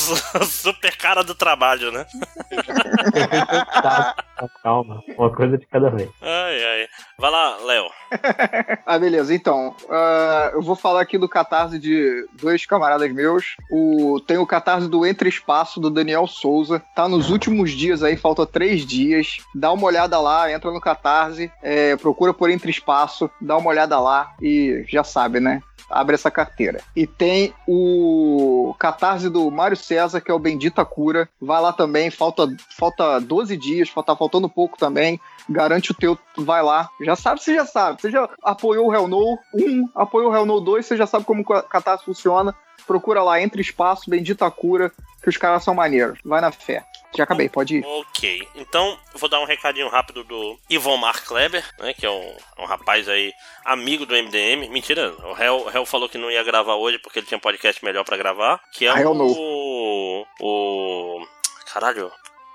super cara do trabalho, né? Tá, calma, uma coisa de cada vez. Ai, ai. Vai lá, Léo. Ah, beleza. Então, ah, eu vou falar aqui do catarse de dois camaradas meus. O, tem o catarse do Entre Espaço, do Daniel Souza. Tá nos últimos dias aí, falta três dias. Dá uma olhada lá, entra no catarse, é, procura por Entre Espaço, dá uma olhada lá e já sabe, né? Abre essa carteira. E tem o catarse do Mário César, que é o Bendita Cura. Vai lá também, falta, falta 12 dias, tá faltando pouco também garante o teu, vai lá. Já sabe, você já sabe. Você já apoiou o Hell No 1, apoiou o Hell No 2, você já sabe como o Catarse funciona. Procura lá, entre espaço, bendita cura, que os caras são maneiros. Vai na fé. Já acabei, pode ir. Ok, então vou dar um recadinho rápido do Ivon Mark Kleber, né, que é um, um rapaz aí, amigo do MDM. Mentira, o Hell, Hell falou que não ia gravar hoje porque ele tinha um podcast melhor pra gravar, que é Ah, Hell o... o... Caralho...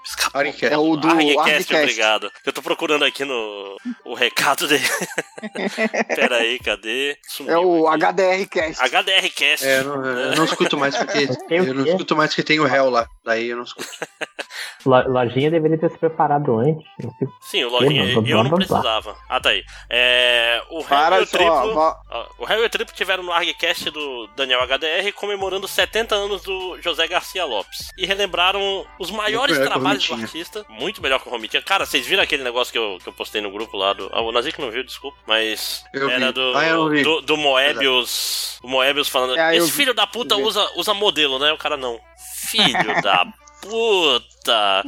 Escapou. É o do Argcast. obrigado. Eu tô procurando aqui no o recado dele. Pera aí, cadê? Sumiu É o aqui. HDR Cast. HDRcast. É, eu não, eu não escuto mais porque. Tem o Eu não escuto mais porque tem o réu lá. Daí eu não escuto. Lo- Lojinha deveria ter se preparado antes. Sim, o Lojinha, blá, eu não blá. precisava. Ah, tá aí. É, o Hell e Para o Triplo... O Harry e o Triplo tiveram no ArgCast do Daniel HDR comemorando 70 anos do José Garcia Lopes. E relembraram os maiores que trabalhos do artista. Muito melhor que o Romitinha. Cara, vocês viram aquele negócio que eu, que eu postei no grupo lá do. Ah, o Nazik não viu, desculpa. Mas Eu era do, Ah, do. do Moebius. O Moebius falando. É, Esse filho da puta usa, usa modelo, né? O cara não. Filho da Puta!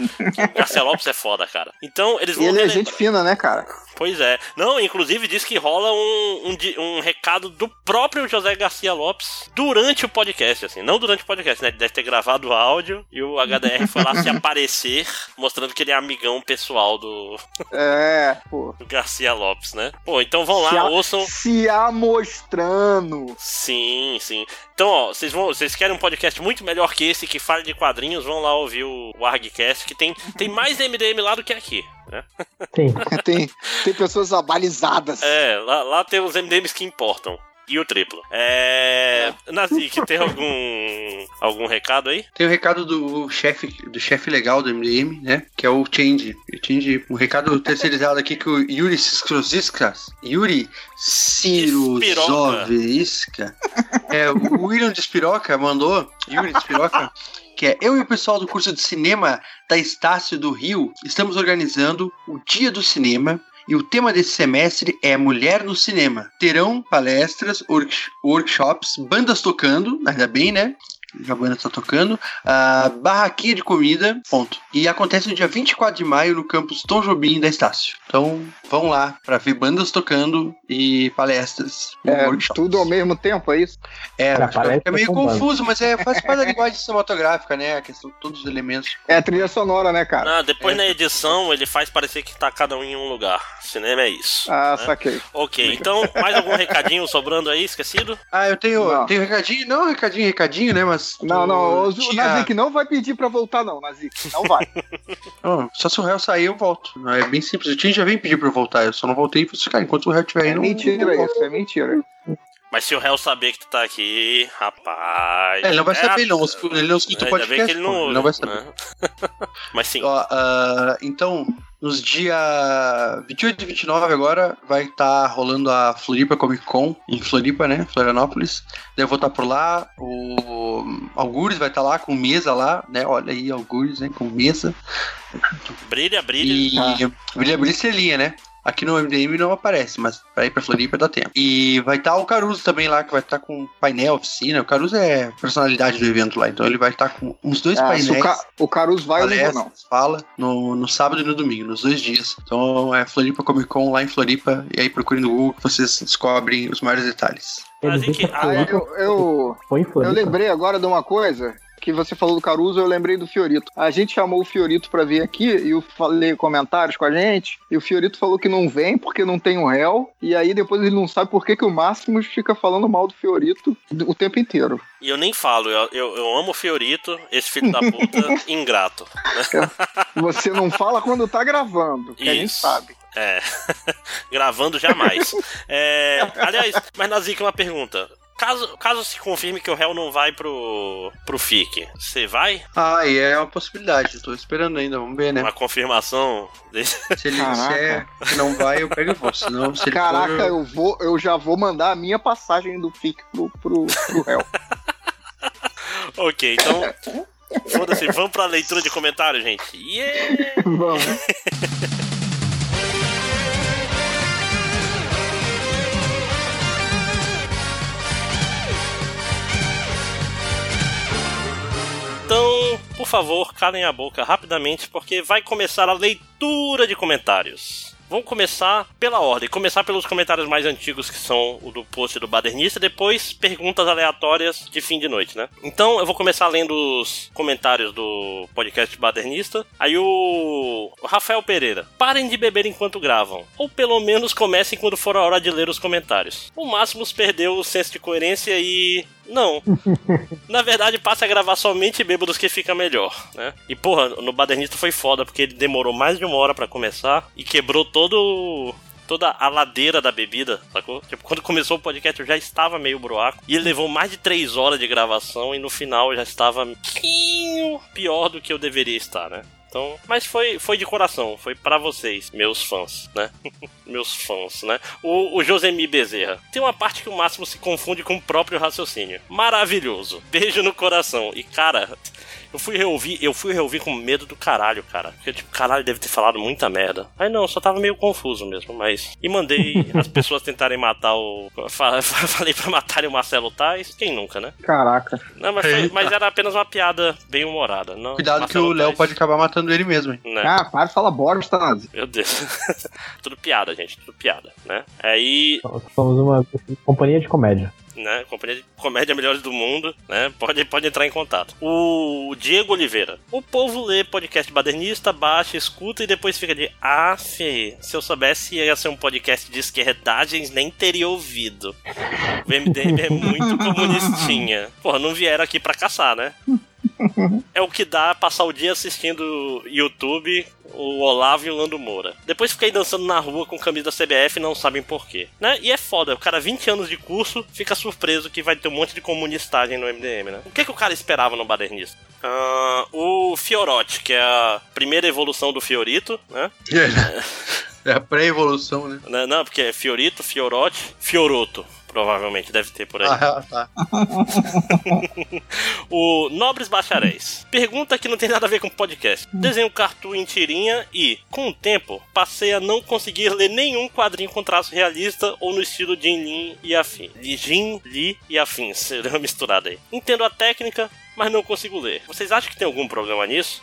Garcia Lopes é foda, cara. Então, eles vão. E ele é gente fina, né, cara? Pois é. Não, inclusive diz que rola um, um, um recado do próprio José Garcia Lopes durante o podcast, assim. Não durante o podcast, né? Ele deve ter gravado o áudio e o HDR foi lá se aparecer, mostrando que ele é amigão pessoal do, É, pô. do Garcia Lopes, né? Pô, então vão lá, Se a- ouçam. Se amostrando. Sim, sim. Então, ó, vocês vão, vocês querem um podcast muito melhor que esse que fale de quadrinhos, vão lá ouvir o, o ArgCast, que tem, tem mais MDM lá do que aqui, né? Sim. Tem, tem pessoas abalizadas. É, lá, lá tem os MDMs que importam. E o triplo. É. Nazik, tem algum. algum recado aí? Tem o recado do chefe do chefe legal do MDM, né? Que é o Change. O Change, um recado terceirizado aqui que o Yuri Skroziskas. Yuri Sirozovska. É, o William de Espiroca mandou. Yuri de Espiroca. Que é eu e o pessoal do curso de cinema da Estácio do Rio estamos organizando o Dia do Cinema e o tema desse semestre é Mulher no Cinema. Terão palestras, work- workshops, bandas tocando, ainda bem, né? A banda tá tocando. a barraquinha de comida, ponto. E acontece no dia 24 de maio no campus Tom Jobim da Estácio. Então, vão lá pra ver bandas tocando e palestras. É, tudo ao mesmo tempo, é isso? É, fica meio confuso, mas é, faz parte da linguagem cinematográfica, né? A questão, todos os elementos. É a trilha sonora, né, cara? Ah, depois na edição ele faz parecer que tá cada um em um lugar. Cinema é isso. Ah, né? saquei. Ok, então mais algum recadinho sobrando aí, esquecido? Ah, eu tenho, Não. tenho recadinho, não recadinho, recadinho, né? Mas. Não, não, o, o tinha- Nazik não vai pedir pra voltar, não, Nazik. Não vai. Não, só se o réu sair, eu volto. É bem simples. O Tim já vem pedir pra eu voltar. Eu só não voltei e falei cara, enquanto o réu estiver aí, É não. mentira isso, é mentira. Mas se o réu saber que tu tá aqui, rapaz. É, ele não vai é saber, ele não, a- ele não escuta o podcast. que ele pô, não, ele não vai saber. né? Mas sim. Ó, ah, então, nos dias 28 e 29 agora vai estar rolando a Floripa Comic Con em Floripa, né? Florianópolis. Daí eu vou estar por lá. O Algures vai estar lá com mesa lá, né? Olha aí, Algures, né? Com mesa. Brilha, brilha. E brilha, brilha estrelinha, né? Aqui no MDM não aparece, mas pra ir pra Floripa dá tempo. E vai estar o Caruso também lá, que vai estar com painel, oficina. O Caruso é personalidade do evento lá, então ele vai estar com uns dois se painéis. o, Ca- o Caruso vai, não vou, não. palestras, fala no, no sábado e no domingo, nos dois dias. Então é Floripa Comic Con lá em Floripa, e aí procurem no Google que vocês descobrem os maiores detalhes. Mas em que- Ah, eu, eu, eu lembrei agora de uma coisa. Que você falou do Caruso, eu lembrei do Fiorito. A gente chamou o Fiorito pra vir aqui e eu falei comentários com a gente. E o Fiorito falou que não vem porque não tem um réu. E aí depois ele não sabe por que, que o Máximos fica falando mal do Fiorito o tempo inteiro. E eu nem falo, eu, eu, eu amo o Fiorito, esse filho da puta, ingrato. Você não fala quando tá gravando, que a gente Isso. sabe. É. Gravando jamais. É, aliás, mas Nazik, uma pergunta. Caso, caso se confirme que o réu não vai pro, pro FIC, você vai? Ah, e é uma possibilidade, eu tô esperando ainda, vamos ver, né? Uma confirmação? desse- Se ele disser que não vai, eu pego e vou. Senão, se Caraca, for, eu, vou, eu já vou mandar a minha passagem do FIC pro, pro, pro réu. Ok, então. Foda-se, vamos pra leitura de comentários, gente. Yeah! Vamos. Então, por favor, calem a boca rapidamente, porque vai começar a leitura de comentários. Vamos começar pela ordem. Começar pelos comentários mais antigos, que são o do post do Badernista, depois perguntas aleatórias de fim de noite, né? Então eu vou começar lendo os comentários do podcast Badernista. Aí o Rafael Pereira. Parem de beber enquanto gravam. Ou pelo menos comecem quando for a hora de ler os comentários. O Máximos perdeu o senso de coerência e. Não. Na verdade, passa a gravar somente bêbados que fica melhor, né? E porra, no Badernista foi foda, porque ele demorou mais de uma hora pra começar e quebrou todo. Toda a ladeira da bebida, sacou? Tipo, quando começou o podcast eu já estava meio broaco. E ele levou mais de três horas de gravação e no final eu já estava um pouquinho pior do que eu deveria estar, né? Então, mas foi, foi de coração, foi pra vocês, meus fãs, né? meus fãs, né? O, o Josemi Bezerra. Tem uma parte que o Máximo se confunde com o próprio raciocínio. Maravilhoso. Beijo no coração. E cara, Eu fui reouvir, eu fui reouvir com medo do caralho, cara. Porque, tipo, caralho, deve ter falado muita merda. Aí não, só tava meio confuso mesmo, mas. E mandei as pessoas tentarem matar o. Falei pra matarem o Marcelo Tais. Quem nunca, né? Caraca. Não, mas, foi, mas era apenas uma piada bem humorada. Não, Cuidado Marcelo que o Léo pode acabar matando ele mesmo, hein? né? Ah, para de falar bosta, Nazi. Meu Deus. tudo piada, gente. Tudo piada, né? Aí, somos uma companhia de comédia. Né? Companhia de comédia melhores do mundo, né? Pode, pode entrar em contato. O Diego Oliveira. O povo lê podcast badernista, baixa, escuta e depois fica de ah, fi, se eu soubesse ia ser um podcast de esquerdagens, nem teria ouvido. O MDM é muito comunistinha. Porra, não vieram aqui pra caçar, né? É o que dá passar o dia assistindo YouTube, o Olavo e o Lando Moura. Depois fiquei dançando na rua com camisa da CBF e não sabem porquê. Né? E é foda, o cara, 20 anos de curso, fica surpreso que vai ter um monte de comunistagem no MDM, né? O que, que o cara esperava no badernista? Ah, o Fiorotti, que é a primeira evolução do Fiorito, né? É a pré-evolução, né? Né? Não, porque é Fiorito, Fiorotti, Fioroto. Provavelmente deve ter por aí. Ah, tá. O Nobres Bacharéis. Pergunta que não tem nada a ver com podcast. Desenho cartoon em tirinha e, com o tempo, passei a não conseguir ler nenhum quadrinho com traço realista ou no estilo Jin Lin e afim. De Jin, Li e afins. Deu uma misturada aí. Entendo a técnica, mas não consigo ler. Vocês acham que tem algum problema nisso?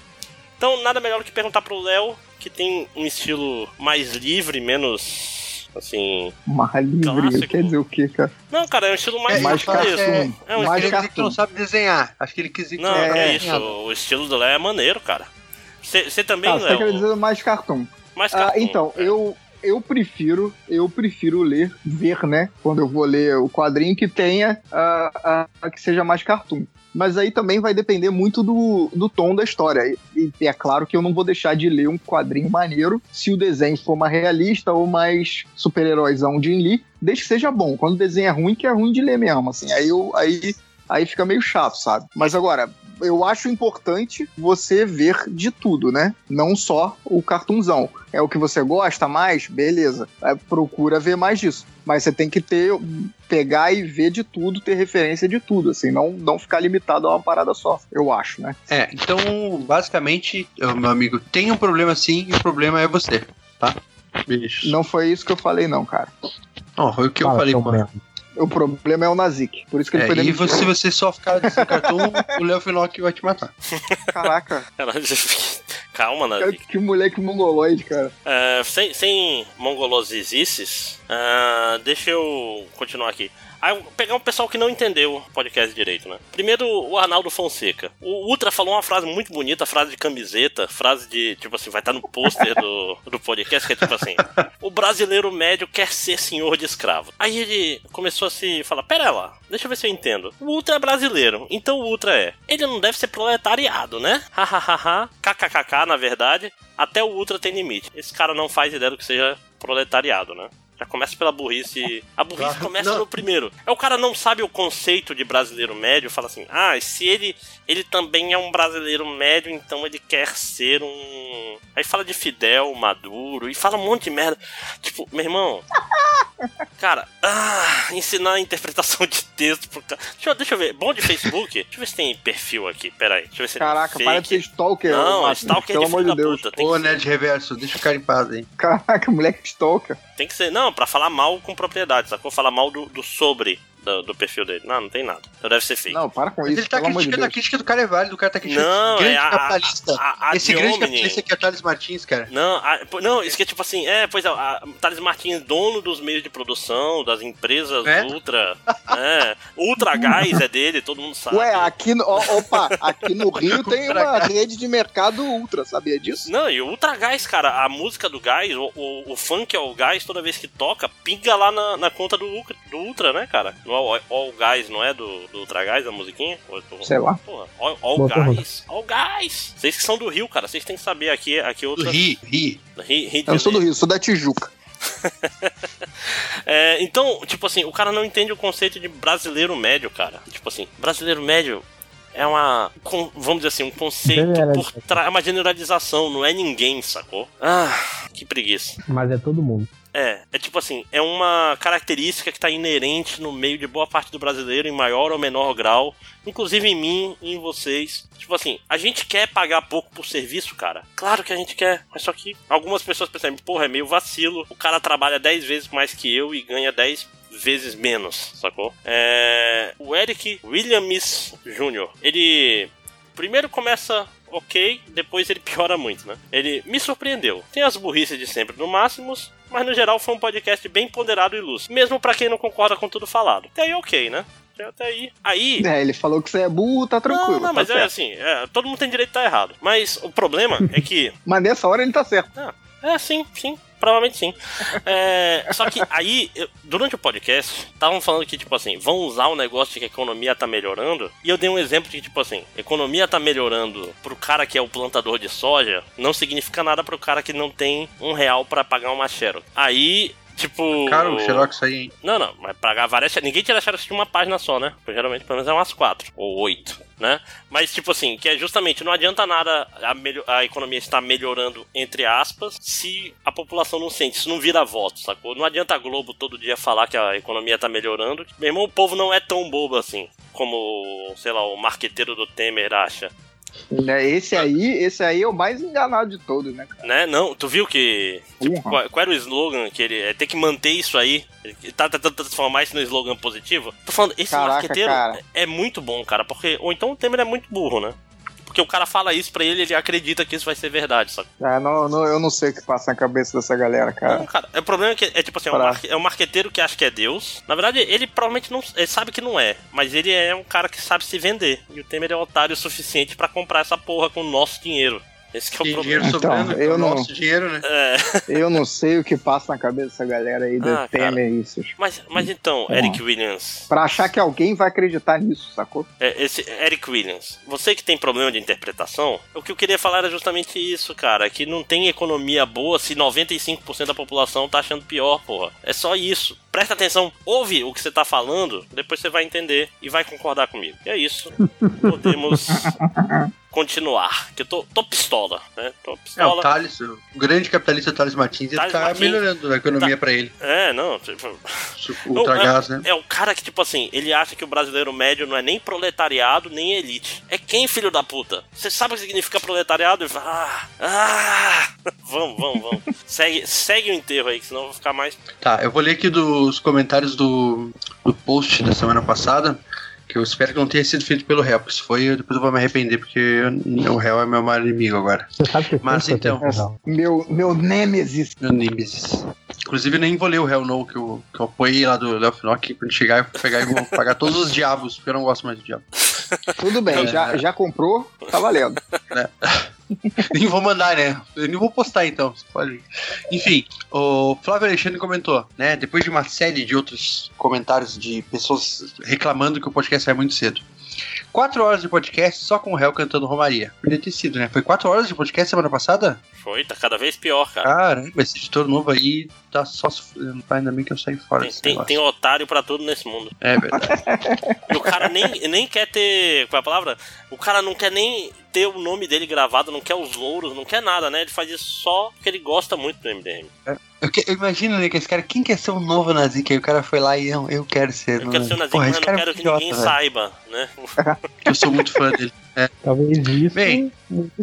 Então, nada melhor do que perguntar pro Léo, que tem um estilo mais livre, menos. Assim. Marra livre, Clássico. quer dizer o quê, cara? Não, cara, é um estilo mais É, mais cartoon. É um Mais Ele quer dizer que cartoon. não sabe desenhar. Acho que ele quis que Não, é, sabe isso. O estilo do Léo é maneiro, cara. Você também, Tá, você tá querendo Léo? dizer mais cartoon. Mais Ah, cartoon. então, É. eu, eu prefiro, eu prefiro ler, ver, né? Quando eu vou ler o quadrinho que tenha, ah, que seja mais cartoon. Mas aí também vai depender muito do, do tom da história. E, e é claro que eu não vou deixar de ler um quadrinho maneiro se o desenho for mais realista ou mais super-heróizão de Lee, desde que seja bom. Quando o desenho é ruim, que é ruim de ler mesmo, assim. Aí, eu, aí, aí fica meio chato, sabe? Mas agora, eu acho importante você ver de tudo, né? Não só o cartunzão. É o que você gosta mais? Beleza. Aí procura ver mais disso. Mas você tem que ter, pegar e ver de tudo, ter referência de tudo, assim, não, não ficar limitado a uma parada só, eu acho, né? É, então, basicamente, meu amigo, tem um problema sim e o problema é você, tá? Bicho. Não foi isso que eu falei, não, cara. Não, foi o que eu falei, mano. O problema é o Nazik. Por isso que ele É, foi e demitido. você, se você só ficar desse cartão, o Léo Finock vai te matar. Caraca, Caralho, Calma, cara, Navi. que moleque mongoloide, cara. É, sem, sem mongolosices, ah, deixa eu continuar aqui. Pegar um pessoal que não entendeu o podcast direito, né? Primeiro, o Arnaldo Fonseca. O Ultra falou uma frase muito bonita, frase de camiseta, frase de, tipo assim, vai estar no pôster do, do podcast, que é tipo assim: O brasileiro médio quer ser senhor de escravo. Aí ele começou a se falar: Pera lá, deixa eu ver se eu entendo. O Ultra é brasileiro, então o Ultra é. Ele não deve ser proletariado, né? Hahaha, kkkk, na verdade. Até o Ultra tem limite. Esse cara não faz ideia do que seja proletariado, né? Já começa pela burrice. A burrice começa não. no primeiro. É o cara não sabe o conceito de brasileiro médio, fala assim: "Ah, se ele ele também é um brasileiro médio, então ele quer ser um". Aí fala de Fidel, Maduro e fala um monte de merda. Tipo, meu irmão, Cara, ah, ensinar a interpretação de texto pro cara. Deixa, eu- deixa eu ver. Bom de Facebook? Deixa eu ver se tem perfil aqui. Pera aí. Deixa eu ver se Caraca, fake. para de ser stalker. Não, Márcio, Stalker Pelo de amor filho de da Deus. puta. Tem Ô, que, Ned Reverso, deixa o cara em paz aí. Caraca, moleque stalker. tem que ser. Não, pra falar mal com propriedade, sacou? Falar mal do, do sobre do, do perfil dele. Não, não tem nada. Então deve ser fake. Não, para com Mas isso, ele tá pelo amor de criticando, a crítica do cara é válida, o cara tá criticando Não, esse grande é a- capitalista. a- a esse grande Diomini. capitalista que é Thales Martins, cara. Não, não, isso que é tipo assim, é, pois é, a Thales Martins, dono dos meios de produção, das empresas É? Ultra, é, Ultra Gás é dele, todo mundo sabe. Ué, aqui, no- ó, opa, aqui no Rio tem uma rede de mercado ultra, sabia disso? Não, e o Ultra Gás, cara, a música do Gás, o, o, o funk ao Gás, toda vez que toca, pinga lá na, na conta do, Ultra- do Ultra, né, cara? No All, All Gás, não é do, do Ultra Gás, a musiquinha? Sei lá. Porra, All, all Boa Gás, All Gás. Vocês que são do Rio, cara, vocês têm que saber aqui, aqui Do outra... Ri, Ri. Rio, Rio de Eu não sou do. Rio, sou da Tijuca. É, então, tipo assim, o cara não entende o conceito de brasileiro médio, cara. Tipo assim, brasileiro médio é uma. com- vamos dizer assim, um conceito por trás. É uma generalização, não é ninguém, sacou? Ah, que preguiça. Mas é todo mundo. É, é tipo assim, é uma característica que tá inerente no meio de boa parte do brasileiro, em maior ou menor grau, inclusive em mim e em vocês. Tipo assim, a gente quer pagar pouco por serviço, cara? Claro que a gente quer, mas só que algumas pessoas pensam, porra, é meio vacilo, o cara trabalha 10 vezes mais que eu e ganha 10 vezes menos, sacou? É... O Eric Williams Jr., ele primeiro começa ok, depois ele piora muito, né? Ele me surpreendeu. Tem as burrices de sempre no máximo, mas no geral foi um podcast bem ponderado e lúcido, mesmo para quem não concorda com tudo falado. Até aí ok, né? Até aí. Aí. É, ele falou que você é burro, tá tranquilo. Não, não, tá mas certo. é assim, é, todo mundo tem direito de estar errado. Mas o problema é que. Mas nessa hora ele tá certo. Ah, é, sim, sim. Provavelmente sim. É, só que aí, eu- durante o podcast, estavam falando que, tipo assim, vão usar o negócio de que a economia tá melhorando. E eu dei um exemplo de que, tipo assim, economia tá melhorando pro cara que é o plantador de soja, não significa nada pro cara que não tem um real pra pagar uma Xerox. Aí. Tipo. Caro o Xerox aí, hein? Não, não, mas pagar várias. Ninguém tira Xerox de uma página só, né? Porque geralmente pelo menos é umas quatro ou oito, né? Mas, tipo assim, que é justamente não adianta nada a, a economia estar melhorando, entre aspas, se a população não sente, se não vira voto, sacou? Não adianta a Globo todo dia falar que a economia tá melhorando. Meu irmão, o povo não é tão bobo assim, como, sei lá, o marqueteiro do Temer acha. Né, Esse aí, esse aí é o mais enganado de todos, né, cara? Né? Não, tu viu que. Tipo, qual, qual era o slogan que ele. É, tem que manter isso aí. Ele tá tentando transformar isso no slogan positivo. Tô falando, esse Caraca, marqueteiro cara. é muito bom, cara. Porque. Ou então o Temer é muito burro, né? Porque o cara fala isso pra ele ele acredita que isso vai ser verdade, sabe? Ah, não, não- eu não sei o que passa na cabeça dessa galera, cara. Não, cara, o problema é que é tipo assim, é um, Pra- marque- é um marqueteiro que acha que é Deus. Na verdade, ele provavelmente não. Ele sabe que não é. Mas ele é um cara que sabe se vender. E o Temer é otário o suficiente pra comprar essa porra com o nosso dinheiro. Esse que é o Tem problema. dinheiro Então, sobrando, eu é o não- nosso dinheiro, né? É. Eu não sei o que passa na cabeça dessa galera aí Ah. Temer isso. Mas, mas então, Uhum. Eric Williams. Pra achar que alguém vai acreditar nisso, sacou? É, esse Eric Williams, você que tem problema de interpretação, o que eu queria falar era justamente isso, cara, que não tem economia boa se 95% da população tá achando pior, porra. É só isso. Presta atenção, ouve o que você tá falando, depois você vai entender e vai concordar comigo. E é isso. Podemos continuar. Que eu tô, tô pistola, né? Tô É, o pistola. Thales, o grande capitalista Thales Martins, ele Thales tá Martins. melhorando a economia pra ele. É, não, tipo, O ultragás, né? É o cara que, tipo assim, ele acha que o brasileiro médio não é nem proletariado, nem elite. É quem, filho da puta? Você sabe o que significa proletariado? Fala, ah, ah. Vamos, vamos, vamos. segue, segue o enterro aí, que senão eu vou ficar mais. Tá, eu vou ler aqui dos comentários do, do post da semana passada, que eu espero que não tenha sido feito pelo réu, porque se foi, eu- depois eu vou me arrepender, porque eu- o réu é meu maior inimigo agora. Você sabe que Mas então-. Meu, meu Nemesis. Meu Nemesis. Inclusive, eu nem vou ler o Hell No, que eu, que eu apoiei lá do Léo Finock, quando chegar, eu vou pegar e vou pagar todos os diabos, porque eu não gosto mais de diabo. Tudo bem, já, já comprou, tá valendo. Nem vou mandar, né? Eu nem vou postar então. Pode. Enfim, o Flávio Alexandre comentou, né? Depois de uma série de outros comentários de pessoas reclamando que o podcast sai muito cedo. Quatro horas de podcast só com o réu cantando Romaria. Podia ter sido, né? Foi quatro horas de podcast semana passada? Foi, tá cada vez pior, cara. Caramba, esse editor novo aí tá só sofrendo. Ainda bem que eu saí fora Tem, tem, tem otário pra tudo nesse mundo. É verdade. E o cara nem, nem quer ter. Qual é a palavra? O cara não quer nem ter o nome dele gravado, não quer os louros, não quer nada, né? Ele faz isso só porque ele gosta muito do MDM. Eu, que- eu imagino, né, que esse cara, quem quer ser um novo nazi? Que aí o cara foi lá e eu, eu quero ser. Eu quero ser um nazi, Porra, mas eu não é quero muito que idiota, ninguém velho. saiba, né? Eu sou muito fã dele. Talvez isso Bem.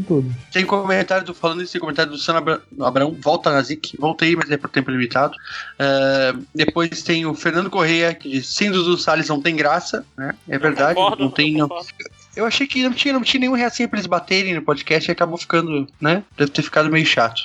tudo. Tem comentário do. Falando nesse comentário do Sana Abra- Abrão, volta na Zik. Voltei, mas é por tempo limitado. Ah, depois tem o Fernando Correia, que diz: Sem Dudu Salles não tem graça. Né? É verdade. Concordo, não tem. Não. Eu achei que não tinha, não tinha nenhum reacinho pra eles baterem no podcast e acabou ficando, né? Deve ter ficado meio chato.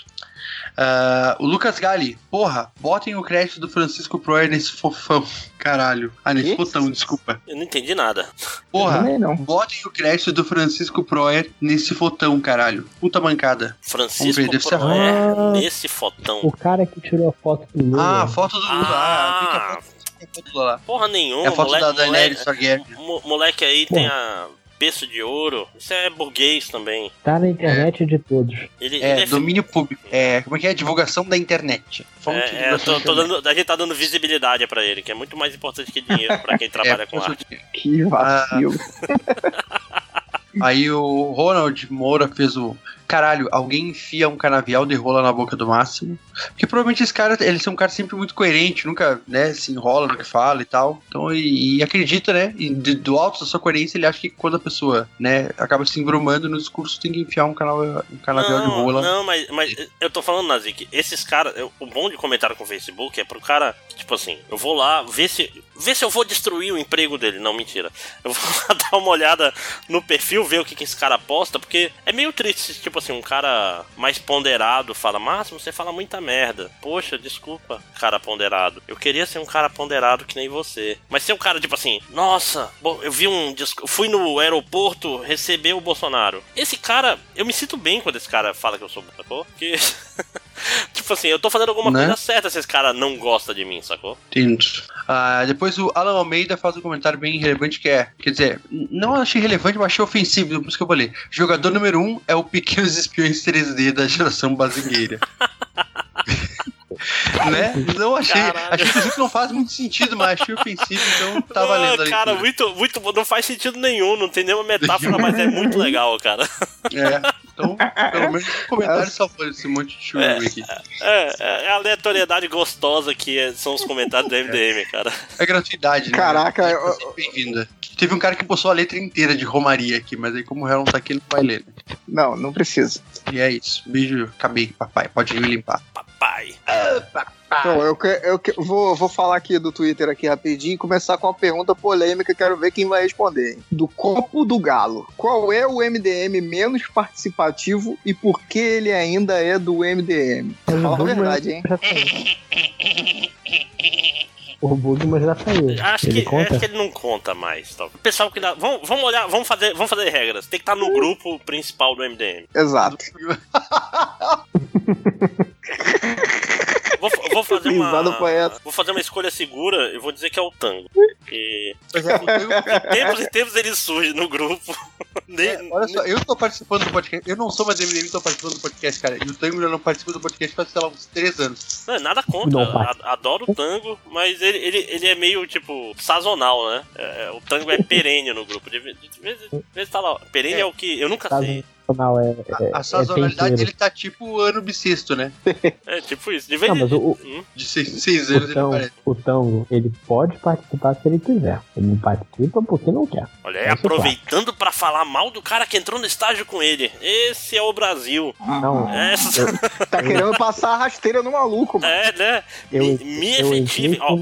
Ah, o Lucas Gali, porra, botem o crédito do Francisco Proer nesse fofão. Caralho. Ah, nesse fotão, desculpa. Eu não entendi nada. Porra, não. botem o crédito do Francisco Proer nesse fotão, caralho. Puta mancada. Francisco Proer Ah. nesse fotão. O cara que tirou a foto do Lula. Ah, a foto do Lula. Ah, a Ah, foto, a foto do Lula lá. porra nenhuma. É a foto moleque, da Daenerys moleque, Targaryen. mo- moleque aí tem a berço de ouro. Isso é burguês também. Tá na internet de todos. Ele, É, ele é domínio público. É, como é que é? Divulgação da internet. Fonte É, é, tô, da tô dando, a gente tá dando visibilidade pra ele, que é muito mais importante que dinheiro pra quem trabalha É, com com arte. Que vacilo. Aí o Ronald Moura fez o caralho, alguém enfia um canavial de rola na boca do máximo. Porque provavelmente esse cara, eles são um cara sempre muito coerente, nunca, né, se enrola no que fala e tal. Então, e, e acredita, né, e de, do alto da sua coerência, ele acha que quando a pessoa, né, acaba se embrumando no discurso, tem que enfiar um, canal, um canavial não, de rola. Não, mas, mas eu tô falando, Nazik, esses caras, o bom de comentário com o Facebook é pro cara, tipo assim, eu vou lá ver se, ver se eu vou destruir o emprego dele. Não, mentira. Eu vou lá dar uma olhada no perfil, ver o que, que esse cara posta, porque é meio triste, tipo assim, um cara mais ponderado fala, Máximo, você fala muita merda. Poxa, desculpa, cara ponderado. Eu queria ser um cara ponderado que nem você. Mas ser um cara, tipo assim, nossa, eu vi um. Fui no aeroporto receber o Bolsonaro. Esse cara, eu me sinto bem quando esse cara fala que eu sou sacou? Porque. tipo assim, eu tô fazendo alguma né? coisa certa se esse cara não gosta de mim, sacou? Entendo. Ah, depois o Alan Almeida faz um comentário bem relevante que é, quer dizer, não achei relevante, mas achei ofensivo, por isso que eu ler. Jogador número 1 um é o Pequenos Espiões 3D da geração bazingueira. né? Não achei. Caralho. Achei que não faz muito sentido, mas achei ofensivo, então tá valendo ali. Cara, muito, muito. Não faz sentido nenhum, não tem nenhuma metáfora, mas é muito legal, cara. É. Então, pelo menos o comentário só foi esse monte de churro é, aqui. É, é, é, a aleatoriedade gostosa que é, são os comentários do MDM, cara. É gratuidade, né? Caraca, eu... bem-vinda. Teve um cara que postou a letra inteira de Romaria aqui, mas aí como o réu não tá aqui, ele não vai ler. Né? Não, não precisa. E é isso. Beijo, acabei, papai. Pode me limpar. Papai. Ah, papai. Então, eu, eu, eu vou, vou falar aqui do Twitter aqui rapidinho e começar com uma pergunta polêmica, quero ver quem vai responder. Do copo do galo. Qual é o MDM menos participativo e por que ele ainda é do MDM? Fala a verdade, hein? O Bugman já saiu. Acho ele que, conta? acho que ele não conta mais. Tá? Pessoal que dá. Vamos, vamos olhar, vamos fazer, vamos fazer regras. Tem que estar no grupo principal do MDM. Exato. Vou, vou, fazer uma. Vou fazer uma escolha segura e vou dizer que é o tango. E. em tempos em tempos ele surge no grupo. É, olha só, eu tô participando do podcast. Eu não sou mais MDM, tô participando do podcast, cara. E o tango já não participa do podcast faz, sei lá, uns 3 anos. Não, nada contra. Não, adoro o tango, mas ele, ele, ele é meio, tipo, sazonal, né? É, o tango é perene no grupo. De, vez, de vez, de vez tá lá. Perene é, é o que. Eu nunca sei. Não, é, é, a, a sazonalidade dele tá tipo ano bissexto, né? é, tipo isso. De vez não, mas o, hum? de seis, seis anos o tango, ele O tango, ele pode participar se ele quiser. Ele não participa porque não quer. Olha aí, aproveitando pra falar mal do cara que entrou no estágio com ele. Esse é o Brasil. Não. Essa... Eu, tá querendo passar a rasteira no maluco, mano. É, né? Eu, me, me efetive. Ó,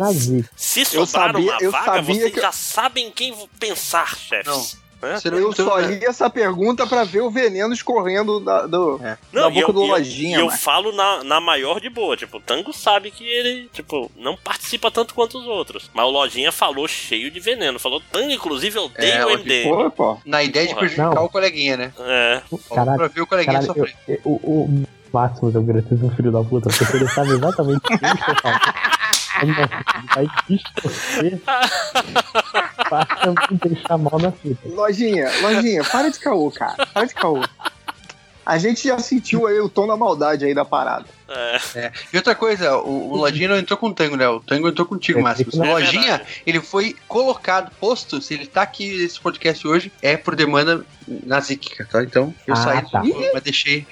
se sobrar sabia, uma vaga, vocês que... já sabem quem pensar, chefes. Não. É? Eu só li essa pergunta para ver o veneno escorrendo da, do, é. não, da boca eu, do Lojinha. E eu, eu, falo na, na maior de boa. Tipo, o Tango sabe que ele, tipo, não participa tanto quanto os outros. Mas o Lojinha falou cheio de veneno. Falou, Tango, inclusive, eu odeio é, o MD. Porra, pô. Na ideia Porra. de prejudicar não. o coleguinha, né? É. Caralho, pra ver o coleguinha sofrer. Eu, eu, o, o Máximo é um gratuito filho da puta, porque ele sabe exatamente o que eu falando. Ele vai distorcer para também deixar mal na fita. Lojinha, lojinha, para de caô, cara. Para de caô. A gente já sentiu aí o tom da maldade aí da parada. É. é. E outra coisa, o, o Lojinha não entrou com o Tango, né? O Tango entrou contigo, é, Márcio. O Lojinha, ele foi colocado, posto, se ele tá aqui nesse podcast hoje, é por demanda nazíquica, tá? Então, eu ah, saí tá. do mas deixei.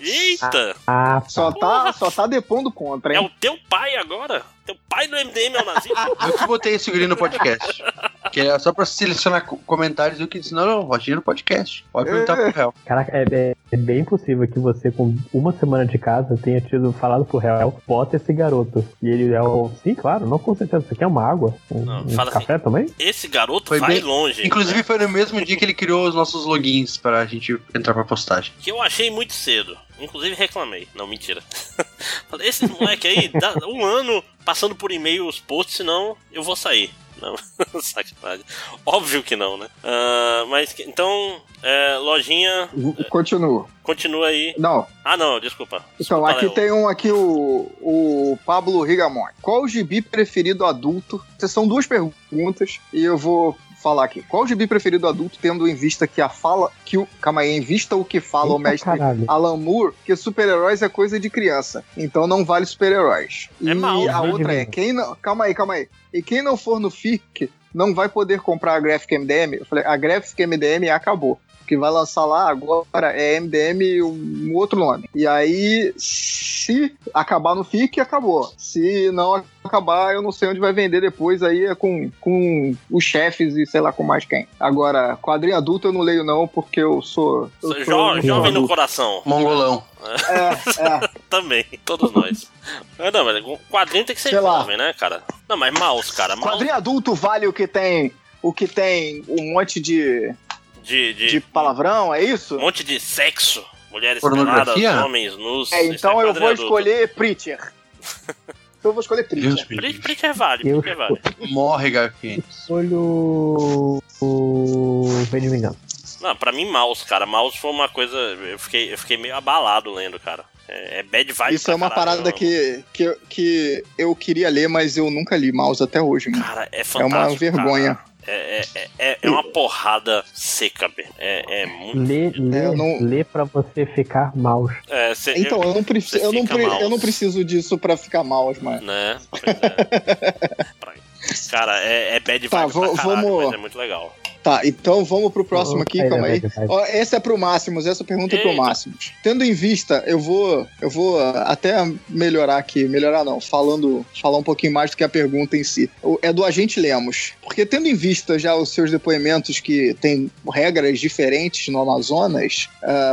Eita! Ah, ah, só, tá, só tá depondo contra, hein? É o teu pai agora? Teu pai do MDM é o nazista? eu que botei esse guri no podcast. Que é só pra selecionar comentários, eu que disse, não, não, Lojinha no podcast. Pode perguntar pro réu. Caraca, é, é, é bem possível que você, com uma semana de casa, tenha tido falado pro réu, bota esse garoto. E ele é o. Sim, claro, não com certeza. Você quer uma água? Um, não, um café assim, também? Esse garoto foi vai bem... longe. Inclusive, né? foi no mesmo dia que ele criou os nossos logins pra gente entrar pra postagem. Que eu achei muito cedo. Inclusive reclamei. Não, mentira. Falei, esses moleque aí, dá um ano passando por e-mail os posts, senão eu vou sair. Não, sacanagem. Óbvio que não, né? Uh, mas então, é, lojinha. Continua. Continua aí. Não. Ah, não, desculpa. desculpa então, aqui Léo. tem um aqui, o, o Pablo Rigamon. Qual o gibi preferido adulto? Essas são duas perguntas e eu vou falar aqui. Qual o gibi preferido adulto, tendo em vista que a fala. Que o, calma aí, em vista o que fala Eita, o mestre caralho. Alan Moore, que super-heróis é coisa de criança. Então não vale super-heróis. É e mal, a outra é, quem não. Calma aí, calma aí. E quem não for no FIC não vai poder comprar a Graphic MDM. Eu falei, a Graphic MDM acabou que vai lançar lá agora é MDM um outro nome. E aí, se acabar no FIC, acabou. Se não acabar, eu não sei onde vai vender depois, aí é com, com os chefes e sei lá com mais quem. Agora, quadrinho adulto eu não leio não, porque eu sou... Eu Jo- sou jovem no coração. Mongolão. É, é. Também, todos nós. Mas não, mas o quadrinho tem que ser Sei lá. jovem, né, cara? Não, mas mouse, cara. Mouse Quadrinho adulto vale o que tem... O que tem um monte de, de, de, de palavrão, é isso? um monte de sexo. Mulheres peladas, homens nus. É, então eu vou adulto. escolher Preacher. eu vou escolher Preacher. Preacher. Preacher vale, Eu Preacher vale. Morre, Garfield. Olho o V de Vingança. Não, pra mim, mouse, cara. Mouse foi uma coisa. Eu fiquei, eu fiquei meio abalado lendo, cara. É, é bad vibe. Isso é uma parada que, que, que eu queria ler, mas eu nunca li Mouse até hoje. Cara, é É fantástico. uma vergonha. cara. É, é, é, é uma porrada seca, Bê. É, é muito. Lê, lê, eu não- lê pra você ficar mouse. É, cê- Então, eu não, preciso, você eu, não pre- eu não preciso disso pra ficar mouse, mano. Né? Pois é. Cara, é, é bad vibe Tá, caralho, vamos- mas é muito legal. Tá, então vamos pro próximo aqui, calma aí. Ó, essa é pro Máximos, essa pergunta é pro. Máximos. Tendo em vista, eu vou, eu vou ah, até melhorar aqui, melhorar não, falando, falar um pouquinho mais do que a pergunta em si. O- É do agente Lemos. Porque tendo em vista já os seus depoimentos que tem regras diferentes no Amazonas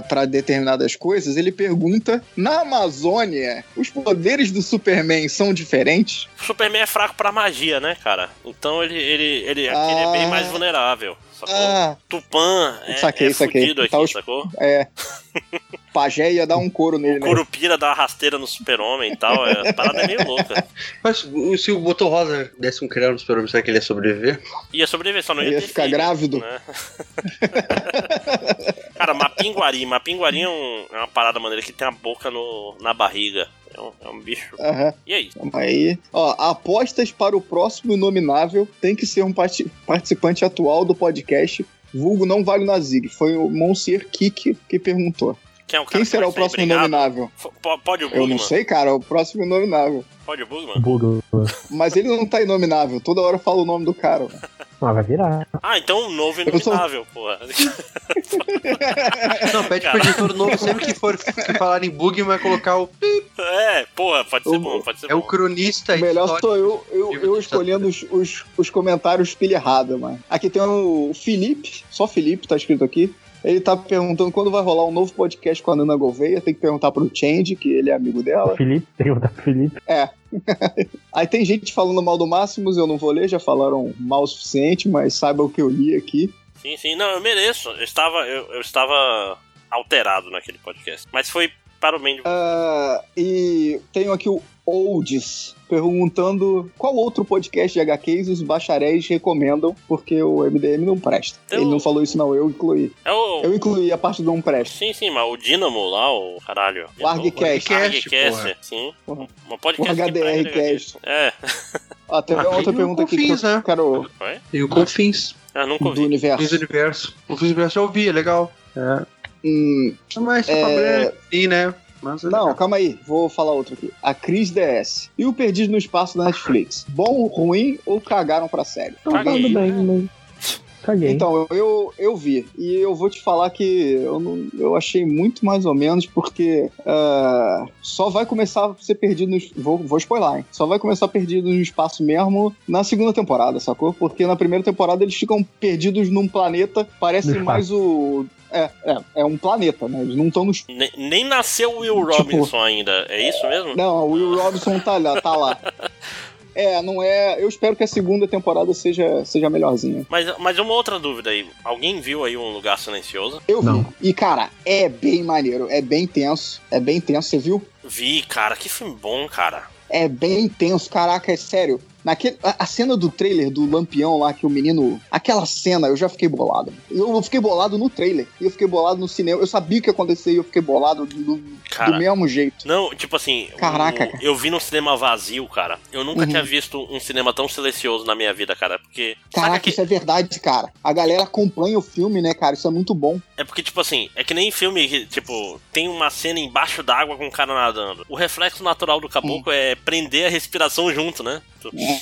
para determinadas coisas, ele pergunta: na Amazônia, os poderes do Superman são diferentes? O Superman é fraco pra magia, né, cara? Então ele, ele, ele, aqui ele é bem Ah. mais vulnerável. Sacou? Ah, Tupã é, Saquei, é saquei. fudido aqui, Tá os- sacou? é. Pajé ia dar um couro nele, né? Curupira dá uma rasteira no super-homem e tal. É, a parada é meio louca. Mas o- se o Botão Rosa desse um criado no super será que ele ia sobreviver? Ia sobreviver, só não ia, Ia ter ficar filho, grávido. né? Cara, Mapinguari. Mapinguari é, um- é uma parada maneira que tem a boca no, na barriga. É um, é um bicho. Aham. E aí? Calma aí. Ó, apostas para o próximo nominável tem que ser um parti- participante atual do podcast. Vulgo não vale na Zig. Foi o Monsieur Kik que perguntou. Quem, é o cara Quem que será o próximo brigado? nominável? Pode o Eu não Bugman? sei, cara. O próximo nominável. Pode o Bugman? Buga. Mas ele não tá inominável. Toda hora fala o nome do cara. Mas vai virar. Ah, então um novo Eu sou- inominável, porra. Não, pede pro editor novo, sempre que for que falar em bug, vai colocar o. É, porra, pode ser O- bom, pode ser É o bom. cronista O melhor histórico. sou eu, eu, eu escolhendo os, os, os comentários pilha errada, mano. Aqui tem o Felipe, só Felipe tá escrito aqui. Ele tá perguntando quando vai rolar um novo podcast com a Nana Gouveia. Tem que perguntar pro Change, que ele é amigo dela. Felipe, tem que botar Felipe. Aí tem gente falando mal do Máximos, eu não vou ler, já falaram mal o suficiente, mas saiba o que eu li aqui. Sim, sim, não, eu mereço. Eu estava, eu, eu estava alterado naquele podcast. Mas foi para o bem de Ah, e tenho aqui o Olds perguntando qual outro podcast de HQs os bacharéis recomendam, porque o MDM não presta. Eu- Ele não falou isso, não, eu incluí. É o. Eu incluí a parte do não presta. Sim, sim, mas o Dynamo lá, o caralho. O Argcast. Argcast, sim. Uma O podcast que HDR prega Cast. É. Ah, tem Ah, outra pergunta o aqui que Confins, eu né? quero Foi? E o Confins. Ah, nunca do ouvi. Confins universo. Universo. Confins Universo eu ouvi, é legal. É. Hum, Mas É. é... sim, né? Mas é não, calma aí, vou falar outro aqui. A Cris DS. E o Perdido no Espaço da Netflix? Bom, ruim ou cagaram pra série? Então, Caguei. tudo bem, mas. Caguei. Então, eu, eu vi. E eu vou te falar que eu, não, eu achei muito mais ou menos, porque ah, só vai começar a ser perdido no. Vou, vou spoiler, hein? Só vai começar perdido no espaço mesmo na segunda temporada, sacou? Porque na primeira temporada eles ficam perdidos num planeta, parece mais o. É, é, é um planeta, né? Eles não estão no Nem, nem nasceu o Will Tipo- Robinson ainda. É isso mesmo? Não, o Will Robinson tá lá, tá lá. É, não é. Eu espero que a segunda temporada seja, seja melhorzinha. Mas, mas uma outra dúvida aí. Alguém viu aí um lugar silencioso? Eu vi. Não. E, cara, é bem maneiro, é bem tenso. É bem tenso, você viu? Vi, cara, que filme bom, cara. É bem tenso, caraca, é sério. Naquele, a, a cena do trailer do Lampião lá, que o menino. Aquela cena, eu já fiquei bolado. Eu, fiquei bolado no trailer. E eu fiquei bolado no cinema. Eu sabia o que ia acontecer e eu fiquei bolado do, Cara. do mesmo jeito. Não, tipo assim, Caraca, o- cara. eu vi num cinema vazio, cara. Eu nunca Uhum. tinha visto um cinema tão silencioso na minha vida, cara. Porque. Caraca, que, isso é verdade, cara. A galera acompanha o filme, né, cara? Isso é muito bom. é porque, tipo assim, é que nem filme que, tipo, tem uma cena embaixo d'água com um cara nadando. O reflexo natural do caboclo é prender a respiração junto, né?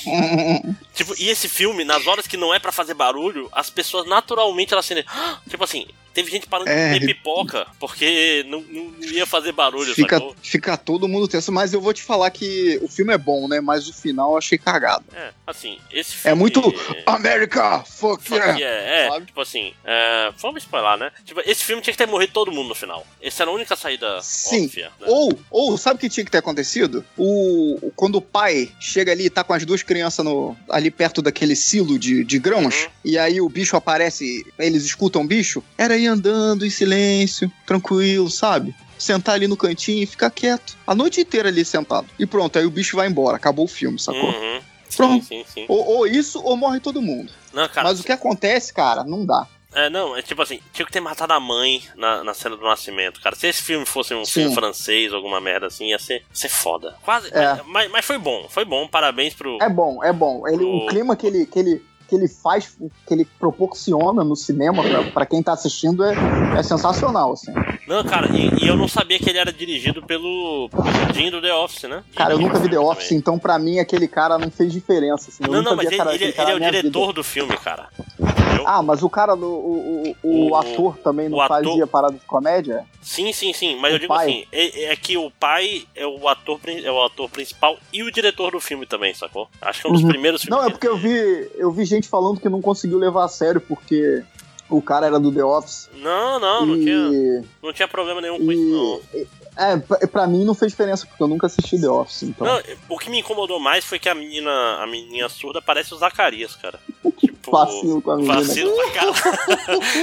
Tipo, e esse filme, nas horas que não é pra fazer barulho, as pessoas naturalmente elas sentem. Tipo assim, teve gente parando é, de comer pipoca, porque não, não ia fazer barulho, fica, fica todo mundo tenso, mas eu vou te falar que o filme é bom, né? Mas o final eu achei cagado. É, assim, esse filme... É muito America, fuck, fuck yeah! yeah. É, tipo assim, é, vamos spoiler, né? Tipo, esse filme tinha que ter morrido todo mundo no final. Essa era a única saída Sim. óbvia. Né? Ou, ou, sabe o que tinha que ter acontecido? O, quando o pai chega ali e tá com as duas crianças no, ali perto daquele silo de, de grãos, uhum. e aí o bicho aparece, eles escutam o bicho, era ir andando em silêncio, tranquilo, sabe? sentar ali no cantinho e ficar quieto. A noite inteira ali sentado. E pronto, aí o bicho vai embora. Acabou o filme, sacou? Uhum. Pronto. Sim, sim, sim. Ou, ou, isso, ou morre todo mundo. Não, cara, Mas o que acontece, cara, não dá. É, não, é tipo assim, tinha que ter matado a mãe na, na cena do nascimento, cara. Se esse filme fosse um Sim. filme francês, alguma merda assim, ia ser, ser foda. Quase. É. Mas, mas foi bom, foi bom, parabéns pro. É bom, é bom. Ele, pro... O clima que ele, que ele que ele faz, que ele proporciona no cinema para quem tá assistindo é, é sensacional, assim. Não, cara, e, e, eu não sabia que ele era dirigido pelo, Jim do The Office, né? Cara, eu nunca vi The Office, também. então para mim aquele cara não fez diferença. Assim, não, não, mas ele, ele, ele é o diretor vida. do filme, cara. Entendeu? Ah, mas o cara, o, o, o, o ator também não ator... fazia parada de comédia? Sim, sim, sim, mas o eu digo pai. assim, é, é, que o pai é o ator é o ator principal e o diretor do filme também, sacou? Acho que é um dos uhum. primeiros filmes. Não, é porque eu vi, eu vi gente falando que não conseguiu levar a sério porque o cara era do The Office. Não, não, e... não tinha, não tinha problema nenhum com e... isso, não. É, pra mim não fez diferença, porque eu nunca assisti The Office, então. Não, o que me incomodou mais foi que a menina, a menina surda parece o Zacarias, cara. Tipo, vacilo com a menina. Vacilo pra cara.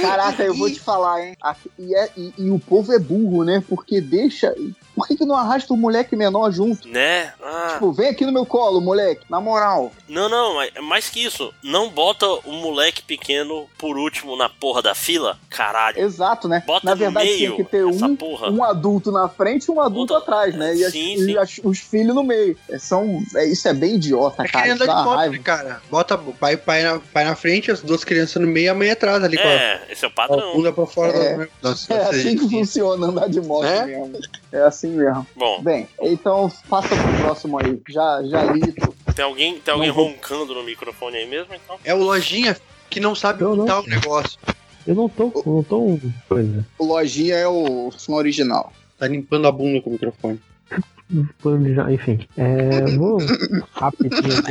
Caraca, eu vou te falar, hein? E, é, e, e, o povo é burro, né? Porque deixa. Por que, que não arrasta o moleque menor junto? Né? Ah. Tipo, vem aqui no meu colo, moleque, na moral. Não, não, é mais que isso. Não bota o moleque pequeno por último na porra da fila. Caralho. Exato, né? Bota na verdade, meio tinha que ter um, porra. um adulto na frente e um adulto atrás, né? E, sim, as, sim. e as, os filhos no meio. É, são, é, isso é bem idiota, é cara. Isso dá moto, raiva. cara. Bota o pai, pai, na, pai na frente, as duas crianças no meio e a mãe atrás ali. É, a, esse é o padrão. Bunda pra fora é, da... Nossa, é assim que funciona andar de moto é? mesmo. É assim mesmo. Bom. Bem, então passa pro próximo aí. Já, já li. Tem alguém, tem alguém roncando no microfone aí mesmo, então? É o Lojinha que não sabe onde tá o negócio. Eu não tô, não tô coisa. O Lojinha é o som original. Tá limpando a bunda com o microfone. Enfim, é, vou rapidinho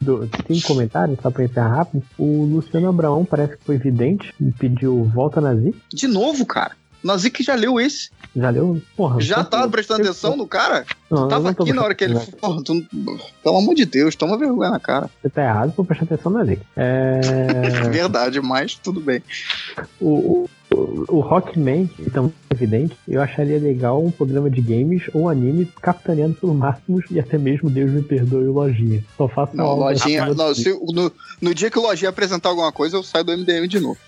do, tem comentário, só pra entrar rápido. O Luciano Abraão parece que foi vidente e pediu volta nazi. De novo, cara. Nazi que já leu esse. Já leu? Porra. Já tava prestando atenção no cara? Não, tu tava aqui na hora que ele. Porra, tu... Pelo amor de Deus, toma vergonha na cara. Você tá errado por prestar atenção na lei. É... Verdade, mas tudo bem. O, o, o Rockman, tão evidente, eu acharia legal um programa de games ou anime capitaneando pelo Máximos e até mesmo Deus me perdoe o Lojinha. Só faço Não, Lojinha. Não, se, no, no dia que o Lojinha apresentar alguma coisa, eu saio do MDM de novo.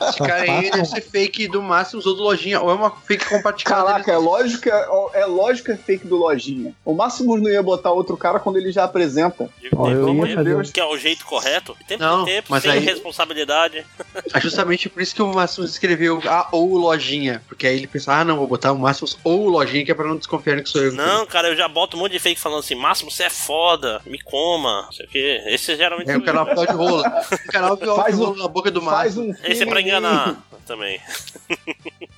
Esse cara aí deve ser fake do máximo, usou do lojinha, ou é uma fake compartilhada. Caraca, é lógico, é lógico que é fake do lojinha. O máximo não ia botar outro cara quando ele já apresenta. Oh, eu ia fazer... Que é o jeito correto. Tempo não, tempo, mas sem aí... responsabilidade. É justamente por isso que o máximo escreveu a ou lojinha. Porque aí ele pensa, ah, não, vou botar o máximo ou lojinha, que é pra não desconfiar que sou eu. Não, cara, eu já boto um monte de fake falando assim, máximo, você é foda, me coma, não sei o quê. Esse geralmente. É o canal de rola. O canal de rola na boca do máximo. Um Esse é pra enganar também.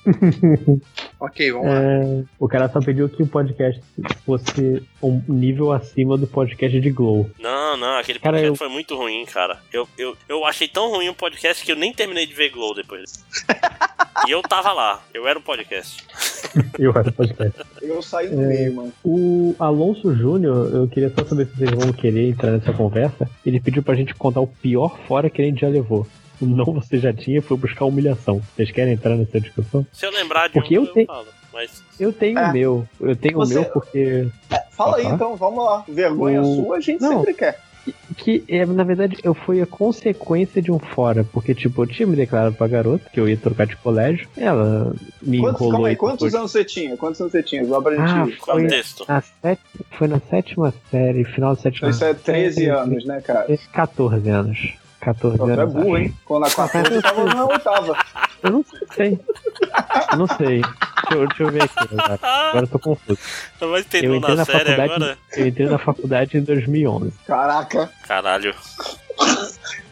ok, vamos lá. É, o cara só pediu que o podcast fosse um nível acima do podcast de Glow. Não, não, aquele cara, podcast eu... foi muito ruim, cara. Eu, eu, eu achei tão ruim o podcast que eu nem terminei de ver Glow depois. e eu tava lá, eu era o podcast. eu era o podcast. Eu saí do é, meio, mano. O Alonso Júnior, eu queria só saber se vocês vão querer entrar nessa conversa. Ele pediu pra gente contar o pior fora que a gente já levou o não você já tinha foi buscar humilhação. Vocês querem entrar nessa discussão? Se eu lembrar de porque um, eu, eu tenho... falo. Mas... Eu tenho é. o meu. Eu tenho você... o meu porque. É, fala aí então, vamos lá. Vergonha o... sua a gente não. sempre quer que é, na verdade eu fui a consequência de um fora, porque tipo, eu tinha me declarado pra garota que eu ia trocar de colégio, ela me quantos, enrolou. Calma aí, quantos depois... anos você tinha? Quantos anos você tinha? Só pra gente ah, foi, na set... foi na sétima série, final da sétima Isso é 13 anos, né, cara? 14 anos. 14 Você é burro, hein? Quando a 14 eu tava na oitava. Eu não sei. Eu não sei. Deixa eu, deixa eu ver aqui agora. Agora eu tô confuso. Eu entrei na, faculdade, agora? Eu entrei na faculdade em 2011. Caraca. Caralho.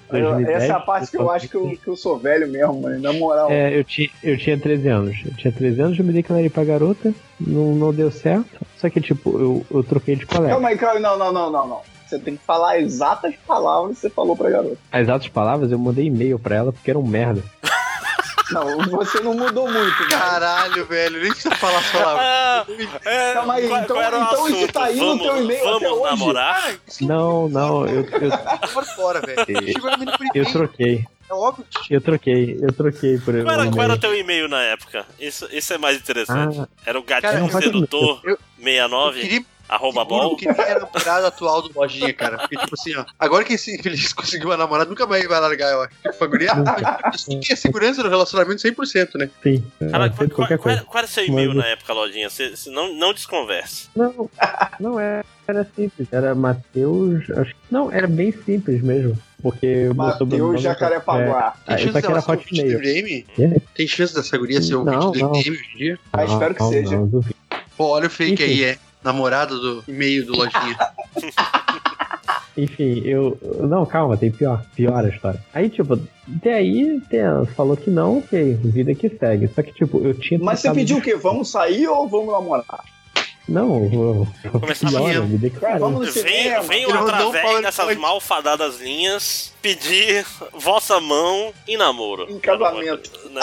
2010, Essa é a parte que eu acho que eu, que eu sou velho mesmo, mano. Na moral. É, eu tinha, eu tinha 13 anos. Eu tinha 13 anos, eu me declarei pra garota, não, não deu certo. Só que, tipo, eu, eu troquei de colega. Calma aí, calma aí. Não, não, não, não, não. Você tem que falar exatas palavras que você falou pra garota. As exatas palavras, eu mandei e-mail pra ela porque era um merda. Não, você não mudou muito, cara. Caralho, velho, nem precisa falar as palavras. Ah, é, Calma aí, qual- então- qual então isso assunto? tá aí no vamos, teu e-mail Vamos até hoje? namorar? Não, não, eu, eu, Por fora, velho. Eu troquei. É óbvio que Eu troquei, eu troquei por Qual era, qual era o e-mail. teu e-mail na época? Isso, isso é mais interessante. Ah, Era o Cara, gatinho faz sedutor eu- eu 69, queria arroba Eu bol. queria a namorada atual do Lojinha, cara. Porque, tipo assim, ó. Agora que esse infeliz conseguiu uma namorada, nunca mais vai largar, eu acho. Tipo, a guria tem a segurança no relacionamento 100%, né? sim. Cara, é, qual, sempre qual- qual qual era seu e-mail Mas- na época, Lojinha? Você, você não, não desconverse. Não, não era, era simples. Era Matheus. Acho que. Não, era bem simples mesmo. Porque o meu sobrenome. Mateus Jacarepaguá. Ah, Tem isso chance dela ser ouvinte do Hotmail. MDM? É. Tem chance dessa guria ser ouvinte Não, do não. MDM hoje em dia? Ah, espero que seja. Pô, olha o fake Enfim. aí, é. Namorada do e-mail do Lojinha. Enfim, eu. Não, calma, tem pior. Pior a história. Aí, tipo, até aí tem, falou que não, ok, vida que segue. Só que, tipo, eu tinha. Mas você pediu o quê? Vamos sair ou vamos namorar? Não, Começava pior, a- me mandou um através dessas malfadadas linhas pedir vossa mão em namoro. Em casamento. Né?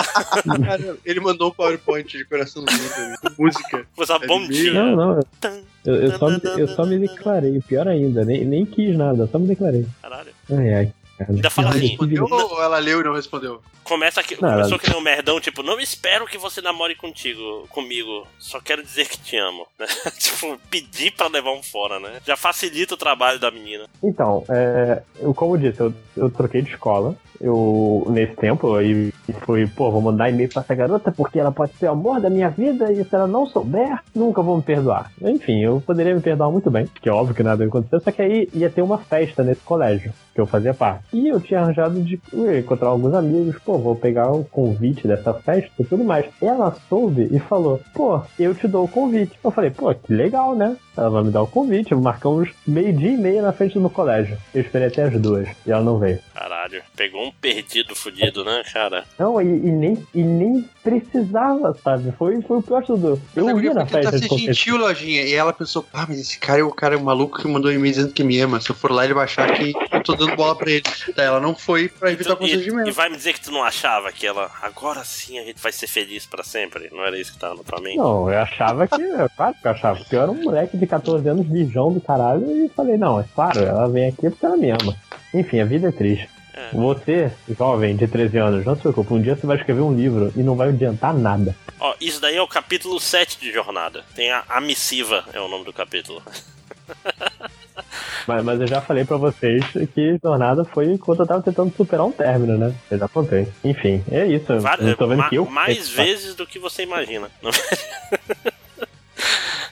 Cara, ele mandou um PowerPoint de mim. com Música. Coisa É bondinha. Não, não, Tan, eu, eu, só, me- eu só me declarei. Pior ainda, nem, nem quis nada, só me declarei. Caralho. Ai, ai. Ainda fala Ela assim, respondeu ou ela leu e não respondeu? Começa que, Não, começou ela- que nem um merdão, tipo, não espero que você namore contigo, comigo, só quero dizer que te amo. né? tipo, pedir pra levar um fora, né? Já facilita o trabalho da menina. Então, é, eu, como eu disse, eu, eu troquei de escola. Eu, nesse tempo, aí fui, pô, vou mandar e-mail pra essa garota porque ela pode ser o amor da minha vida e se ela não souber, nunca vou me perdoar. Enfim, eu poderia me perdoar muito bem, que é óbvio que nada aconteceu, só que aí ia ter uma festa nesse colégio, que eu fazia parte. E eu tinha arranjado de encontrar alguns amigos, pô, vou pegar o convite dessa festa e tudo mais. Ela soube e falou, pô, eu te dou o convite. Eu falei, pô, que legal, né? Ela vai me dar o convite, marcamos meio-dia e meia na frente do meu colégio. Eu esperei até as duas e ela não veio. Caralho, pegou um perdido fudido, né, cara? Não, e, e nem, e nem precisava, sabe? Foi, foi o pior de tudo. Eu guria ia na tentar festa de ser confeitaria. gentil, Lojinha. E ela pensou, pá, mas esse cara é o cara maluco que mandou um e-mail dizendo que me ama. Se eu for lá, ele vai achar que eu tô dando bola pra ele. Daí ela não foi pra evitar o e, e vai me dizer que tu não achava que ela, agora sim a gente vai ser feliz pra sempre? Não era isso que tava na tua mente? Não, eu achava que. é Claro que eu achava. Porque eu era um moleque de 14 anos, virgão do caralho, e falei, não, é claro, ela vem aqui porque ela me ama. Enfim, a vida é triste. É. Você, jovem de 13 anos, não se preocupe, um dia você vai escrever um livro e não vai adiantar nada. Ó, isso daí é o capítulo 7 de Jornada. Tem a, a missiva, é o nome do capítulo. Mas, mas eu já falei pra vocês que jornada foi enquanto eu tava tentando superar um término, né? Eu já contei. Enfim, é isso. Várias- eu tô vendo ma- que eu. mais vezes do que você imagina.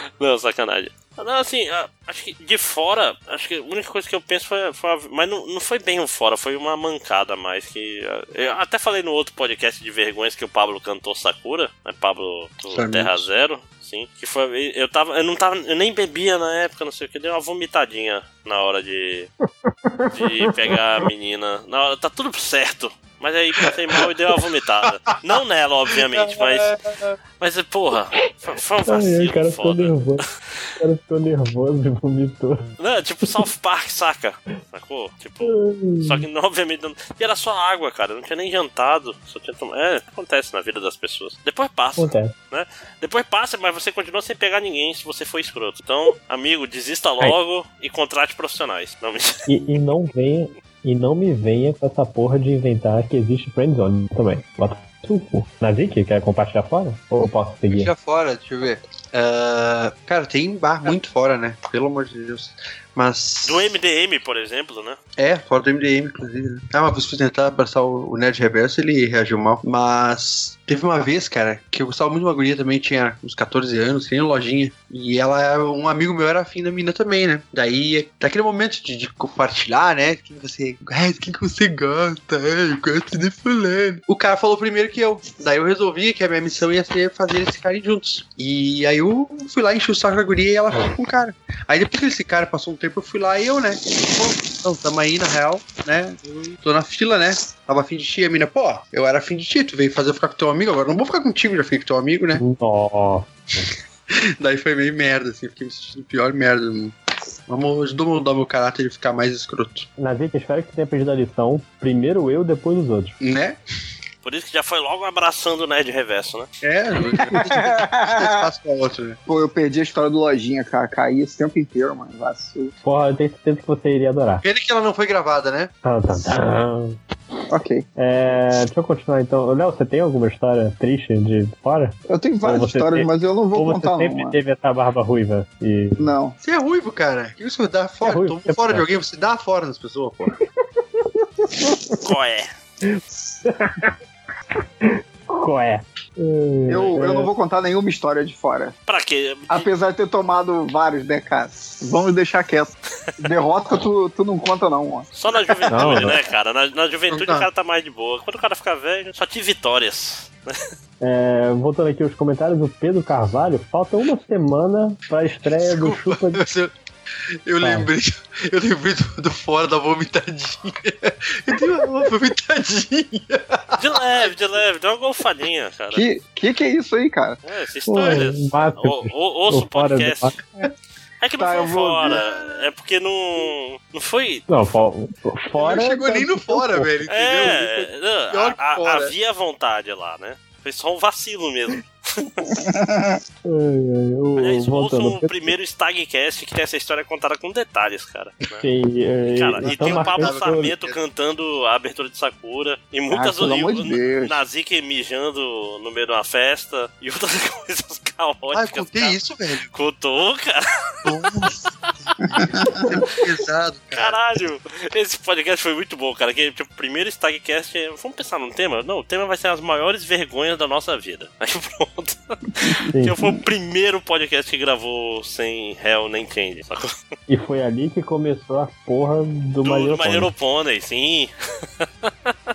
Não, sacanagem. Não, assim, acho que de fora, acho que a única coisa que eu penso foi. foi a- mas não, não foi bem o fora, foi uma mancada mais que. Eu até falei no outro podcast de vergonhas que o Pablo cantou Sakura, né? Pablo do. Terra Zero, sim. Que foi. Eu tava. Eu não tava. Eu nem bebia na época, não sei o que, deu uma vomitadinha na hora de. de pegar a menina. Na hora, tá tudo certo. Mas aí passei mal e deu uma vomitada. Não nela, obviamente, mas. Mas, porra, foi, um Ai, ai, vacilo o cara ficou foda. nervoso. O cara ficou nervoso e vomitou. Não, tipo South Park, saca? Sacou? Tipo. Só que, obviamente, não... E era só água, cara. Eu não tinha nem jantado. Só tinha tomado. É, acontece na vida das pessoas. Depois passa, Acontece. né? Depois passa, mas você continua sem pegar ninguém se você for escroto. Então, amigo, desista logo e contrate profissionais. Não me... E, e não venha. E não me venha com essa porra de inventar que existe friendzone também. Bota cu. Nazik, quer compartilhar fora? Ou eu posso seguir? Já fora, deixa eu ver. Ah, cara, tem bar muito fora, né? Pelo amor de Deus. Mas. Do MDM, por exemplo, né? É, fora do MDM, inclusive. né? Ah, mas fui tentar passar o o Nerd Reverso ele reagiu mal. Mas teve uma vez, cara, que eu gostava muito de uma guria também, tinha uns 14 anos, tinha lojinha. E ela, um amigo meu era afim da mina também, né? Daí, daquele momento de, de compartilhar, né? Quem você. Ah, que você gosta? Eu gosto de fulano. O cara falou primeiro que eu. Daí eu resolvi que a minha missão ia ser fazer eles ficarem juntos. E aí eu fui lá, enchi o saco da guria e ela ficou com o cara. Aí depois que esse cara passou um tempo, eu fui lá e eu, né? Pô, Não, tamo aí, na real, né? Eu tô na fila, né? Tava afim de ti, a mina, pô, eu era afim de ti, tu veio fazer eu ficar com teu amigo, agora não vou ficar contigo, já fiquei com teu amigo, né? Nossa. Daí foi meio merda, assim, fiquei me sentindo pior merda. Vamos mudar meu caráter e ficar mais escroto. Nazik, espero que tenha perdido a lição. Primeiro eu, depois os outros. Né? Por isso que já foi logo abraçando o Nerd Reverso, né? É, outro, né? Pô, eu perdi a história do Lojinha, cara. Caí esse tempo inteiro, mano. Vacilo. Porra, eu tenho certeza que você iria adorar. Pena que ela não foi gravada, né? Tá, tá, tá. Ok. É, deixa eu continuar então. Léo, você tem alguma história triste de fora? Eu tenho várias você histórias, tem- mas eu não vou Ou você contar, não, sempre mano. teve essa barba ruiva? E... Não. Você é ruivo, cara. Que isso dá fora? ruivo, Tomou é fora de fora. alguém, você dá fora das pessoas, pô. Qual é? Qual é? Eu, eu não vou contar nenhuma história de fora. Pra quê? Apesar de ter tomado vários DKs. Vamos deixar quieto. Derrota tu, tu não conta, não, mano. Só na juventude, Não, não. né, cara? Na, na juventude Não. o cara tá mais de boa. Quando o cara fica velho, só tive vitórias. É, voltando aqui aos comentários, o Pedro Carvalho, falta uma semana pra estreia do Chupa de... Eu, eu Tá. lembrei, eu lembrei do, do fora da vomitadinha. Eu dei uma vomitadinha. De leve, de leve, deu uma golfadinha, cara. Que, que que é isso aí, cara? É, essa história. ô- Ouça o podcast. É que não Tá, foi fora. É porque não. Não foi. Não, fo- fora... não chegou nem no fora, velho, entendeu? É. não, a- fora. havia vontade lá, né? Foi só um vacilo mesmo. Aliás, ouçam voltando. o primeiro Stagcast que tem essa história contada com detalhes, cara. né? Sim, é, Cara, nós e tem o Pablo marcando- Sarmento cantando a abertura de Sakura. E muitas Ah, amor o de. Nazik mijando no meio de uma festa. E outras coisas caóticas. Ah, eu contei cara. isso, velho. Contou, cara. Nossa. É pesado, cara. Caralho, esse podcast foi muito bom, cara. Que, tipo, o primeiro Stagcast. é- Vamos pensar num tema? Não, o tema vai ser as maiores vergonhas da nossa vida. Aí pronto. Sim. Que foi o primeiro podcast que gravou sem Hell nem Change. sacou? E foi ali que começou a porra do, Do, Little Pony, sim.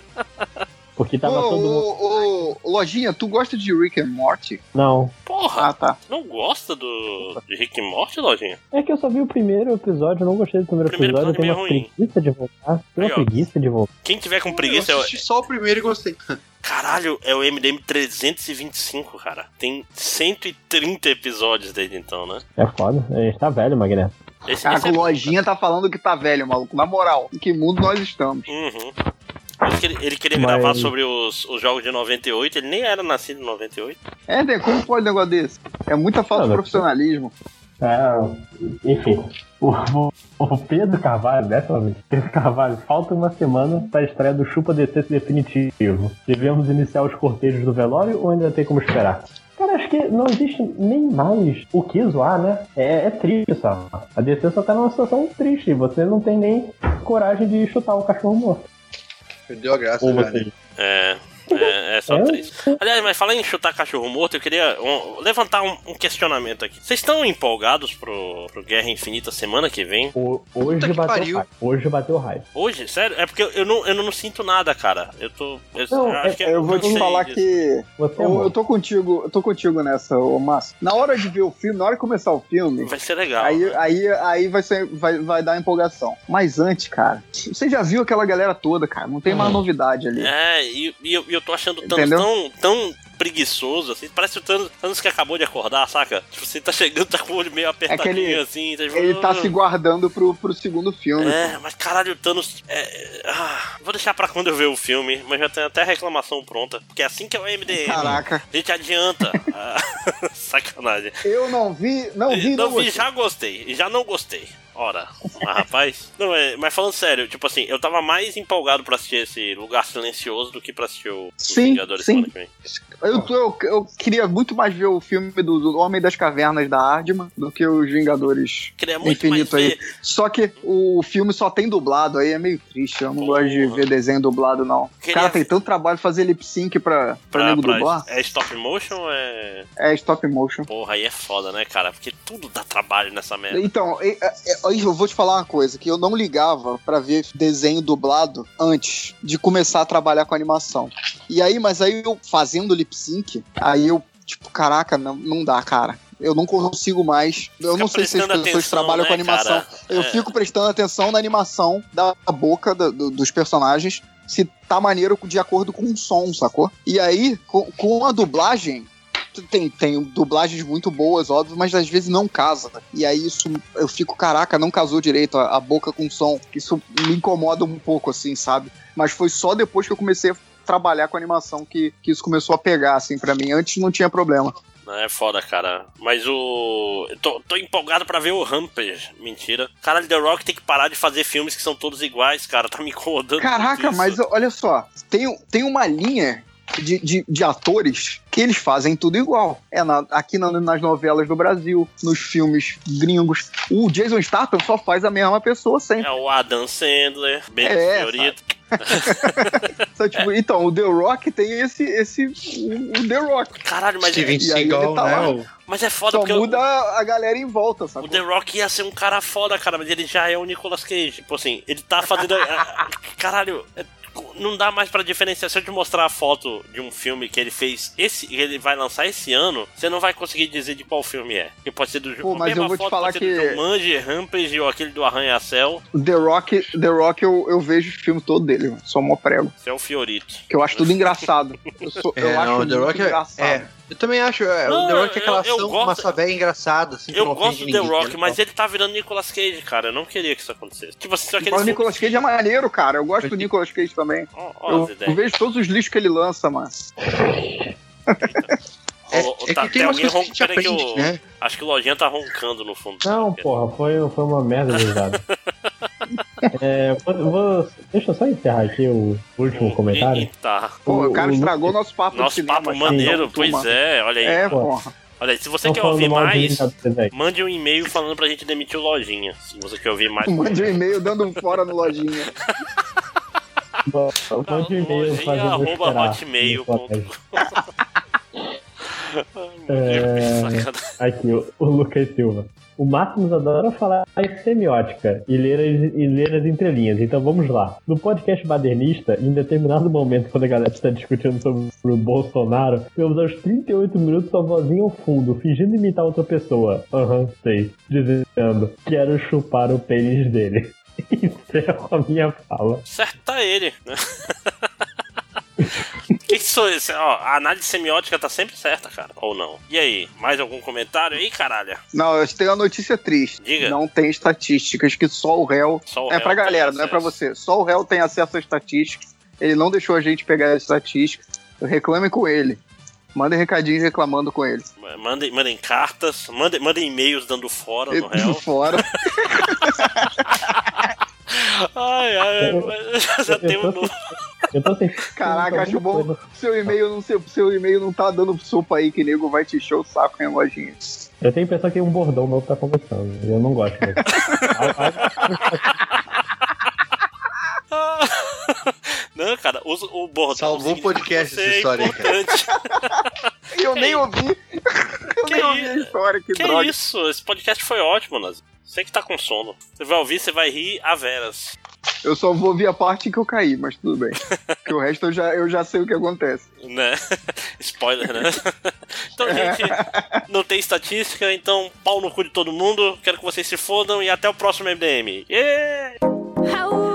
Porque tava ô, todo mundo. ô, ô, Lojinha, tu gosta de Rick and Morty? Não. Porra, Ah, tá. não gosta do de Rick e Morty, Lojinha? É que eu só vi o primeiro episódio, eu não gostei do primeiro, Primeiro episódio, eu tenho episódio é uma meio preguiça de voltar. Tenho uma preguiça de voltar. Quem tiver com Eu preguiça é o. assisti só o primeiro e gostei. Caralho, é o MDM 325, cara. Tem 130 episódios desde então, né? É foda. A gente tá velho, Magneto. Esse, Caraca, esse o é... Lojinha tá falando que tá velho, maluco. Na moral, em que mundo nós estamos? Uhum. Que ele, ele queria Mas- gravar sobre os, os jogos de 98, ele nem era nascido em 98. É, né? Como pode um negócio desse? É muita falta de profissionalismo. É, enfim. O, o- o Pedro Carvalho, dessa vez, Pedro Carvalho, falta uma semana pra estreia do Chupa DC definitivo. Devemos iniciar os cortejos do velório ou ainda tem como esperar? Cara, acho que não existe nem mais o que zoar, né? É, é triste só. A DC só tá numa situação triste. Você não tem nem coragem de chutar o cachorro morto. Perdeu a graça já, né? é, é só É? triste. Aliás, mas falando em chutar cachorro morto, eu queria um- levantar um, um questionamento aqui. Vocês estão empolgados pro, pro Guerra Infinita semana que vem? O- hoje que bateu pariu. raio. Hoje bateu raio. Hoje? Sério? É porque eu, eu não, eu não sinto nada, cara. Eu tô. Eu, Não, eu acho é- que Eu vou te falar disso. que Você é eu, eu tô contigo, eu tô contigo nessa, ô Márcio. Na hora de ver o filme, na hora de começar o filme, Vai ser legal. aí, né? aí, aí vai, ser, vai, vai dar empolgação. Mas antes, cara, você já viu aquela galera toda, cara. Não tem mais novidade ali. É, e, e eu, e eu tô achando o Thanos Entendeu? tão, tão preguiçoso, assim. Parece o Thanos, Thanos que acabou de acordar, saca? Tipo, você tá chegando, tá com o olho meio apertadinho, ele- assim. Tá, tipo, Ele tá "Ah". se guardando pro, pro segundo filme. É, mas caralho, o Thanos. é, ah, vou deixar pra quando eu ver o filme, mas já tem até a reclamação pronta. Porque é assim que é o MDM. Caraca. A gente adianta. Ah, Sacanagem. Eu não vi, não vi, não não, vi, gostei. já gostei. E já não gostei. Ora, mas rapaz. Não, é, mas falando sério, tipo assim, eu tava mais empolgado pra assistir esse Lugar Silencioso do que pra assistir o Sim, Vingadores sim. Eu, eu, eu queria muito mais ver o filme do, do Homem das Cavernas da Ardman do que os Vingadores Queria muito Infinito mais aí. ver. Só que o filme só tem dublado, aí é meio triste. Eu não Porra. gosto de ver desenho dublado, não. O Queria cara tem tanto trabalho fazer lip sync pra, pra, nego dublar. É stop motion ou é. É stop motion. Porra, aí é foda, né, cara? Porque tudo dá trabalho nessa merda. Então, e- e- eu vou te falar uma coisa, que eu não ligava pra ver desenho dublado antes de começar a trabalhar com animação. E aí, mas aí eu fazendo lip sync, aí eu, tipo, caraca, não, não dá, cara. Eu não consigo mais. Eu não sei se as pessoas atenção, trabalham né, com animação. cara? Eu É. fico prestando atenção na animação da boca do- do- dos personagens, se tá maneiro de acordo com o som, sacou? E aí, com, com a dublagem. Tem, tem dublagens muito boas, óbvio, mas às vezes não casa. E aí isso eu fico, caraca, não casou direito a, a boca com o som. Isso me incomoda um pouco, assim, sabe? Mas foi só depois que eu comecei a trabalhar com animação que, que isso começou a pegar, assim, pra mim. Antes não tinha problema. É foda, cara. Mas o. Eu tô, tô empolgado pra ver o Rampage. Mentira. Caralho, The Rock tem que parar de fazer filmes que são todos iguais, cara. Tá me incomodando. Caraca, mas olha só, tem, tem uma linha de, de, de atores que eles fazem tudo igual. É na- aqui na- nas novelas do Brasil, nos filmes gringos. O Jason Statham só faz a mesma pessoa sempre. É o Adam Sandler, bem É, senhorito. Então, tipo, então, o The Rock tem esse. esse o, o The Rock. Caralho, mas, Steven e ele Seagal, tá né? lá. o- mas é foda Só porque o- muda a galera em volta, o sabe? The Rock ia ser um cara foda, cara, mas ele já é o Nicolas Cage. Tipo assim, ele tá fazendo. a- a- Caralho, é- não dá mais pra diferenciar. Se eu te mostrar a foto de um filme que ele fez, esse, que ele vai lançar esse ano, você não vai conseguir dizer de qual filme é. Que pode ser do Pô, mas eu vou te foto falar ser do que- Jumanji, Rampage ou aquele do Arranha-Céu. The Rock, The Rock eu, eu vejo o filme todo dele, mano. Só mó prego. Você é o Fiorito. Que eu acho tudo engraçado. Eu, sou, eu É, acho não, o The muito Rock é, engraçado. é. Eu também acho. é, Não, o The Rock é aquela eu- eu ação gosto- massa velha engraçada, assim, que Eu gosto do The ninguém, Rock, né? mas ele tá virando Nicolas Cage, cara. Eu não queria que isso acontecesse. Tipo assim, só aquele. Mas o Nicolas Cage é maneiro, cara. Eu gosto do Nicolas Cage também. Ó, ó Eu, eu vejo todos os lixos que ele lança, mano. É, Ô, ô, é tá- que tem umas alguém coisas que a gente ron- peraí que aprende, o- né? Acho que o Lojinha tá roncando no fundo. Não, porra, foi, foi uma merda de risada. é, vou, vou- deixa eu só encerrar aqui o último comentário. Tá. Pô, o cara O- estragou nosso papo Nosso cinema. papo maneiro, pois é. Olha aí. É, porra. Olha aí, se você quer ouvir mais, velho. mande um e-mail falando pra gente demitir o Lojinha. Se você quer ouvir mais. Mande um e-mail dando um fora no lojinha. Bom, Mande um e-mail Lojinha, arroba esperar É... É, Aqui, o, o Lucas Silva. O Máximos adora falar em semiótica e ler, as, e ler as entrelinhas, então vamos lá. No podcast badernista, em determinado momento, quando a galera está discutindo sobre o Bolsonaro, vemos aos 38 minutos a vozinha ao fundo, fingindo imitar outra pessoa. Aham, sei. Dizendo, quero chupar o pênis dele. Encerro a minha fala. Certa ele, né? sou esse? Ó, a análise semiótica tá sempre certa, cara. Ou não? E aí, mais algum comentário aí, caralho? Não, eu tenho uma notícia triste. Diga. Não tem estatísticas que só o réu. Só o é réu pra tem galera, não é pra você. Só o réu tem acesso a estatísticas. Ele não deixou a gente pegar as estatísticas. Reclame com ele. Mandem recadinhos reclamando com ele. Mandem, mandem cartas, mandem, mandem e-mails dando fora no réu. fora. Ai, ai, eu já tenho um novo. Eu tô sem. Caraca, acho bom. Seu e-mail não, seu, seu e-mail não tá dando sopa aí que nego vai te encher o saco em lojinha. Eu tenho a impressão que um bordão novo tá começando. Eu não gosto disso. Não, cara, usa o bordão. Salvou o podcast essa é história aí, cara. Eu nem ouvi. Eu Que nem ouvi a história, que, Que droga. isso? Esse podcast foi ótimo, Nazi. Você que tá com sono. Você vai ouvir, você vai rir a veras. Eu só vou ouvir a parte que eu caí, mas tudo bem. Porque o resto eu já, eu já sei o que acontece. Né? Spoiler, né? então, gente, não tem estatística, então pau no cu de todo mundo. Quero que vocês se fodam e até o próximo MDM. Yeah! How